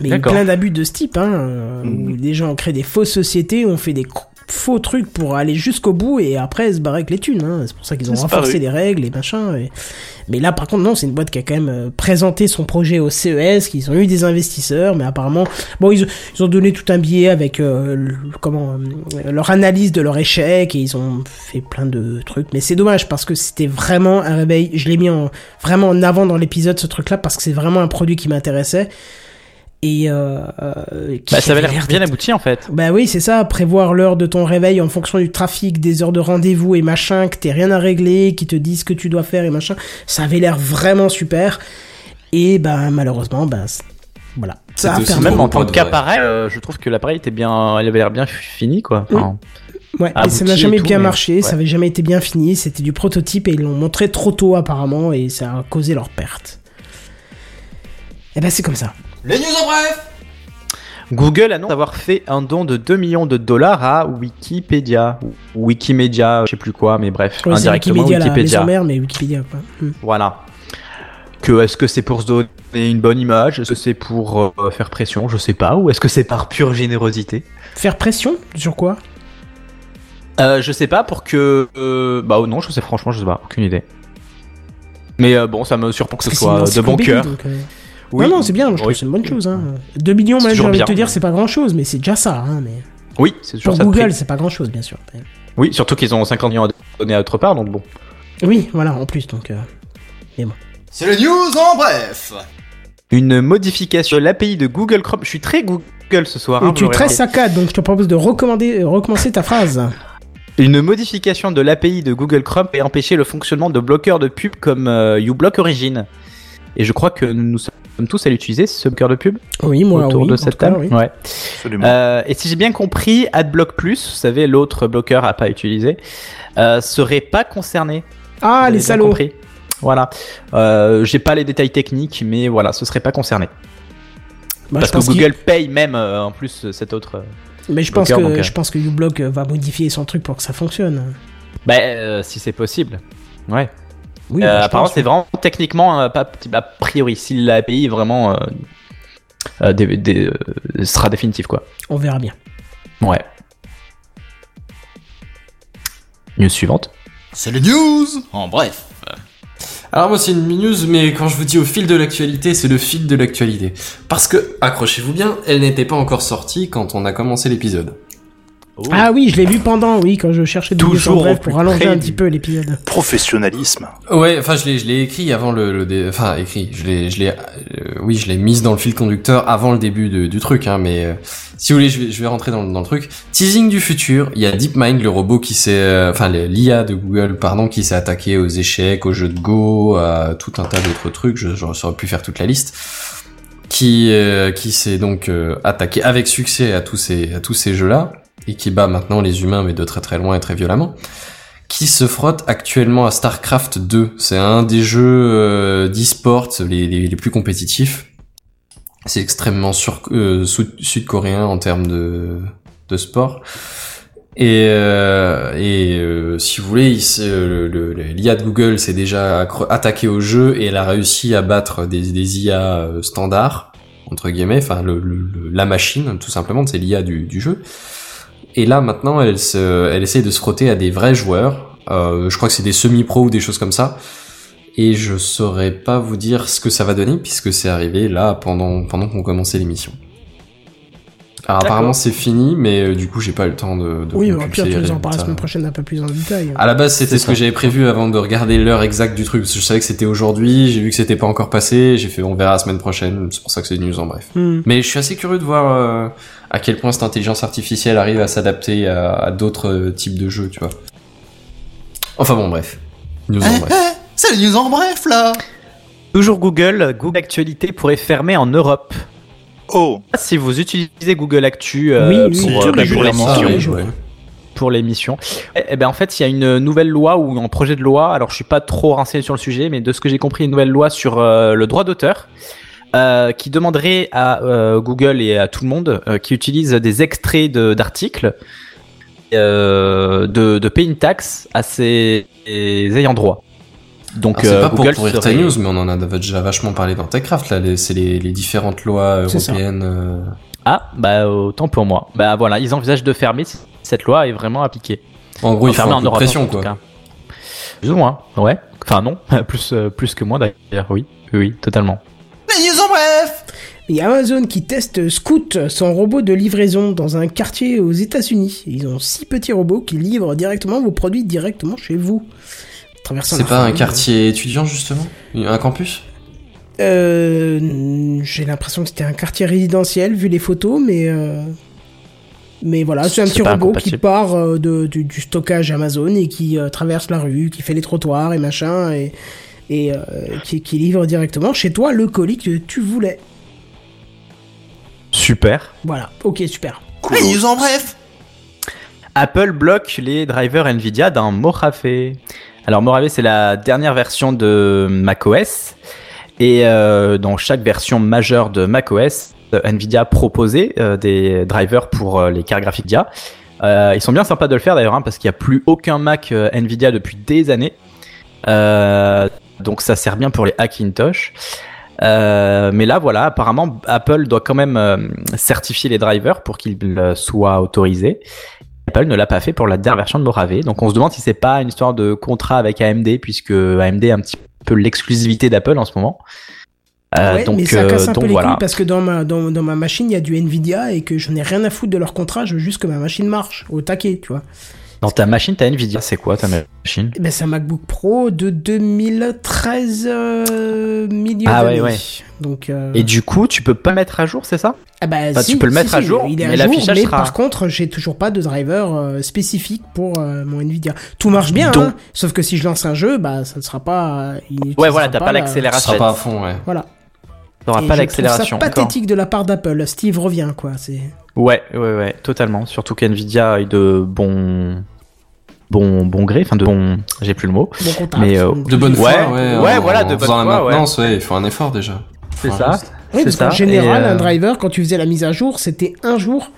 Mais il y a plein d'abus de ce type, hein, euh, Mhm. où des gens ont créé des fausses sociétés, ont fait des faux trucs pour aller jusqu'au bout et après se barrer avec les thunes. Hein. C'est pour ça qu'ils ont renforcé les règles et machin. et- Mais là, par contre, non, c'est une boîte qui a quand même euh, présenté son projet au CES, qu'ils ont eu des investisseurs, mais apparemment, bon, ils, ils ont donné tout un billet avec euh, le- comment euh, leur analyse de leur échec et ils ont fait plein de trucs. Mais c'est dommage parce que c'était vraiment un réveil. Je l'ai mis en, vraiment en avant dans l'épisode ce truc-là parce que c'est vraiment un produit qui m'intéressait. Et euh, euh, qui Bah ça avait l'air bien abouti en fait. bah oui, c'est ça, prévoir l'heure de ton réveil en fonction du trafic, des heures de rendez-vous et machin, que t'aies rien à régler, qui te disent ce que tu dois faire et machin. Ça avait l'air vraiment super. Et bah malheureusement, bah voilà. Ça a. Même en tant qu'appareil, euh, je trouve que l'appareil était bien, il avait l'air bien fini quoi. Enfin, Ouais, et ça n'a jamais tout, bien mais- marché, ça avait jamais été bien fini, c'était du prototype et ils l'ont montré trop tôt apparemment et ça a causé leur perte. Et bah c'est comme ça. Les news en bref. Google annonce avoir fait un don de 2 millions de dollars à Wikipédia. Ou Wikimedia, je sais plus quoi, mais bref, Ouais, indirectement Wikipédia, la Wikipédia. maison mère, mais Wikipédia quoi. Hmm. Voilà. Que est-ce que c'est pour se donner une bonne image? Est-ce que c'est pour euh, faire pression? Je sais pas. Ou est-ce que c'est par pure générosité? Faire pression? Sur quoi? Euh, Je sais pas pour que. euh, bah oh non, je sais franchement, je sais pas, aucune idée. Mais euh, bon, ça me surprend que ce soit de bon cœur. donc, euh, Oui. non, non, c'est bien, je trouve Oui. que c'est une bonne chose. Hein. 2 millions, moi, j'ai envie de te dire, c'est pas grand chose, mais c'est déjà ça. Hein, mais... Oui, c'est toujours Pour ça. Google, c'est pas grand chose, bien sûr. Oui, surtout qu'ils ont 50 millions à donner à autre part, donc bon. Oui, voilà, en plus, donc. euh, C'est le news en bref. Une modification de l'API de Google Chrome. Je suis très Google ce soir. Hein, tu es très saccade, donc je te propose de recommander, euh, recommencer ta phrase. Une modification de l'API de Google Chrome et empêcher le fonctionnement de bloqueurs de pub comme euh, uBlock Origin. Et je crois que nous sommes tous à l'utiliser, ce bloqueur de pub, Oui, moi, autour oui. de cette cas, table. oui. Ouais. Absolument. Euh, et si j'ai bien compris, AdBlock Plus, vous savez, l'autre bloqueur à pas utiliser, euh, serait pas concerné. Ah, Vous les salauds. compris. Voilà. Euh, j'ai pas les détails techniques, mais voilà, ce serait pas concerné. Bah, Parce que Google paye même euh, en plus cet autre. Mais je pense, bloqueur, que, donc, euh. je pense que uBlock va modifier son truc pour que ça fonctionne. Bah, euh, si c'est possible. Ouais. Oui, Euh, bah, apparemment, c'est vraiment techniquement pas a priori. Si l'API est vraiment euh, euh, des- des- euh, sera définitif quoi. On verra bien. Ouais. News suivante. C'est le news en bref. Alors moi c'est une news, mais quand je vous dis au fil de l'actualité, c'est le fil de l'actualité. Parce que, accrochez-vous bien, elle n'était pas encore sortie quand on a commencé l'épisode. Ah oui, je l'ai vu pendant, oui, quand je cherchais des Toujours au plus pour rallonger près un petit peu l'épisode. Professionnalisme. Ouais, enfin je l'ai je l'ai écrit avant le, le dé- enfin écrit, je l'ai je l'ai euh, oui, je l'ai mise dans le fil conducteur avant le début de- du truc hein, mais euh, si vous voulez je vais je vais rentrer dans, le- dans le truc. Teasing du futur, il y a DeepMind le robot qui s'est euh, enfin l'IA de Google pardon qui s'est attaqué aux échecs, aux jeux de Go, à tout un tas d'autres trucs, je j'aurais pu faire toute la liste qui euh, qui s'est donc euh, attaqué avec succès à tous ces à tous ces jeux-là et qui bat maintenant les humains mais de très très loin et très violemment qui se frotte actuellement à StarCraft 2. C'est un des jeux euh, d'e-sport les, plus compétitifs. C'est extrêmement euh, sud- sud-coréen en termes de, de sport. Et, euh, et euh, si vous voulez, le- l'IA de Google s'est déjà accro- attaqué au jeu et elle a réussi à battre des, IA euh, standards entre guillemets, enfin la machine tout simplement, c'est l'IA du jeu. Et là maintenant, elle, se, elle essaie de se frotter à des vrais joueurs. Euh, je crois que c'est des semi-pros ou des choses comme ça. Et je saurais pas vous dire ce que ça va donner puisque c'est arrivé là pendant pendant qu'on commençait l'émission. Alors apparemment c'est fini, mais euh, du coup j'ai pas eu le temps de. de Oui, au pire, tu les nous en parles la semaine prochaine un peu plus en détail. À la base, c'était C'est ce que j'avais prévu avant de regarder l'heure exacte du truc, parce que je savais que c'était aujourd'hui, j'ai vu que c'était pas encore passé, j'ai fait on verra la semaine prochaine, c'est pour ça que c'est news en bref. Hmm. Mais je suis assez curieux de voir euh, à quel point cette intelligence artificielle arrive à s'adapter à, à d'autres euh, types de jeux, tu vois. Enfin bon, bref. News en Eh, bref. eh, c'est le news en bref là. Toujours Google, Google Actualité pourrait fermer en Europe. Oh, Si vous utilisez Google Actu euh, Oui, pour, oui, l'émission, pour l'émission, eh, eh ben en fait il y a une nouvelle loi ou un projet de loi. Alors je suis pas trop renseigné sur le sujet, mais de ce que j'ai compris, une nouvelle loi sur euh, le droit d'auteur. euh, qui demanderait à euh, Google et à tout le monde euh, qui utilise des extraits de- d'articles euh, de, de payer une taxe à ses ayants droit. Donc c'est euh, pas pour Google ta serait- news, mais on en a déjà vachement parlé dans TechCraft, là, les- c'est les, les différentes lois européennes. euh, Ah, bah autant pour moi. Bah voilà, ils envisagent de fermer si cette loi est vraiment appliquée. En gros, il faut Fermer un en Europe, pression, en tout quoi. cas. Plus ou moins, ouais. Enfin non, [LAUGHS] plus euh, plus que moi d'ailleurs, oui, oui, totalement. Les news en bref. Il y a Amazon qui teste Scoot, son robot de livraison, dans un quartier aux États-Unis. Ils ont six petits robots qui livrent directement vos produits directement chez vous. Traversant C'est pas un quartier étudiant, justement? Un campus? Euh, j'ai l'impression que c'était un quartier résidentiel vu les photos, mais euh, mais voilà, c'est un petit robot qui part euh, de, du, du stockage Amazon et qui euh, traverse la rue, qui fait les trottoirs et machin et et euh, qui, qui livre directement chez toi le colis que tu voulais. Super. Voilà, ok super. cool. En bref. Apple bloque les drivers Nvidia dans Mojave. Alors Mojave, c'est la dernière version de macOS. Et euh, dans chaque version majeure de macOS, euh, Nvidia proposait euh, des drivers pour les cartes graphiques. Euh, ils sont bien sympas de le faire d'ailleurs, hein, parce qu'il n'y a plus aucun Mac Nvidia depuis des années. Donc ça sert bien pour les Hackintosh. Mais là, voilà, apparemment, Apple doit quand même certifier les drivers pour qu'ils soient autorisés. Apple ne l'a pas fait pour la dernière version de Morave. Donc on se demande si c'est pas une histoire de contrat avec AMD, puisque AMD a un petit peu l'exclusivité d'Apple en ce moment. Euh, Ouais, donc, mais ça casse un euh, peu les voilà. couilles parce que dans ma, dans, dans ma machine, il y a du Nvidia et que j'en ai rien à foutre de leur contrat, je veux juste que ma machine marche au taquet, tu vois. Dans ta machine, t'as Nvidia, c'est quoi ta machine? Eh Ben, c'est un MacBook Pro de 2013 euh, milieu Ah ouais, ouais. Donc, euh, Et du coup, tu peux pas mettre à jour, c'est ça? Ah bah, Enfin, si, tu peux le mettre si, à jour, il est à mais l'affichage sera- par contre, j'ai toujours pas de driver euh, spécifique pour euh, mon Nvidia. Tout marche bien, Donc- hein, sauf que si je lance un jeu, bah ça ne sera pas. euh, il Ouais, voilà, t'as pas Ça l'accélération. sera pas à fond, ouais. Voilà. T'auras pas l'accélération. ça d'accord. pathétique de la part d'Apple. Steve revient, quoi. C'est. Ouais, ouais, ouais, totalement. Surtout qu'NVIDIA est de bon, bon, bon gré, enfin de bon, j'ai plus le mot. Bon contact. Mais, euh, De bonne foi, Ouais, ouais. ouais, en- voilà, de bonne la foi, ouais. maintenance, ouais, il faut un effort déjà. C'est un ça. Oui, c'est parce qu'en ça. général, Et, euh, un driver, quand tu faisais la mise à jour, c'était un jour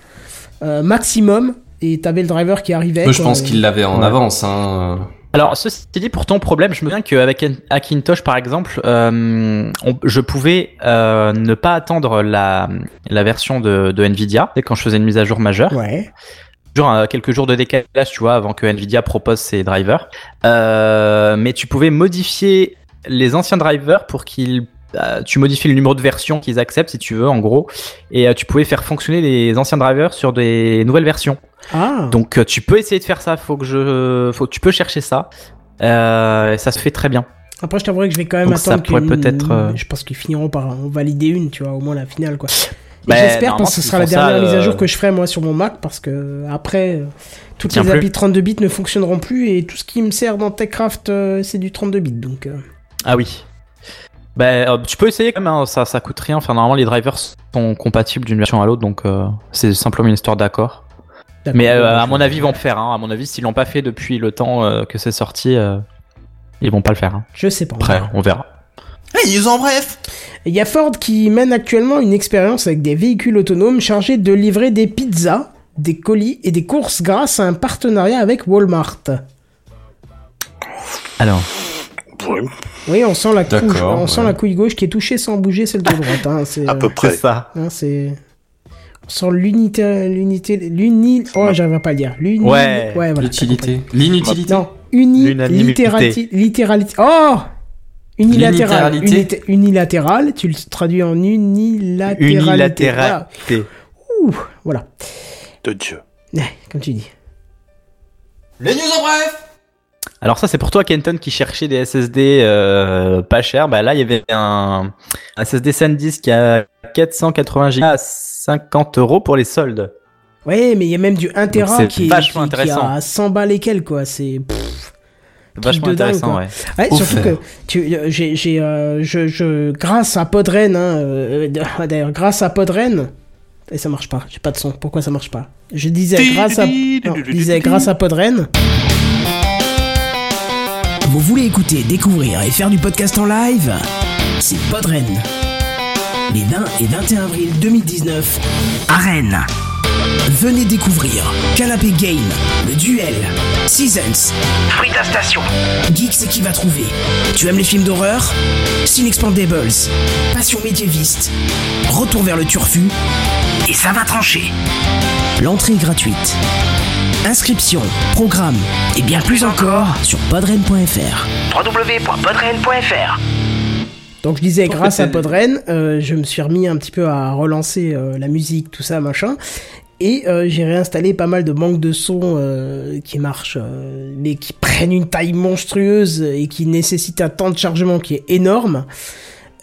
euh, maximum et t'avais le driver qui arrivait. Moi, je pense qu'il l'avait en Ouais. avance, hein. Alors, ceci dit, pour ton problème, je me souviens qu'avec Hackintosh, par exemple, euh, on- je pouvais euh, ne pas attendre la, la version de, de Nvidia, quand je faisais une mise à jour majeure. Ouais. Euh, quelques jours de décalage, tu vois, avant que Nvidia propose ses drivers. Euh, mais tu pouvais modifier les anciens drivers pour qu'ils euh, tu modifies le numéro de version qu'ils acceptent si tu veux en gros et euh, tu pouvais faire fonctionner les anciens drivers sur des nouvelles versions. Ah. Donc euh, tu peux essayer de faire ça, faut que je faut tu peux chercher ça. Euh, et ça se fait très bien. Après, je t'avouerai que je vais quand même Donc ça attendre pourrait qu'une- peut-être, euh, Je pense qu'ils finiront par en valider une, tu vois, au moins la finale, quoi. Ben, J'espère parce que ce sera la ça, dernière mise à euh, jour que je ferai moi sur mon Mac parce que après euh, toutes les plus. applis 32 bits ne fonctionneront plus et tout ce qui me sert dans TechCraft euh, c'est du 32 bits donc euh, Ah oui. Ben, euh, tu peux essayer quand même, hein, ça, ça coûte rien. Enfin, normalement, les drivers sont compatibles d'une version à l'autre, donc euh, c'est simplement une histoire d'accord. Mais euh, à mon avis, ils vont le faire. Hein. À mon avis, s'ils l'ont pas fait depuis le temps euh, que c'est sorti, euh, ils vont pas le faire. Hein. je sais pas. on Après, verra. on verra. Hey, en bref Il y a Ford qui mène actuellement une expérience avec des véhicules autonomes chargés de livrer des pizzas, des colis et des courses grâce à un partenariat avec Walmart. Alors, Oui, on sent la sent couille gauche qui est touchée sans bouger celle de droite. Hein, c'est, à euh, peu c'est près. ça. hein, c'est, sent l'unité, l'unité, l'uni, oh, j'arrive pas à le dire. L'uni, Ouais, voilà. t'as L'utilité. L'inutilité. Non, uni, L'unanimité. littérati- littéralité. Oh Unilatéral. Unilatéral, tu le traduis en unilatéralité. Voilà. Unilatéralité. Ouh, voilà. De Dieu. Comme tu dis. Les news en bref Alors ça, c'est pour toi, Kenton, qui cherchait des SSD euh, pas chers. Bah là, il y avait un, un SSD SanDisk qui a 480 Go à 50 euros pour les soldes. Ouais, mais il y a même du 1 Tera qui est vachement qui- a 100 balles et quelques, quoi. C'est. Vachement dingue, intéressant, quoi. ouais. Ouais, Au surtout que tu, euh, j'ai, j'ai, euh, je, je, grâce à Podren, hein, euh, d'ailleurs, grâce à Podren, et ça marche pas, j'ai pas de son, pourquoi ça marche pas? Je disais grâce à, non, je disais grâce à Podren. Vous voulez écouter, découvrir et faire du podcast en live C'est Podren. Les 20 et 21 avril 2019 à Rennes. Venez découvrir Canapé Game, le duel, Seasons, Frita Station. Geeks c'est qui va trouver? Tu aimes les films d'horreur? Sin Expandables, Passion médiéviste, Retour vers le turfu et ça va trancher. L'entrée est gratuite. Inscription, programme et bien plus encore sur podren.fr. www.podren.fr Donc je disais grâce à Podren, euh, je me suis remis un petit peu à relancer euh, la musique, tout ça, machin. Et euh, j'ai réinstallé pas mal de banques de sons euh, qui marchent, euh, mais qui prennent une taille monstrueuse et qui nécessitent un temps de chargement qui est énorme.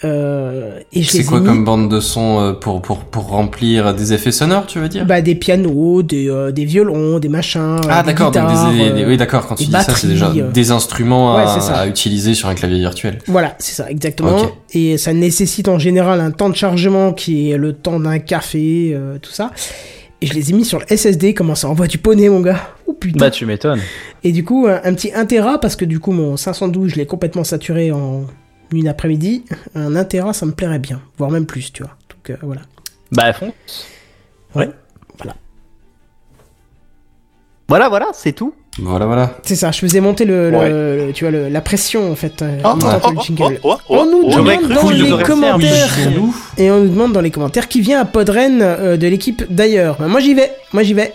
Et C'est quoi mis- comme bande de son euh, pour, pour, pour remplir des effets sonores, tu veux dire? Bah, des pianos, des, des violons, des machins. Ah d'accord, des, des- oui d'accord, quand tu dis ça, c'est déjà des instruments Ouais, à, c'est ça. à utiliser sur un clavier virtuel. Voilà, c'est ça, exactement. Et ça nécessite en général un temps de chargement qui est le temps d'un café, tout ça. Et je les ai mis sur le SSD, comment ça envoie du poney, mon gars Oh putain Bah, tu m'étonnes. Et du coup, un, un petit 1 Tera, parce que du coup, mon 512, je l'ai complètement saturé en une après-midi. Un 1 Tera, ça me plairait bien, voire même plus, tu vois. Donc euh, voilà. Bah, à fond. Ouais. Voilà, voilà, c'est tout. Voilà, voilà. C'est ça, je faisais monter le, le- Ouais. le- tu vois, le- la pression en fait. euh, Oh, en oh, oh, oh, oh, On nous oh, demande dans les commentaires et on nous demande dans les commentaires qui vient à Podren euh, de l'équipe d'ailleurs. Ben, moi j'y vais, moi j'y vais.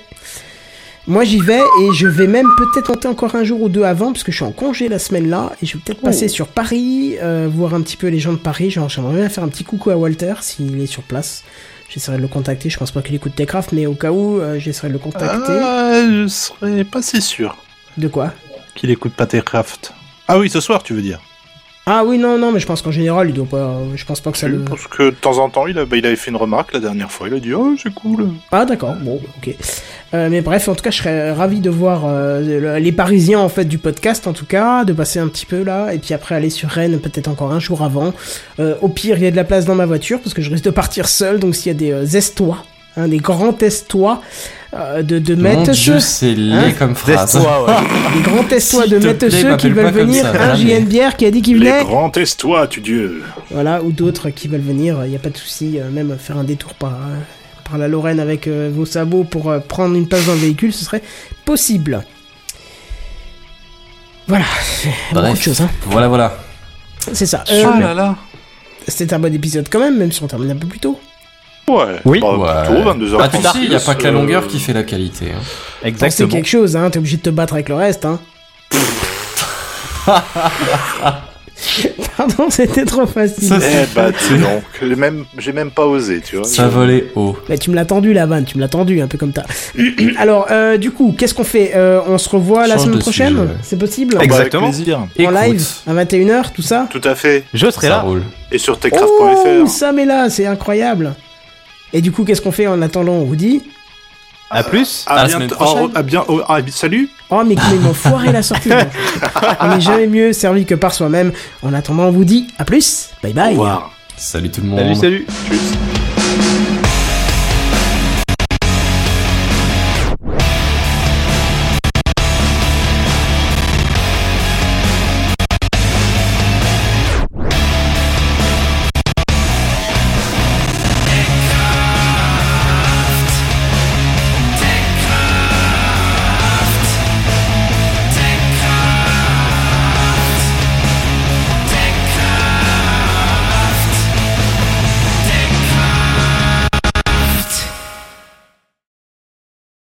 Moi j'y vais et je vais même peut-être monter encore un jour ou deux avant parce que je suis en congé la semaine là et je vais peut-être passer sur Paris, euh, voir un petit peu les gens de Paris. Genre j'aimerais bien faire un petit coucou à Walter s'il est sur place. J'essaierai de le contacter. Je pense pas qu'il écoute Techcraft, mais au cas où, euh, j'essaierai de le contacter. Ah, je serais pas si sûr De quoi? qu'il écoute pas Techcraft. Ah oui, ce soir, tu veux dire Ah oui non non mais je pense qu'en général il doit pas. Je pense pas que ça le. Parce que de temps en temps, il, a, bah, il avait fait une remarque la dernière fois. Il a dit Oh, c'est cool. Ah d'accord, bon, ok. Euh, mais bref, en tout cas, je serais ravi de voir euh, le- les Parisiens en fait du podcast, en tout cas, de passer un petit peu là, et puis après aller sur Rennes peut-être encore un jour avant. Euh, au pire, il y a de la place dans ma voiture parce que je risque de partir seul, donc s'il y a des estois, hein, des grands estois euh, de de Mon mettre dieu, c'est laid Hein comme phrase. Destois, ouais. [LAUGHS] des grands estois S'il de te mettre plaît, ceux qui veulent venir. ça, un. JN Bière qui a dit qu'il Les venait. grands estois, tu Dieu. Voilà, ou d'autres qui veulent venir, il n'y a pas de souci, euh, même faire un détour par, euh, par la Lorraine avec euh, vos sabots pour euh, prendre une place dans le véhicule, ce serait possible. Voilà, beaucoup de Bref. choses, hein. Voilà, voilà. C'est ça. Euh, Ah là là. C'était un bon épisode quand même, même si on termine un peu plus tôt. Ouais. Oui. Bah, Ouais. plutôt, 22h36. Ah, tu sais, il n'y a pas que la euh, longueur qui fait la qualité. hein. C'est Exactement. quelque chose, hein, t'es obligé de te battre avec le reste, hein. [LAUGHS] Pardon, c'était trop facile. Ça, Eh bah, dis donc. J'ai même, j'ai même pas osé, tu vois. Ça volait haut. Mais tu me l'as tendu la vanne, tu me l'as tendu un peu comme ça. [CLEARS THROAT] Alors, euh, du coup, qu'est-ce qu'on fait? Euh, On se revoit la semaine prochaine? ouais. C'est possible? Ah bah, avec Exactement. plaisir. En live à 21h, tout ça? Tout à fait. Je serai ça là. roule. Et sur Oh, techcraft.fr. ça mais là, c'est incroyable. Et du coup, qu'est-ce qu'on fait en attendant On vous dit À plus. À, À la bientôt. semaine prochaine. Oh, à bien, oh, ah, salut. Oh, mais ils m'ont foiré la sortie. [LAUGHS] on n'est jamais mieux servi que par soi-même. En attendant, on vous dit à plus. Bye bye. Au revoir. Salut tout le monde. Salut, salut. Tchuss.